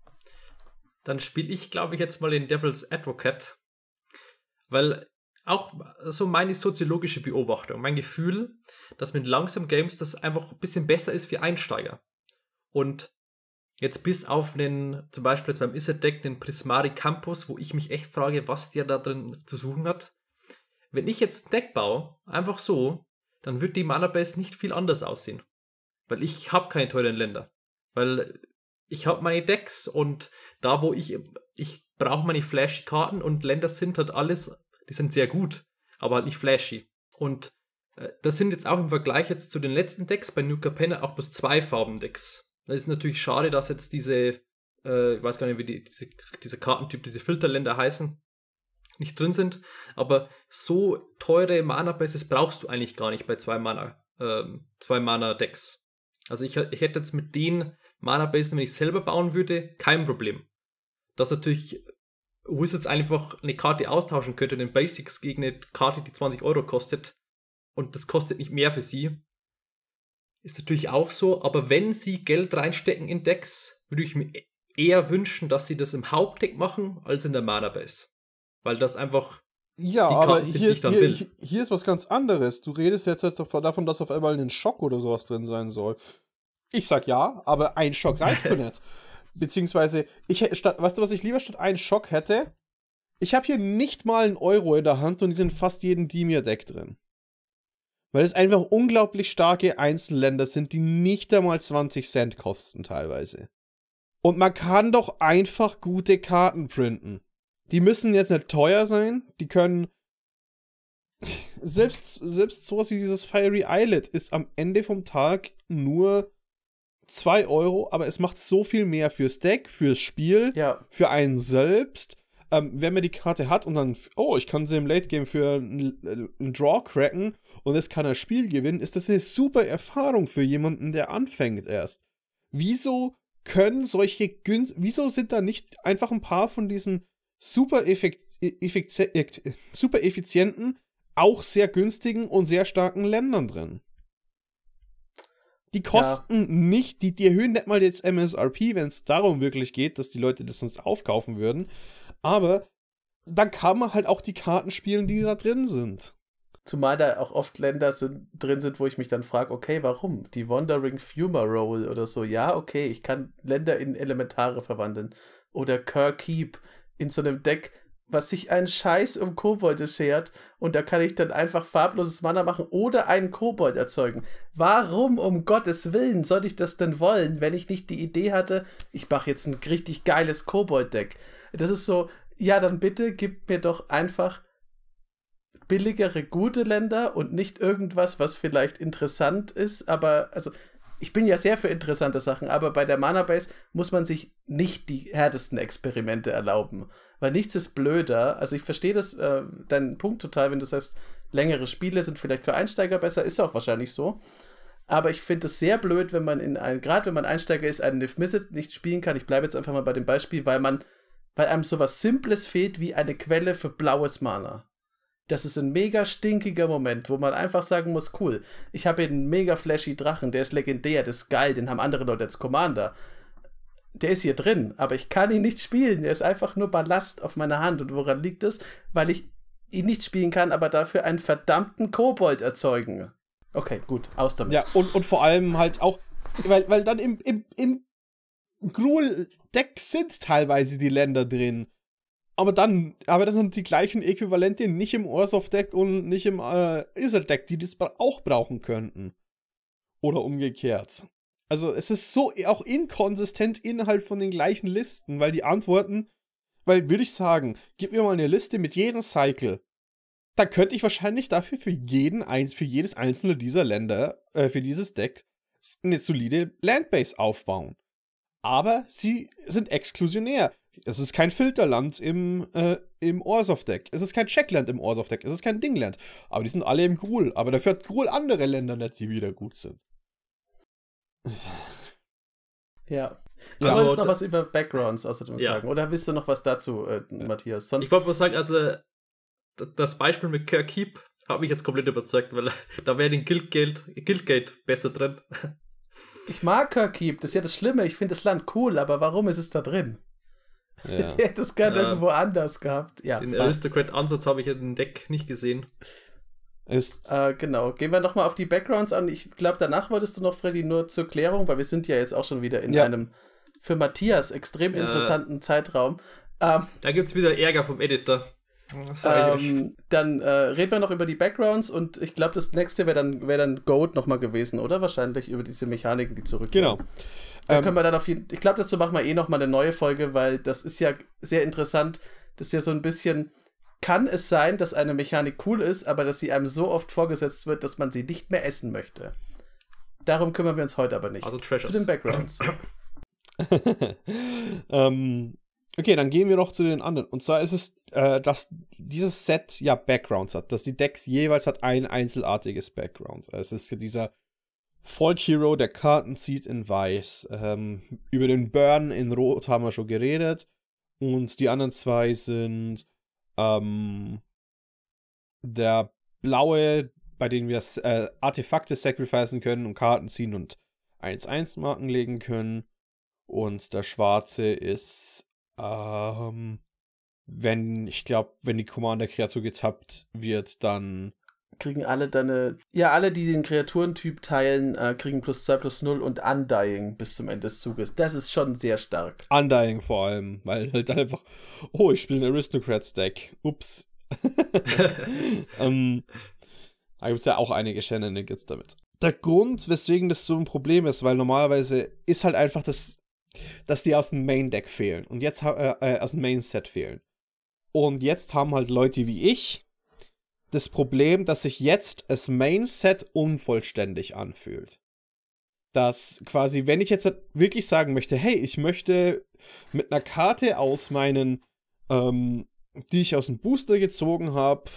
Speaker 3: Dann spiele ich, glaube ich, jetzt mal den Devil's Advocate, weil auch so meine soziologische Beobachtung, mein Gefühl, dass mit langsam Games das einfach ein bisschen besser ist für Einsteiger. Und Jetzt bis auf den, zum Beispiel jetzt beim Izzet-Deck, den Prismari Campus, wo ich mich echt frage, was der da drin zu suchen hat. Wenn ich jetzt ein Deck baue, einfach so, dann wird die Mana-Base nicht viel anders aussehen. Weil ich habe keine teuren Länder. Weil ich habe meine Decks und da, wo ich, ich brauche meine flashy Karten und Länder sind halt alles, die sind sehr gut, aber halt nicht flashy. Und äh, das sind jetzt auch im Vergleich jetzt zu den letzten Decks bei Nuka Penna auch bloß zwei Farben-Decks. Es ist natürlich schade, dass jetzt diese, äh, ich weiß gar nicht, wie die, diese, diese Kartentyp, diese Filterländer heißen, nicht drin sind. Aber so teure Mana-Bases brauchst du eigentlich gar nicht bei zwei Mana, ähm, zwei Mana-Decks. Also ich, ich hätte jetzt mit den Mana-Basen, wenn ich selber bauen würde, kein Problem. Dass natürlich Wizards einfach eine Karte austauschen könnte, den Basics gegen eine Karte, die 20 Euro kostet. Und das kostet nicht mehr für sie. Ist natürlich auch so, aber wenn sie Geld reinstecken in Decks, würde ich mir eher wünschen, dass sie das im Hauptdeck machen, als in der Mana-Base. Weil das einfach
Speaker 2: ja, aber hier, ist, hier, hier, ist was ganz anderes. Du redest jetzt, jetzt davon, dass auf einmal ein Schock oder sowas drin sein soll. Ich sag ja, aber ein Schock reicht mir nicht. Beziehungsweise, ich statt, weißt du, was ich lieber statt einen Schock hätte? Ich habe hier nicht mal einen Euro in der Hand und die sind fast jeden Dimir-Deck drin. Weil es einfach unglaublich starke Einzelländer sind, die nicht einmal 20 Cent kosten teilweise. Und man kann doch einfach gute Karten printen. Die müssen jetzt nicht teuer sein, die können selbst, selbst sowas wie dieses Fiery Islet ist am Ende vom Tag nur 2 Euro, aber es macht so viel mehr fürs Deck, fürs Spiel,
Speaker 1: ja.
Speaker 2: für einen selbst. Ähm, wenn man die Karte hat und dann, oh, ich kann sie im Late Game für einen Draw cracken und es kann ein Spiel gewinnen, ist das eine super Erfahrung für jemanden, der anfängt erst. Wieso können solche Gün wieso sind da nicht einfach ein paar von diesen super, effekt effekt super effizienten, auch sehr günstigen und sehr starken Ländern drin? Die kosten ja. nicht, die, die erhöhen nicht mal jetzt MSRP, wenn es darum wirklich geht, dass die Leute das sonst aufkaufen würden. Aber dann kann man halt auch die Karten spielen, die da drin sind.
Speaker 1: Zumal da auch oft Länder sind, drin sind, wo ich mich dann frage, okay, warum? Die Wandering Fumor Roll oder so. Ja, okay, ich kann Länder in Elementare verwandeln. Oder Kirkeep in so einem Deck, was sich einen Scheiß um Kobolde schert und da kann ich dann einfach farbloses Mana machen oder einen Kobold erzeugen. Warum um Gottes Willen soll ich das denn wollen, wenn ich nicht die Idee hatte, ich mache jetzt ein richtig geiles Kobold-Deck? Das ist so, ja, dann bitte gib mir doch einfach billigere, gute Länder und nicht irgendwas, was vielleicht interessant ist, aber also ich bin ja sehr für interessante Sachen, aber bei der Mana Base muss man sich nicht die härtesten Experimente erlauben, weil nichts ist blöder. Also ich verstehe das, äh, deinen Punkt total, wenn du sagst, längere Spiele sind vielleicht für Einsteiger besser, ist auch wahrscheinlich so. Aber ich finde es sehr blöd, wenn man in ein, gerade wenn man Einsteiger ist, einen Live Miss nicht spielen kann. Ich bleibe jetzt einfach mal bei dem Beispiel, weil man, weil einem sowas Simples fehlt wie eine Quelle für blaues Mana. Das ist ein mega stinkiger Moment, wo man einfach sagen muss, cool, ich habe hier einen mega flashy Drachen, der ist legendär, der ist geil, den haben andere Leute als Commander. Der ist hier drin, aber ich kann ihn nicht spielen. Der ist einfach nur Ballast auf meiner Hand. Und woran liegt es? Weil ich ihn nicht spielen kann, aber dafür einen verdammten Kobold erzeugen. Okay, gut, aus damit.
Speaker 2: Ja, und, und vor allem halt auch, weil, weil dann im, im, im Gruul-Deck sind teilweise die Länder drin. Aber dann, aber das sind die gleichen Äquivalente nicht im Orsoft-Deck und nicht im äh, Izzet-Deck, die das auch brauchen könnten. Oder umgekehrt. Also es ist so auch inkonsistent innerhalb von den gleichen Listen, weil die Antworten, weil würde ich sagen, gib mir mal eine Liste mit jedem Cycle. Da könnte ich wahrscheinlich dafür für jeden für jedes einzelne dieser Länder, äh, für dieses Deck eine solide Landbase aufbauen. Aber sie sind exklusionär. Es ist kein Filterland im, äh, im Orsoft-Deck. Es ist kein Checkland im Orsoft-Deck. Es ist kein Dingland. Aber die sind alle im Gruul. Aber dafür hat Gruul andere Länder nicht, die wieder gut sind.
Speaker 1: Ja. Du also, wolltest noch was über Backgrounds außerdem ja. sagen. Oder willst du noch was dazu, äh, Matthias?
Speaker 3: Sonst ich wollte mal sagen, also das Beispiel mit Kirk hat mich jetzt komplett überzeugt, weil da wäre den Guildgate, Guildgate besser drin.
Speaker 1: Ich mag Kirk das ist ja das Schlimme. Ich finde das Land cool, aber warum ist es da drin? Ja. Ich hätte es gerne ja. irgendwo anders gehabt. Ja.
Speaker 3: Den Aristocrat-Ansatz habe ich in dem Deck nicht gesehen.
Speaker 1: Ist äh, genau. Gehen wir nochmal auf die Backgrounds an. Ich glaube, danach wolltest du noch, Freddy, nur zur Klärung, weil wir sind ja jetzt auch schon wieder in ja. einem für Matthias extrem interessanten Zeitraum.
Speaker 3: Ähm, da gibt es wieder Ärger vom Editor.
Speaker 1: Ähm, dann äh, reden wir noch über die Backgrounds und ich glaube, das nächste wäre dann, wär dann Goat nochmal gewesen, oder? Wahrscheinlich über diese Mechaniken, die zurückgehen.
Speaker 2: Genau.
Speaker 1: Da ähm, können wir dann auf jeden Ich glaube, dazu machen wir eh nochmal eine neue Folge, weil das ist ja sehr interessant. Das ist ja so ein bisschen. Kann es sein, dass eine Mechanik cool ist, aber dass sie einem so oft vorgesetzt wird, dass man sie nicht mehr essen möchte? Darum kümmern wir uns heute aber nicht.
Speaker 3: Also Treasures.
Speaker 1: Zu den Backgrounds.
Speaker 2: ähm, okay, dann gehen wir noch zu den anderen. Und zwar ist es, äh, dass dieses Set ja Backgrounds hat, dass die Decks jeweils hat ein einzelartiges Background. Also es ist dieser Folk Hero, der Karten zieht in Weiß. Ähm, über den Burn in Rot haben wir schon geredet. Und die anderen zwei sind ähm, der blaue, bei dem wir äh, Artefakte sacrificen können und Karten ziehen und 1-1-Marken legen können. Und der schwarze ist, ähm, wenn, ich glaube, wenn die Commander-Kreatur getappt wird, dann
Speaker 1: kriegen alle deine, ja, alle, die den Kreaturentyp teilen, äh, kriegen plus 2 plus 0 und Undying bis zum Ende des Zuges. Das ist schon sehr stark.
Speaker 2: Undying vor allem, weil halt dann einfach, oh, ich spiele ein Aristocrats-Deck. Ups. ähm, da gibt es ja auch einige Shenanigans damit. Der Grund, weswegen das so ein Problem ist, weil normalerweise ist halt einfach das, dass die aus dem Main-Deck fehlen und jetzt äh, äh, aus dem Main-Set fehlen. Und jetzt haben halt Leute wie ich das Problem, dass sich jetzt das Main-Set unvollständig anfühlt. Dass quasi, wenn ich jetzt wirklich sagen möchte, hey, ich möchte mit einer Karte aus meinen, ähm, die ich aus dem Booster gezogen habe,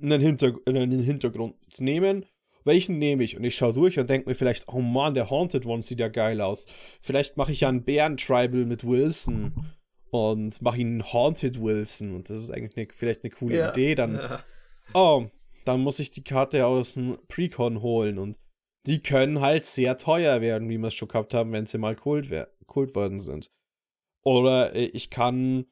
Speaker 2: einen, Hinter einen Hintergrund nehmen. Welchen nehme ich? Und ich schaue durch und denke mir vielleicht, oh man, der Haunted One sieht ja geil aus. Vielleicht mache ich ja einen Bären-Tribal mit Wilson und mache ihn Haunted Wilson. Und das ist eigentlich eine, vielleicht eine coole ja. Idee. Dann, ja. Oh, dann muss ich die Karte aus dem Precon holen. Und die können halt sehr teuer werden, wie wir es schon gehabt haben, wenn sie mal kult, kult worden sind. Oder äh, ich kann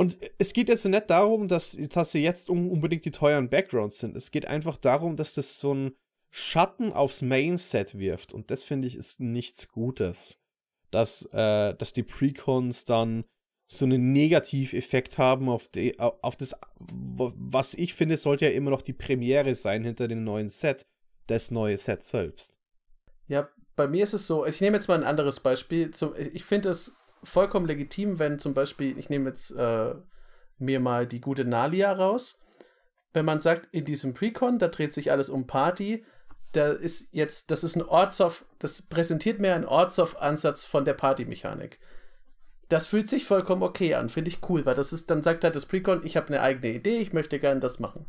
Speaker 2: und es geht jetzt nicht darum, dass, dass sie jetzt unbedingt die teuren Backgrounds sind. Es geht einfach darum, dass das so ein Schatten aufs Main-Set wirft. Und das finde ich ist nichts Gutes. Dass, äh, dass die Precons dann so einen Negativeffekt haben auf, die, auf das, was ich finde, sollte ja immer noch die Premiere sein hinter dem neuen Set, das neue Set selbst.
Speaker 1: Ja, bei mir ist es so, ich nehme jetzt mal ein anderes Beispiel. Ich finde es vollkommen legitim, wenn zum Beispiel, ich nehme jetzt äh, mir mal die gute Nalia raus, wenn man sagt, in diesem Precon, da dreht sich alles um Party, da ist jetzt, das ist ein Ortsoff, das präsentiert mir einen Ortsoff-Ansatz von der Party-Mechanik. Das fühlt sich vollkommen okay an, finde ich cool, weil das ist, dann sagt halt das Precon, ich habe eine eigene Idee, ich möchte gerne das machen.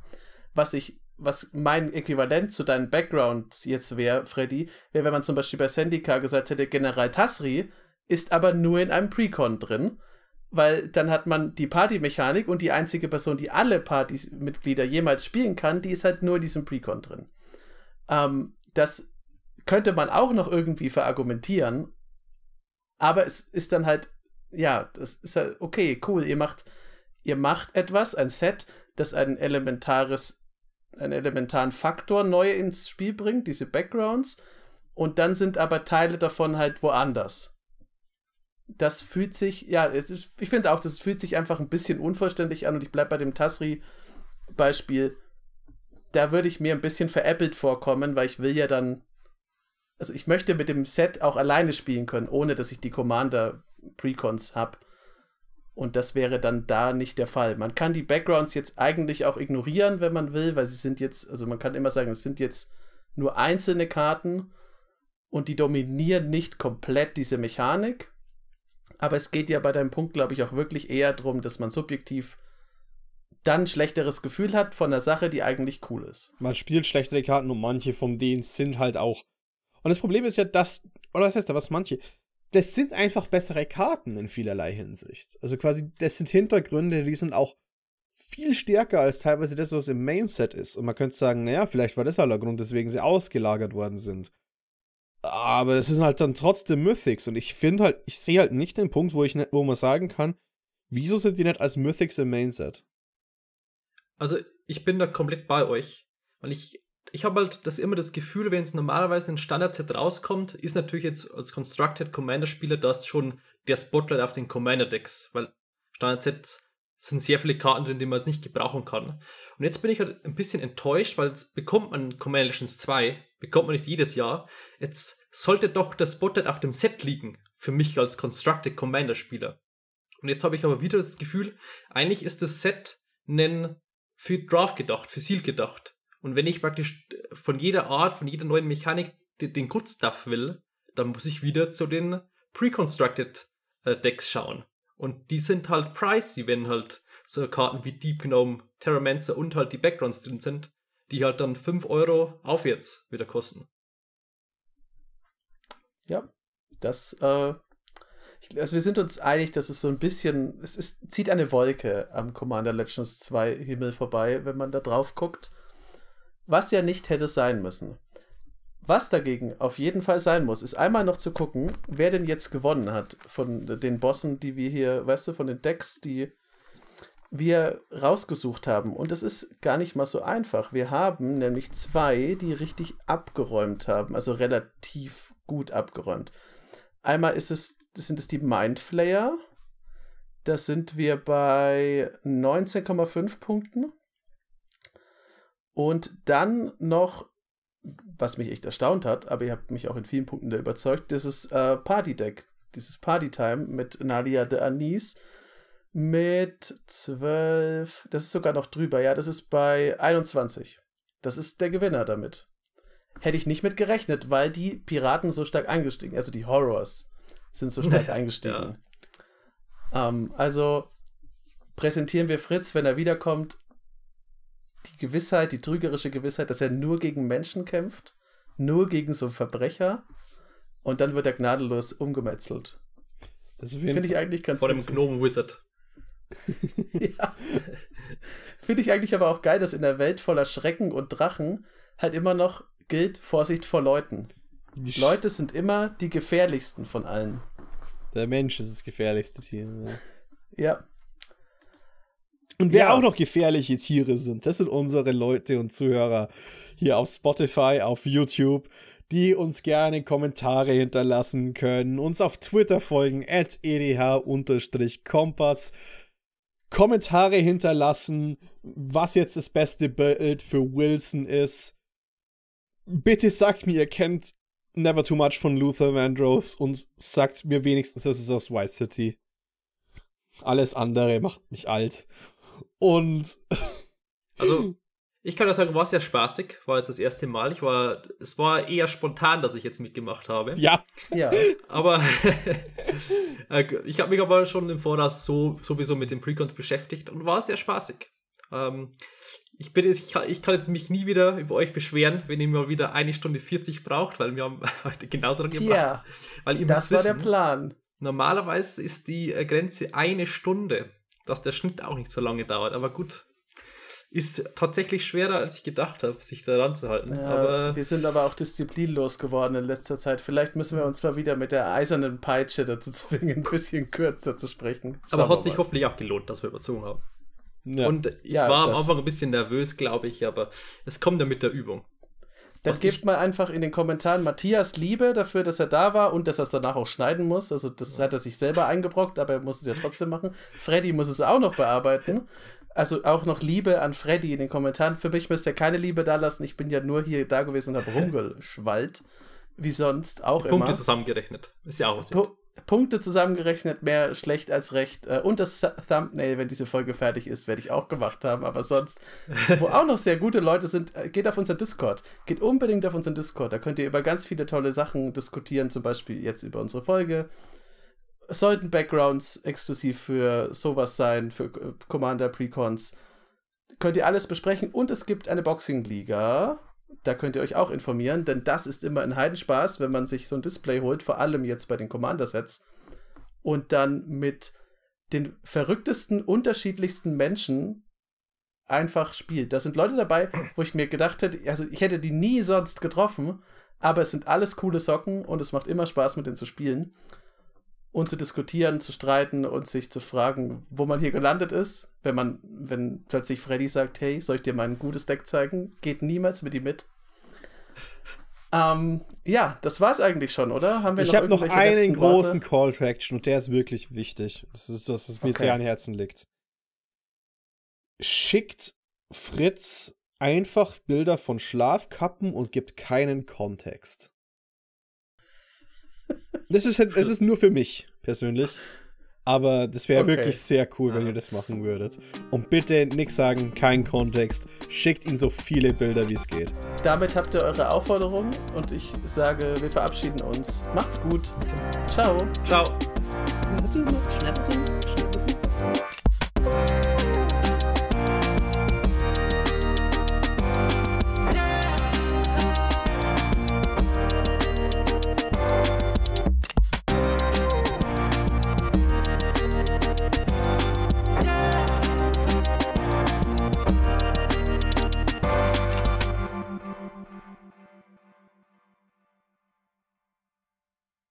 Speaker 1: Was ich, was mein Äquivalent zu deinen Backgrounds jetzt wäre, Freddy, wäre, wenn man zum Beispiel bei Sendika gesagt hätte, General Tasri ist aber nur in einem Precon drin, weil dann hat man die Partymechanik und die einzige Person, die alle Partymitglieder jemals spielen kann, die ist halt nur in diesem Precon drin. Ähm, das könnte man auch noch irgendwie verargumentieren, aber es ist dann halt, ja, das ist halt, okay, cool, ihr macht, ihr macht etwas, ein Set, das ein elementares, einen elementaren Faktor neu ins Spiel bringt, diese Backgrounds, und dann sind aber Teile davon halt woanders. Das fühlt sich, ja, ist, ich finde auch, das fühlt sich einfach ein bisschen unvollständig an und ich bleibe bei dem Tasri-Beispiel. Da würde ich mir ein bisschen veräppelt vorkommen, weil ich will ja dann, also ich möchte mit dem Set auch alleine spielen können, ohne dass ich die Commander-Precons habe. Und das wäre dann da nicht der Fall. Man kann die Backgrounds jetzt eigentlich auch ignorieren, wenn man will, weil sie sind jetzt, also man kann immer sagen, es sind jetzt nur einzelne Karten und die dominieren nicht komplett diese Mechanik. Aber es geht ja bei deinem Punkt, glaube ich, auch wirklich eher darum, dass man subjektiv dann ein schlechteres Gefühl hat von einer Sache, die eigentlich cool ist.
Speaker 2: Man spielt schlechtere Karten und manche von denen sind halt auch. Und das Problem ist ja, dass, oder was heißt da, was manche? Das sind einfach bessere Karten in vielerlei Hinsicht. Also quasi, das sind Hintergründe, die sind auch viel stärker als teilweise das, was im Mainset ist. Und man könnte sagen, naja, vielleicht war das halt der Grund, weswegen sie ausgelagert worden sind. Aber es sind halt dann trotzdem Mythics und ich finde halt, ich sehe halt nicht den Punkt, wo ich ne, wo man sagen kann, wieso sind die nicht als Mythics im Mainset?
Speaker 3: Also, ich bin da komplett bei euch, weil ich ich habe halt das immer das Gefühl, wenn es normalerweise ein Standard-Set rauskommt, ist natürlich jetzt als Constructed Commander-Spieler das schon der Spotlight auf den Commander-Decks, weil Standard-Sets sind sehr viele Karten drin, die man jetzt nicht gebrauchen kann. Und jetzt bin ich halt ein bisschen enttäuscht, weil jetzt bekommt man Commander Legends 2, bekommt man nicht jedes Jahr. Jetzt sollte doch der Spotlight auf dem Set liegen, für mich als Constructed Commander Spieler. Und jetzt habe ich aber wieder das Gefühl, eigentlich ist das Set nen für Draft gedacht, für Seal gedacht. Und wenn ich praktisch von jeder Art, von jeder neuen Mechanik den Good Stuff will, dann muss ich wieder zu den Pre-Constructed äh, Decks schauen. Und die sind halt pricey, wenn halt so Karten wie Deep Gnome, Terramancer und halt die Backgrounds drin sind, die halt dann 5 Euro aufwärts wieder kosten.
Speaker 1: Ja, das, äh, also wir sind uns einig, dass es so ein bisschen, es ist, zieht eine Wolke am Commander Legends 2 Himmel vorbei, wenn man da drauf guckt. Was ja nicht hätte sein müssen. Was dagegen auf jeden Fall sein muss, ist einmal noch zu gucken, wer denn jetzt gewonnen hat von den Bossen, die wir hier, weißt du, von den Decks, die wir rausgesucht haben. Und es ist gar nicht mal so einfach. Wir haben nämlich zwei, die richtig abgeräumt haben, also relativ gut abgeräumt. Einmal ist es, sind es die Mindflayer. Da sind wir bei 19,5 Punkten. Und dann noch was mich echt erstaunt hat, aber ihr habt mich auch in vielen Punkten da überzeugt, dieses äh, Party-Deck, dieses Party-Time mit Nadia de Anis, mit 12. Das ist sogar noch drüber, ja. Das ist bei 21. Das ist der Gewinner damit. Hätte ich nicht mit gerechnet, weil die Piraten so stark eingestiegen, also die Horrors sind so stark eingestiegen. Ja. Ähm, also präsentieren wir Fritz, wenn er wiederkommt, die Gewissheit, die trügerische Gewissheit, dass er nur gegen Menschen kämpft, nur gegen so Verbrecher und dann wird er gnadenlos umgemetzelt. Das finde ich eigentlich ganz
Speaker 3: Vor dem Gnome Wizard.
Speaker 1: ja. Finde ich eigentlich aber auch geil, dass in der Welt voller Schrecken und Drachen halt immer noch gilt Vorsicht vor Leuten. Die Leute sind immer die gefährlichsten von allen.
Speaker 2: Der Mensch ist das gefährlichste Tier.
Speaker 1: Ja. ja.
Speaker 2: Und wer ja. auch noch gefährliche Tiere sind, das sind unsere Leute und Zuhörer hier auf Spotify, auf YouTube, die uns gerne Kommentare hinterlassen können, uns auf Twitter folgen, at edh-kompass, Kommentare hinterlassen, was jetzt das beste Bild für Wilson ist. Bitte sagt mir, ihr kennt Never Too Much von Luther Vandross und sagt mir wenigstens, dass es aus White City. Alles andere macht mich alt. Und.
Speaker 3: Also, ich kann ja sagen, war sehr spaßig. War jetzt das erste Mal. Ich war, es war eher spontan, dass ich jetzt mitgemacht habe.
Speaker 2: Ja.
Speaker 1: Ja.
Speaker 3: Aber äh, ich habe mich aber schon im Voraus so sowieso mit den Precons beschäftigt und war sehr spaßig. Ähm, ich, bin, ich, ich, kann jetzt mich nie wieder über euch beschweren, wenn ihr mal wieder eine Stunde 40 braucht, weil wir haben heute genauso lange gebraucht. Ja, weil ihr
Speaker 1: das war wissen, der Plan.
Speaker 3: Normalerweise ist die äh, Grenze eine Stunde, dass der Schnitt auch nicht so lange dauert. Aber gut, ist tatsächlich schwerer, als ich gedacht habe, sich daran zu halten. Ja, aber
Speaker 1: wir sind aber auch disziplinlos geworden in letzter Zeit. Vielleicht müssen wir uns mal wieder mit der eisernen Peitsche dazu zwingen, ein bisschen kürzer zu sprechen.
Speaker 3: Schauen aber hat sich hoffentlich auch gelohnt, dass wir überzogen haben. Ja. Und ich ja, war am Anfang ein bisschen nervös, glaube ich, aber es kommt ja mit der Übung.
Speaker 1: Dann gebt mal einfach in den Kommentaren Matthias Liebe dafür, dass er da war und dass er es danach auch schneiden muss. Also das hat er sich selber eingebrockt, aber er muss es ja trotzdem machen. Freddy muss es auch noch bearbeiten. Also auch noch Liebe an Freddy in den Kommentaren. Für mich müsst ihr keine Liebe da lassen. Ich bin ja nur hier da gewesen und habe rumgeschwallt. Wie sonst auch
Speaker 3: Die
Speaker 1: immer.
Speaker 3: Punkte zusammengerechnet. Ist ja auch was.
Speaker 1: Pu Punkte zusammengerechnet, mehr schlecht als recht. Äh, und das Thumbnail, wenn diese Folge fertig ist, werde ich auch gemacht haben. Aber sonst, wo auch noch sehr gute Leute sind, äh, geht auf unseren Discord. Geht unbedingt auf unseren Discord. Da könnt ihr über ganz viele tolle Sachen diskutieren. Zum Beispiel jetzt über unsere Folge sollten Backgrounds exklusiv für sowas sein, für Commander Precons. Könnt ihr alles besprechen und es gibt eine Boxing-Liga. Da könnt ihr euch auch informieren, denn das ist immer ein Heidenspaß, wenn man sich so ein Display holt, vor allem jetzt bei den Commander-Sets und dann mit den verrücktesten, unterschiedlichsten Menschen einfach spielt. Da sind Leute dabei, wo ich mir gedacht hätte, also ich hätte die nie sonst getroffen, aber es sind alles coole Socken und es macht immer Spaß, mit denen zu spielen und zu diskutieren, zu streiten und sich zu fragen, wo man hier gelandet ist. Wenn man, wenn plötzlich Freddy sagt, hey, soll ich dir mein gutes Deck zeigen? Geht niemals mit ihm mit. Ähm, ja, das war's eigentlich schon, oder?
Speaker 2: Haben wir ich habe noch einen großen Worte? Call to Action und der ist wirklich wichtig. Das ist was, das mir okay. sehr am Herzen liegt. Schickt Fritz einfach Bilder von Schlafkappen und gibt keinen Kontext. Das ist, halt, das ist nur für mich persönlich. Aber das wäre okay. wirklich sehr cool, wenn ihr das machen würdet. Und bitte nichts sagen, kein Kontext. Schickt ihn so viele Bilder, wie es geht.
Speaker 1: Damit habt ihr eure Aufforderung und ich sage, wir verabschieden uns. Macht's gut. Ciao.
Speaker 3: Ciao.